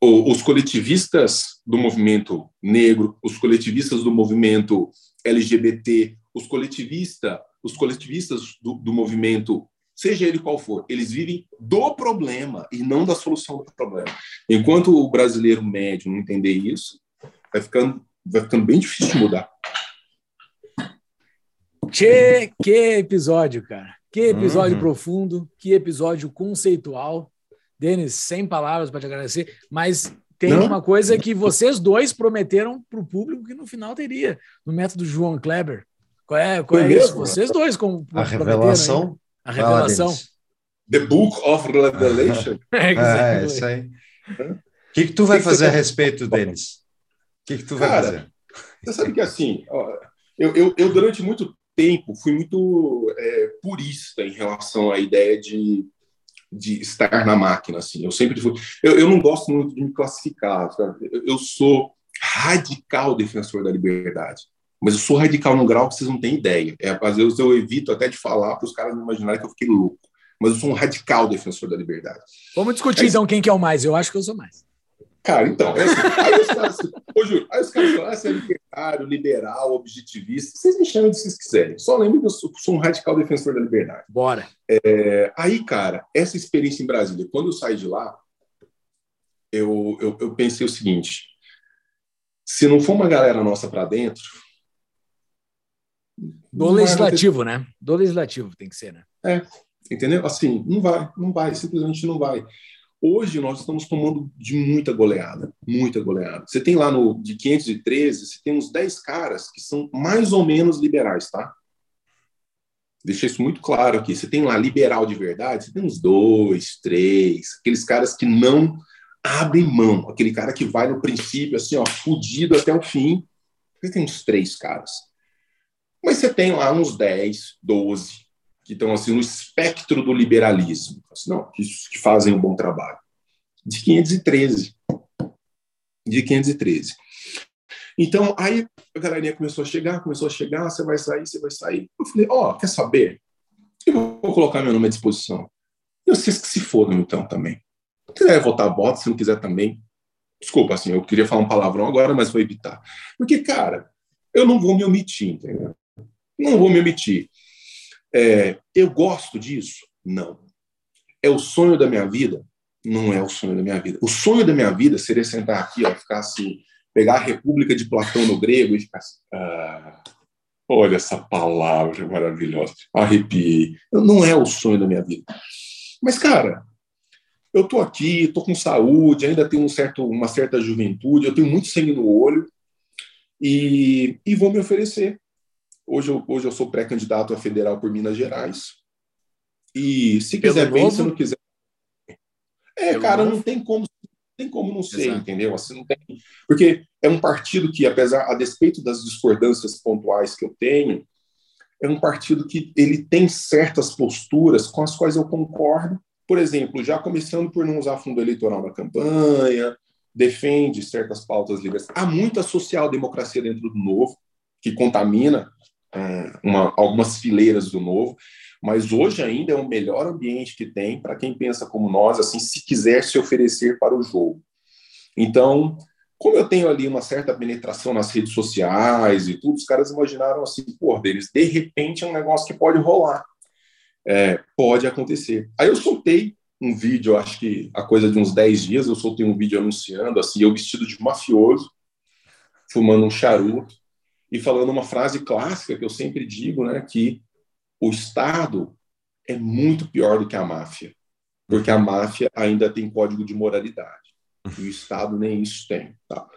Os coletivistas do movimento negro, os coletivistas do movimento LGBT, os coletivistas, os coletivistas do, do movimento, seja ele qual for, eles vivem do problema e não da solução do problema. Enquanto o brasileiro médio não entender isso, vai ficando, vai ficando bem difícil de mudar. Tchê, que episódio, cara. Que episódio uhum. profundo, que episódio conceitual. Denis, sem palavras para te agradecer, mas tem Não? uma coisa que vocês dois prometeram para o público que no final teria, no método João Kleber. Qual é, qual é isso? Vocês dois como A revelação. A revelação. The Book of Revelation. é, é, isso aí. O que, que tu vai fazer a respeito, Denis? O que, que tu vai Cara, fazer? Você sabe que assim, ó, eu, eu, eu, durante muito tempo fui muito é, purista em relação à ideia de, de estar na máquina. Assim. Eu sempre fui. Eu, eu não gosto muito de me classificar. Sabe? Eu, sou radical defensor da liberdade. Mas eu sou radical num grau que vocês não têm ideia. É, às vezes eu evito até de falar para os caras não imaginarem que eu fiquei louco. mas eu sou um radical defensor da liberdade. Vamos discutir, então, quem que é o mais. Eu acho que eu sou mais. Cara, então, é assim, aí os caras, ô, Júlio, aí os caras falam, ah, você é libertário, liberal, objetivista, vocês me chamam de vocês quiserem. Só lembrem que eu sou, sou, um radical defensor da liberdade. Bora. É, aí, cara, essa experiência em Brasília, quando eu saí de lá, eu, eu, eu pensei o seguinte: se não for uma galera nossa para dentro. Do legislativo, né? Do legislativo tem que ser, né? É, entendeu? Assim, não vai, não vai, simplesmente não vai. Hoje nós estamos tomando de muita goleada, muita goleada. Você tem lá no de 513, você tem uns 10 caras que são mais ou menos liberais, tá? Deixa isso muito claro aqui. Você tem lá liberal de verdade, você tem uns dois, três, aqueles caras que não abrem mão, aquele cara que vai no princípio assim, ó, fudido até o fim. Você tem uns três caras. Mas você tem lá uns 10, 12 que estão assim no espectro do liberalismo, assim, não, que, que fazem um bom trabalho. De 513. De 513. Então, aí a galerinha começou a chegar, começou a chegar, você vai sair, você vai sair. Eu falei, ó, oh, quer saber? Eu vou colocar meu nome à disposição. E vocês que se fodam, então, também. Se quiser votar, bota, se não quiser também. Desculpa, assim, eu queria falar um palavrão agora, mas vou evitar. Porque, cara, eu não vou me omitir, entendeu? Não vou me omitir. É, eu gosto disso? Não. É o sonho da minha vida? Não é o sonho da minha vida. O sonho da minha vida seria sentar aqui, ó, ficar assim, pegar a República de Platão no grego e ficar assim. Ah, olha essa palavra maravilhosa. Arrepiei. Não é o sonho da minha vida. Mas, cara, eu tô aqui, tô com saúde, ainda tenho um certo, uma certa juventude, eu tenho muito sangue no olho e, e vou me oferecer. Hoje eu, hoje eu sou pré-candidato a federal por Minas Gerais. E se Pelo quiser novo? bem, se não quiser. É, Pelo cara, novo? não tem como tem como não ser, Exato. entendeu? Assim, não tem... Porque é um partido que, apesar, a despeito das discordâncias pontuais que eu tenho, é um partido que ele tem certas posturas com as quais eu concordo. Por exemplo, já começando por não usar fundo eleitoral na campanha, defende certas pautas livres. Há muita social-democracia dentro do novo, que contamina uma, algumas fileiras do novo, mas hoje ainda é o melhor ambiente que tem para quem pensa como nós, assim, se quiser se oferecer para o jogo. Então, como eu tenho ali uma certa penetração nas redes sociais e tudo, os caras imaginaram assim, pô, deles, de repente é um negócio que pode rolar. É, pode acontecer. Aí eu soltei um vídeo, acho que a coisa de uns 10 dias, eu soltei um vídeo anunciando, assim, eu vestido de mafioso, fumando um charuto, e falando uma frase clássica que eu sempre digo, né, que o Estado é muito pior do que a máfia, porque a máfia ainda tem código de moralidade e o Estado nem isso tem. Tá?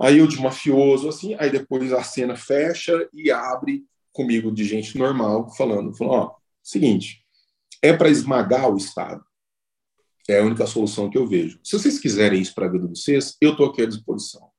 Aí eu de mafioso assim, aí depois a cena fecha e abre comigo de gente normal falando, falando, ó, seguinte, é para esmagar o Estado. É a única solução que eu vejo. Se vocês quiserem isso para a vida de vocês, eu estou aqui à disposição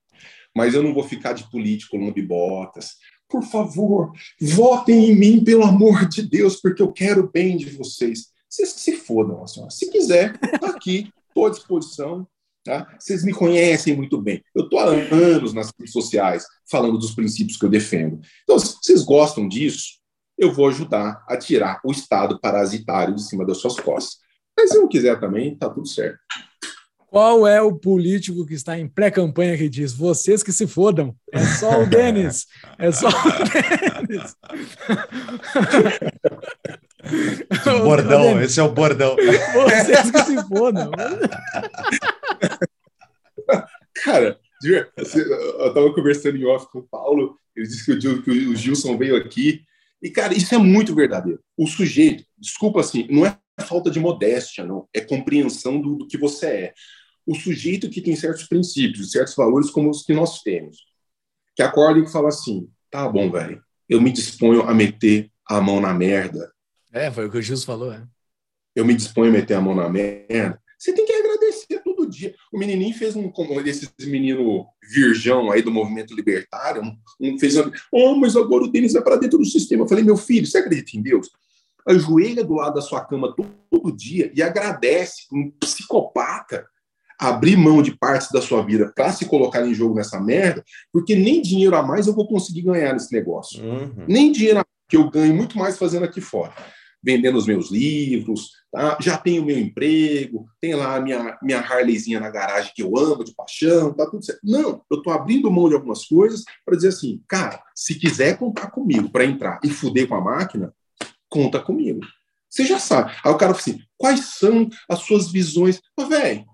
mas eu não vou ficar de político lambibotas. Por favor, votem em mim, pelo amor de Deus, porque eu quero o bem de vocês. Vocês se fodam, senhora. Se quiser, tá aqui, estou à disposição. Tá? Vocês me conhecem muito bem. Eu estou há anos nas redes sociais falando dos princípios que eu defendo. Então, se vocês gostam disso, eu vou ajudar a tirar o Estado parasitário de cima das suas costas. Mas se não quiser também, tá tudo certo. Qual é o político que está em pré-campanha que diz vocês que se fodam? É só o Denis. É só o Denis. bordão, esse é o bordão. Vocês que se fodam. Cara, eu estava conversando em off com o Paulo, ele disse que o, que o Gilson veio aqui, e, cara, isso é muito verdadeiro. O sujeito, desculpa assim, não é falta de modéstia, não, é compreensão do, do que você é o sujeito que tem certos princípios, certos valores como os que nós temos, que acorda e fala assim, tá bom, velho, eu me disponho a meter a mão na merda. É, foi o que o Gilson falou, é. Eu me disponho a meter a mão na merda. Você tem que agradecer todo dia. O menininho fez um, como desses menino virgão aí do movimento libertário, um, um fez um, oh, mas agora o Denis vai para dentro do sistema. Eu falei, meu filho, você acredita em Deus? Ajoelha do lado da sua cama todo, todo dia e agradece um psicopata abrir mão de partes da sua vida para se colocar em jogo nessa merda, porque nem dinheiro a mais eu vou conseguir ganhar nesse negócio. Uhum. Nem dinheiro a que eu ganho muito mais fazendo aqui fora. vendendo os meus livros, tá? já tenho meu emprego, tem lá a minha, minha Harleyzinha na garagem que eu amo de paixão, tá tudo certo. Não, eu estou abrindo mão de algumas coisas para dizer assim, cara, se quiser contar comigo para entrar e fuder com a máquina, conta comigo. Você já sabe. Aí o cara fala assim, quais são as suas visões? velho,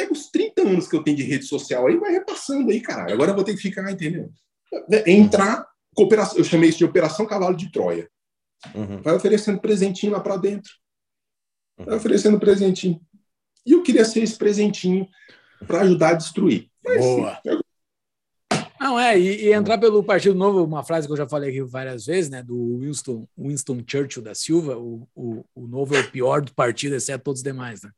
pega os 30 anos que eu tenho de rede social aí, vai repassando aí, caralho. Agora eu vou ter que ficar, entendeu? Entrar, cooperação, eu chamei isso de Operação Cavalo de Troia. Uhum. Vai oferecendo presentinho lá para dentro. Vai oferecendo presentinho. E eu queria ser esse presentinho para ajudar a destruir. Mas, Boa. Eu... Não, é, e, e, entrar pelo Partido Novo, uma frase que eu já falei aqui várias vezes, né, do Winston, Winston Churchill da Silva, o, o, o Novo é o pior do partido, exceto todos os demais, né?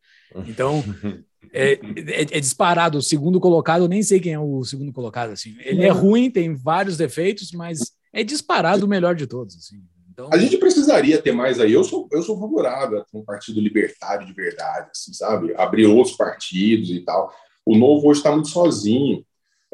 Então, é, é, é, disparado. O segundo colocado, eu nem sei quem é o segundo colocado, assim. Ele é ruim, tem vários defeitos, mas é disparado o melhor de todos, assim. Então... A gente precisaria ter mais aí. Eu sou, eu sou favorável a um partido libertário de verdade, assim, sabe? Abrir outros partidos e tal. O Novo hoje está muito sozinho.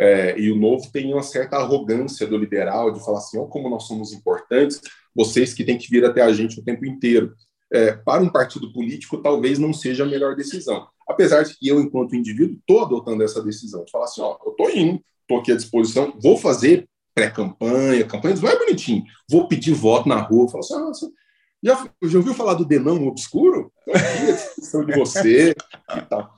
É, e o Novo tem uma certa arrogância do liberal de falar assim: oh, como nós somos importantes, vocês que têm que vir até a gente o tempo inteiro. É, para um partido político, talvez não seja a melhor decisão. Apesar de que eu, enquanto indivíduo, estou adotando essa decisão. De falar assim: ó, eu estou indo, estou aqui à disposição, vou fazer pré-campanha, campanha, vai bonitinho. Vou pedir voto na rua, falo assim, ah, já, já ouviu falar do Denão Obscuro? Então, a de você e tal.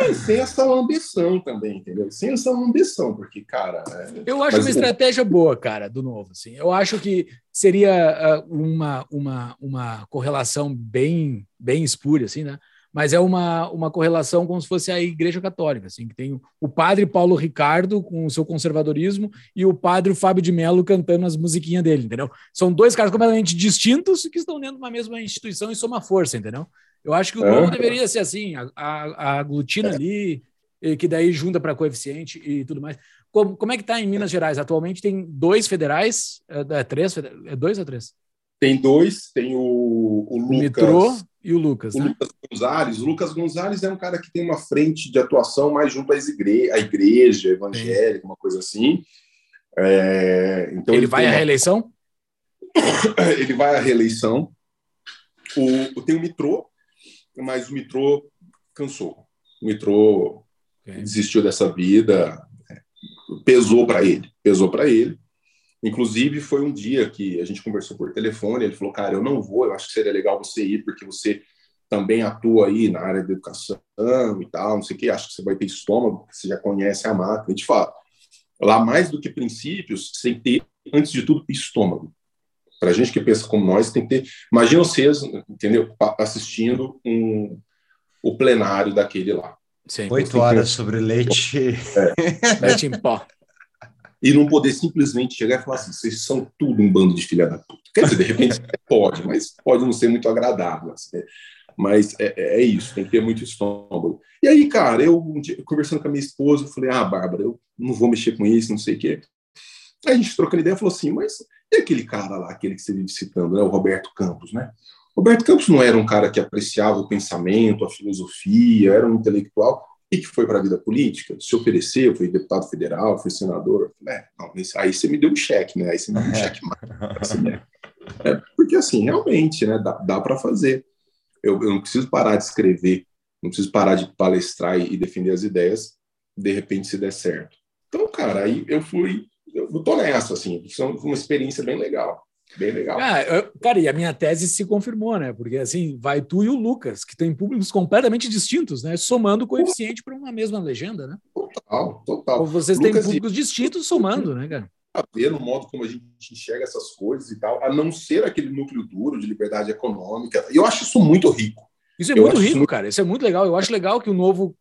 Mas sem essa ambição também, entendeu? Sem essa ambição, porque, cara. É... Eu acho uma estratégia boa, cara, do novo. Assim. Eu acho que seria uh, uma, uma, uma correlação bem, bem espúria, assim, né? mas é uma, uma correlação como se fosse a Igreja Católica, assim, que tem o padre Paulo Ricardo com o seu conservadorismo e o padre Fábio de Mello cantando as musiquinhas dele, entendeu? São dois caras completamente distintos que estão dentro de uma mesma instituição e soma força, entendeu? Eu acho que o novo deveria ser assim, a, a, aglutina ali, que daí junta para coeficiente e tudo mais. Como, como é que está em Minas Gerais? Atualmente tem dois federais, é, é três, é dois ou três? Tem dois, tem o, o Lucas. Metrô e o Lucas, o né? Lucas Gonzalez. O Lucas Gonzalez é um cara que tem uma frente de atuação mais junto às igre à igreja evangélica, uma coisa assim. É, então ele, ele vai à uma... reeleição? ele vai à reeleição. O, tem o Mitrô, mas o Mitrô cansou. O Mitrô okay. desistiu dessa vida, pesou para ele, pesou para ele. Inclusive, foi um dia que a gente conversou por telefone. Ele falou: Cara, eu não vou, eu acho que seria legal você ir, porque você também atua aí na área da educação e tal, não sei o que. Acho que você vai ter estômago, porque você já conhece a máquina. De fato, lá mais do que princípios, você tem que ter, antes de tudo, estômago. Para a gente que pensa como nós, tem que ter. Imagina vocês, entendeu? Assistindo um, o plenário daquele lá. Oito horas sobre leite. É, leite em pó e não poder simplesmente chegar e falar assim: vocês são tudo um bando de filha da puta. Quer dizer, de repente pode, mas pode não ser muito agradável. Assim, né? Mas é, é, é, isso, tem que ter muito estômago. E aí, cara, eu um dia, conversando com a minha esposa, eu falei: ah, Bárbara, eu não vou mexer com isso, não sei o quê. Aí a gente trocando ideia falou assim: mas e aquele cara lá, aquele que você vive citando, né, o Roberto Campos, né? Roberto Campos não era um cara que apreciava o pensamento, a filosofia, era um intelectual e que foi para a vida política, se ofereceu, foi deputado federal, foi senador. É, não, aí você me deu um cheque, né? Aí você me deu um cheque mais. Né? É, porque assim, realmente, né? Dá, dá para fazer. Eu, eu, não preciso parar de escrever, não preciso parar de palestrar e, e defender as ideias, de repente se der certo. Então, cara, aí eu fui, eu tô nessa, assim, foi uma experiência bem legal. Bem legal. Ah, eu, cara, e a minha tese se confirmou, né? Porque assim, vai tu e o Lucas, que têm públicos completamente distintos, né? Somando o coeficiente para uma mesma legenda, né? Total, total. Ou vocês Lucas têm públicos e... distintos somando, né, cara? A ver no modo como a gente enxerga essas coisas e tal, a não ser aquele núcleo duro de liberdade econômica. Eu acho isso muito rico. Isso é eu muito rico, muito... cara. Isso é muito legal. Eu acho legal que o novo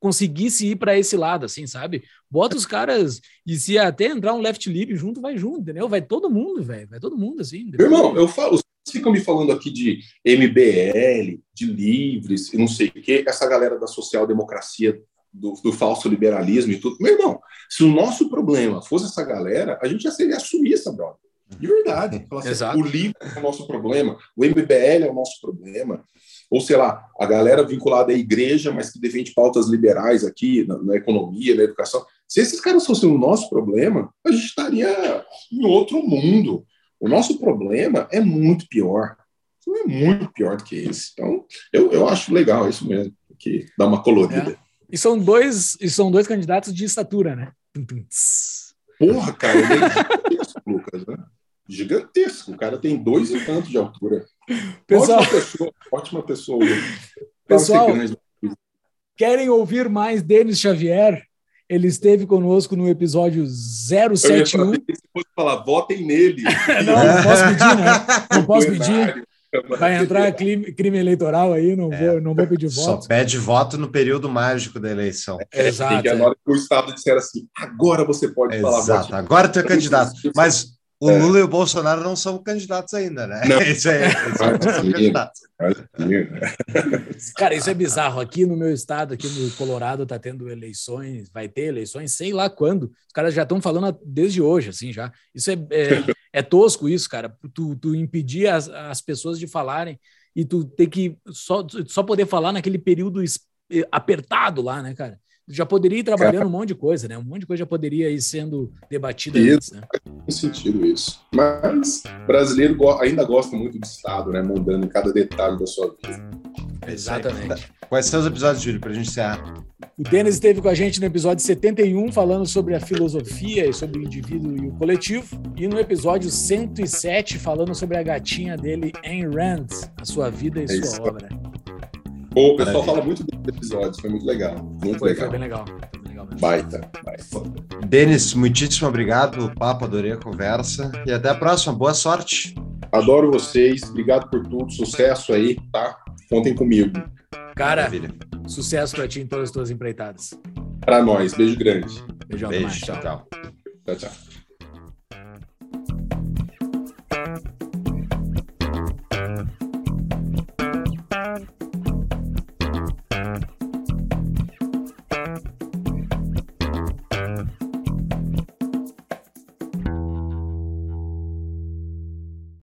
conseguisse ir para esse lado, assim, sabe? Bota os caras e se até entrar um left lip junto, vai junto, entendeu? Vai todo mundo, velho. Vai todo mundo, assim. Irmão, eu falo, vocês ficam me falando aqui de MBL, de livres e não sei o quê, essa galera da social-democracia, do, do, falso liberalismo e tudo. Meu irmão, se o nosso problema fosse essa galera, a gente já seria sumista, brother. De verdade. Assim, o livro é o nosso problema, o MBL é o nosso problema, ou sei lá, a galera vinculada à igreja, mas que defende pautas liberais aqui na, na economia, na educação. Se esses caras fossem o nosso problema, a gente estaria em outro mundo. O nosso problema é muito pior. É muito pior do que esse. Então, eu, eu acho legal isso mesmo, que dá uma colorida. É. E são dois, e são dois candidatos de estatura, né? Porra, cara, é gigantesco, Lucas, né? Gigantesco. O cara tem dois e tanto de altura. Pessoal, ótima pessoa, ótima pessoa. Pessoal, querem ouvir mais Denis Xavier? Ele esteve conosco no episódio 071. Eu ia falar, votem nele. não, não posso pedir, né? Não posso pedir. Vai entrar crime, crime, eleitoral aí, não, é, vou, não vou pedir voto. Só pede voto no período mágico da eleição. É, Exato. que é. o Estado disser assim, agora você pode Exato. falar. Exato, agora tu é candidato. Mas o é. Lula e o Bolsonaro não são candidatos ainda, né? Não. Isso aí, Cara, isso é bizarro. Aqui no meu estado, aqui no Colorado, tá tendo eleições, vai ter eleições, sei lá quando. Os caras já estão falando desde hoje, assim, já. Isso é, é, é tosco, isso, cara. Tu, tu impedir as, as pessoas de falarem e tu ter que só, só poder falar naquele período apertado lá, né, cara? Já poderia ir trabalhando um monte de coisa, né? Um monte de coisa já poderia ir sendo debatida isso, antes, né? Tem sentido isso. Mas brasileiro ainda gosta muito do Estado, né? Mandando em cada detalhe da sua vida. Exatamente. Quais são os episódios, Júlio, para a gente encerrar? O Denis esteve com a gente no episódio 71, falando sobre a filosofia e sobre o indivíduo e o coletivo. E no episódio 107, falando sobre a gatinha dele, Ayn Rand, a sua vida e é sua isso. obra. Pô, o pessoal fala muito desses episódios, foi muito legal. Muito foi, legal. Foi bem legal. Baita, baita. Denis, muitíssimo obrigado pelo papo, adorei a conversa. E até a próxima. Boa sorte. Adoro vocês, obrigado por tudo, sucesso aí, tá? Contem comigo. Cara, Maravilha. sucesso pra ti em todas as tuas empreitadas. Pra nós, beijo grande. Beijão, Beijo, mais. tchau. Tchau, tchau. tchau.